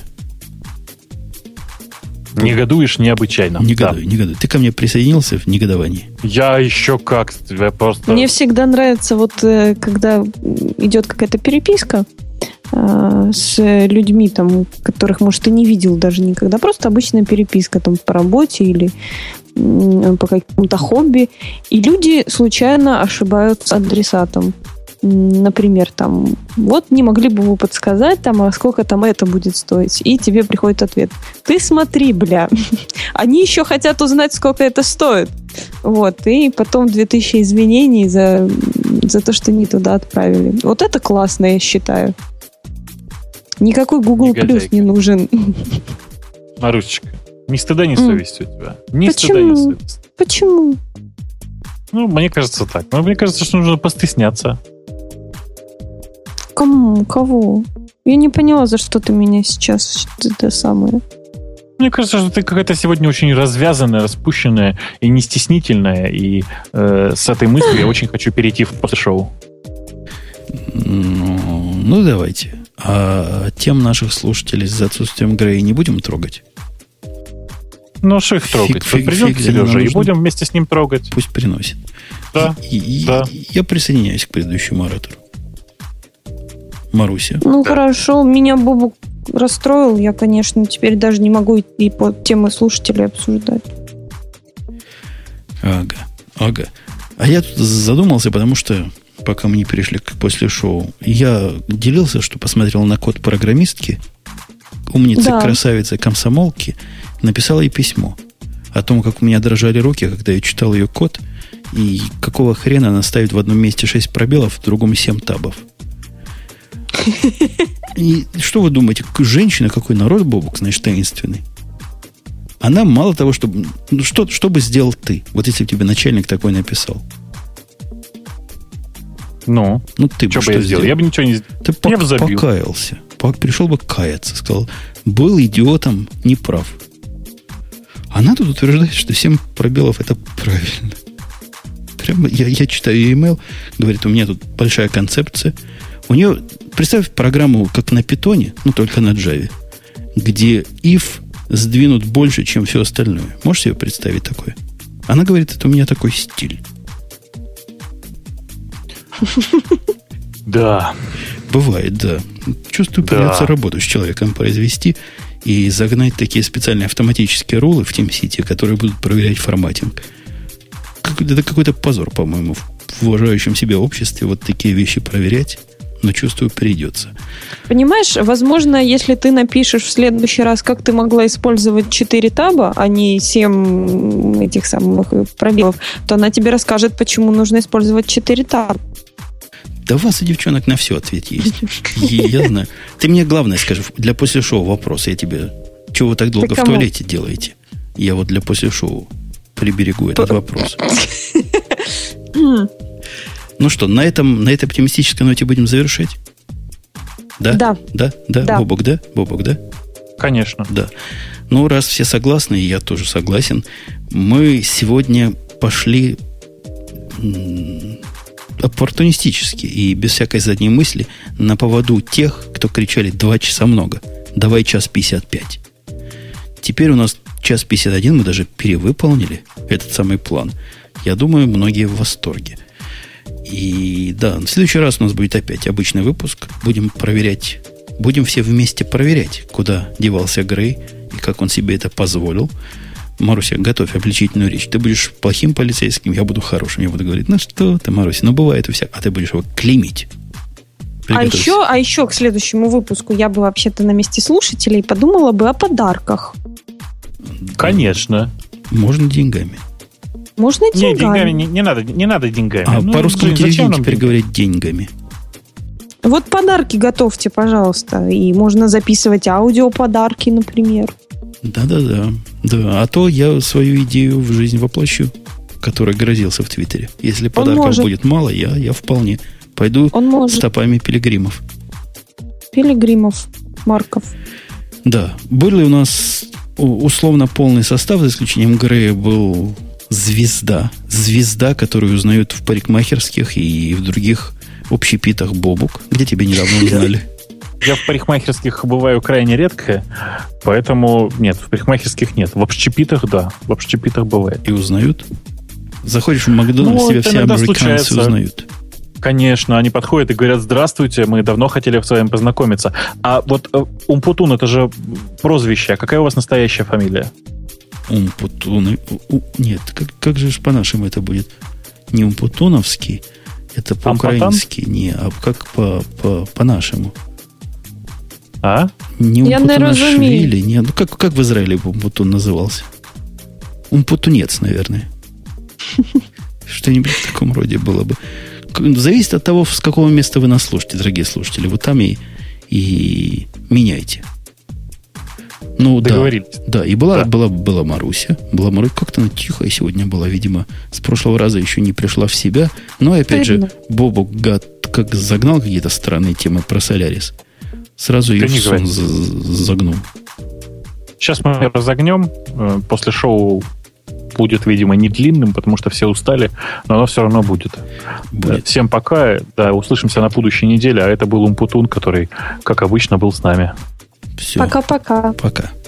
Негодуешь необычайно. Негодую, да. негодую. Ты ко мне присоединился в негодовании? Я еще как. Тебя просто... Мне всегда нравится, вот э, когда идет какая-то переписка, э, с людьми, там, которых, может, ты не видел даже никогда. Просто обычная переписка там по работе или по какому-то хобби, и люди случайно ошибаются адресатом. Например, там, вот не могли бы вы подсказать, там, а сколько там это будет стоить? И тебе приходит ответ. Ты смотри, бля, (laughs) они еще хотят узнать, сколько это стоит. Вот, и потом 2000 извинений за, за то, что не туда отправили. Вот это классно, я считаю. Никакой Google Plus не нужен. (laughs) Марусечка, ни стыда, ни совести у тебя. Ни Почему? стыда, ни совести. Почему? Ну, мне кажется так. Но мне кажется, что нужно постесняться. Кому? Кого? Я не поняла, за что ты меня сейчас это самое. Мне кажется, что ты какая-то сегодня очень развязанная, распущенная и не стеснительная. И э, с этой мыслью я очень хочу перейти в шоу. Ну, ну, давайте. А тем наших слушателей за отсутствием Грея не будем трогать? Ну, что их трогать? Фиг, придет фиг, Сережа, и будем вместе с ним трогать. Пусть приносит. Да, и, да. И, я присоединяюсь к предыдущему оратору. Маруся. Ну, да. хорошо. Меня Бобук расстроил. Я, конечно, теперь даже не могу и по темы слушателей обсуждать. Ага, ага. А я тут задумался, потому что пока мы не перешли к после шоу, я делился, что посмотрел на код программистки, умницы, да. красавицы, комсомолки, написала ей письмо о том, как у меня дрожали руки, когда я читал ее код, и какого хрена она ставит в одном месте 6 пробелов, в другом 7 табов. И что вы думаете, женщина, какой народ, Бобук, значит, таинственный? Она мало того, чтобы... Ну, что, что бы сделал ты, вот если бы тебе начальник такой написал? Ну, ну ты что бы, что я сделал? Я бы ничего не сделал. Ты пок- бы забил. покаялся. Пришел бы каяться. Сказал, был идиотом, неправ. Она тут утверждает, что 7 пробелов это правильно. Прямо я, я читаю ее email, говорит, у меня тут большая концепция. У нее, представь программу как на питоне, ну только на Java, где if сдвинут больше, чем все остальное. Можешь себе представить такое? Она говорит, это у меня такой стиль. Да. Бывает, да. Чувствую, придется да. работу с человеком произвести и загнать такие специальные автоматические рулы в TeamCity, которые будут проверять форматинг. Это какой-то позор, по-моему, в уважающем себя обществе вот такие вещи проверять но чувствую, придется. Понимаешь, возможно, если ты напишешь в следующий раз, как ты могла использовать 4 таба, а не 7 этих самых пробелов, то она тебе расскажет, почему нужно использовать 4 таба. Да у вас, у девчонок, на все ответ есть. Я знаю. Ты мне главное скажи, для после шоу вопрос. Я тебе... Чего вы так долго в туалете делаете? Я вот для после шоу приберегу этот вопрос. (laughs) Ну что, на, этом, на этой оптимистической ноте будем завершать? Да? Да. Да? Да? да. Бобок, да? Бобок, да? Конечно. Да. Ну, раз все согласны, и я тоже согласен, мы сегодня пошли оппортунистически и без всякой задней мысли на поводу тех, кто кричали «два часа много, давай час 55». Теперь у нас час 51, мы даже перевыполнили этот самый план. Я думаю, многие в восторге. И да, в следующий раз у нас будет опять обычный выпуск. Будем проверять, будем все вместе проверять, куда девался Грей и как он себе это позволил. Маруся, готовь обличительную речь. Ты будешь плохим полицейским, я буду хорошим. Я буду говорить, ну что ты, Маруся, ну бывает у всех. А ты будешь его клеймить. А еще, а еще к следующему выпуску я бы вообще-то на месте слушателей подумала бы о подарках. Конечно. Можно деньгами. Можно деньгами. Не, деньгами не, не, надо, не надо деньгами. А ну, по русскому телевидению теперь говорить деньгами. Вот подарки готовьте, пожалуйста. И можно записывать аудио подарки, например. Да-да-да. Да. А то я свою идею в жизнь воплощу, который грозился в Твиттере. Если подарков будет мало, я, я вполне пойду Он может. стопами пилигримов. Пилигримов, Марков. Да. Были у нас условно полный состав, за исключением Грея, был звезда. Звезда, которую узнают в парикмахерских и в других общепитах Бобук, где тебя недавно узнали. (laughs) Я в парикмахерских бываю крайне редко, поэтому нет, в парикмахерских нет. В общепитах, да, в общепитах бывает. И узнают? Заходишь в Макдональдс, ну, тебя все американцы случается. узнают. Конечно, они подходят и говорят, здравствуйте, мы давно хотели с вами познакомиться. А вот э, Умпутун, это же прозвище, а какая у вас настоящая фамилия? Умпутун. Нет, как, как же по-нашему это будет? Не Умпутуновский, это по-украински, не, а как по, по, по-нашему. А? Не Умпутунашвили, не, ну как, как в Израиле Умпутун назывался? Умпутунец, наверное. (laughs) Что-нибудь в таком роде было бы. Зависит от того, с какого места вы нас слушаете, дорогие слушатели. Вот там и, и меняйте. Ну, Договорились. Да, да. И была, да. была, была Маруся. Была Маруся. Как-то она тихая сегодня была, видимо. С прошлого раза еще не пришла в себя. Но, опять Стыдно. же, Бобу гад как загнал какие-то странные темы про Солярис. Сразу ее загнул. Сейчас мы разогнем. Э, после шоу будет, видимо, не длинным, потому что все устали, но оно все равно будет. будет. Всем пока. Да, услышимся на будущей неделе. А это был Умпутун, который, как обычно, был с нами. Все. Пока-пока. Пока. -пока. Пока.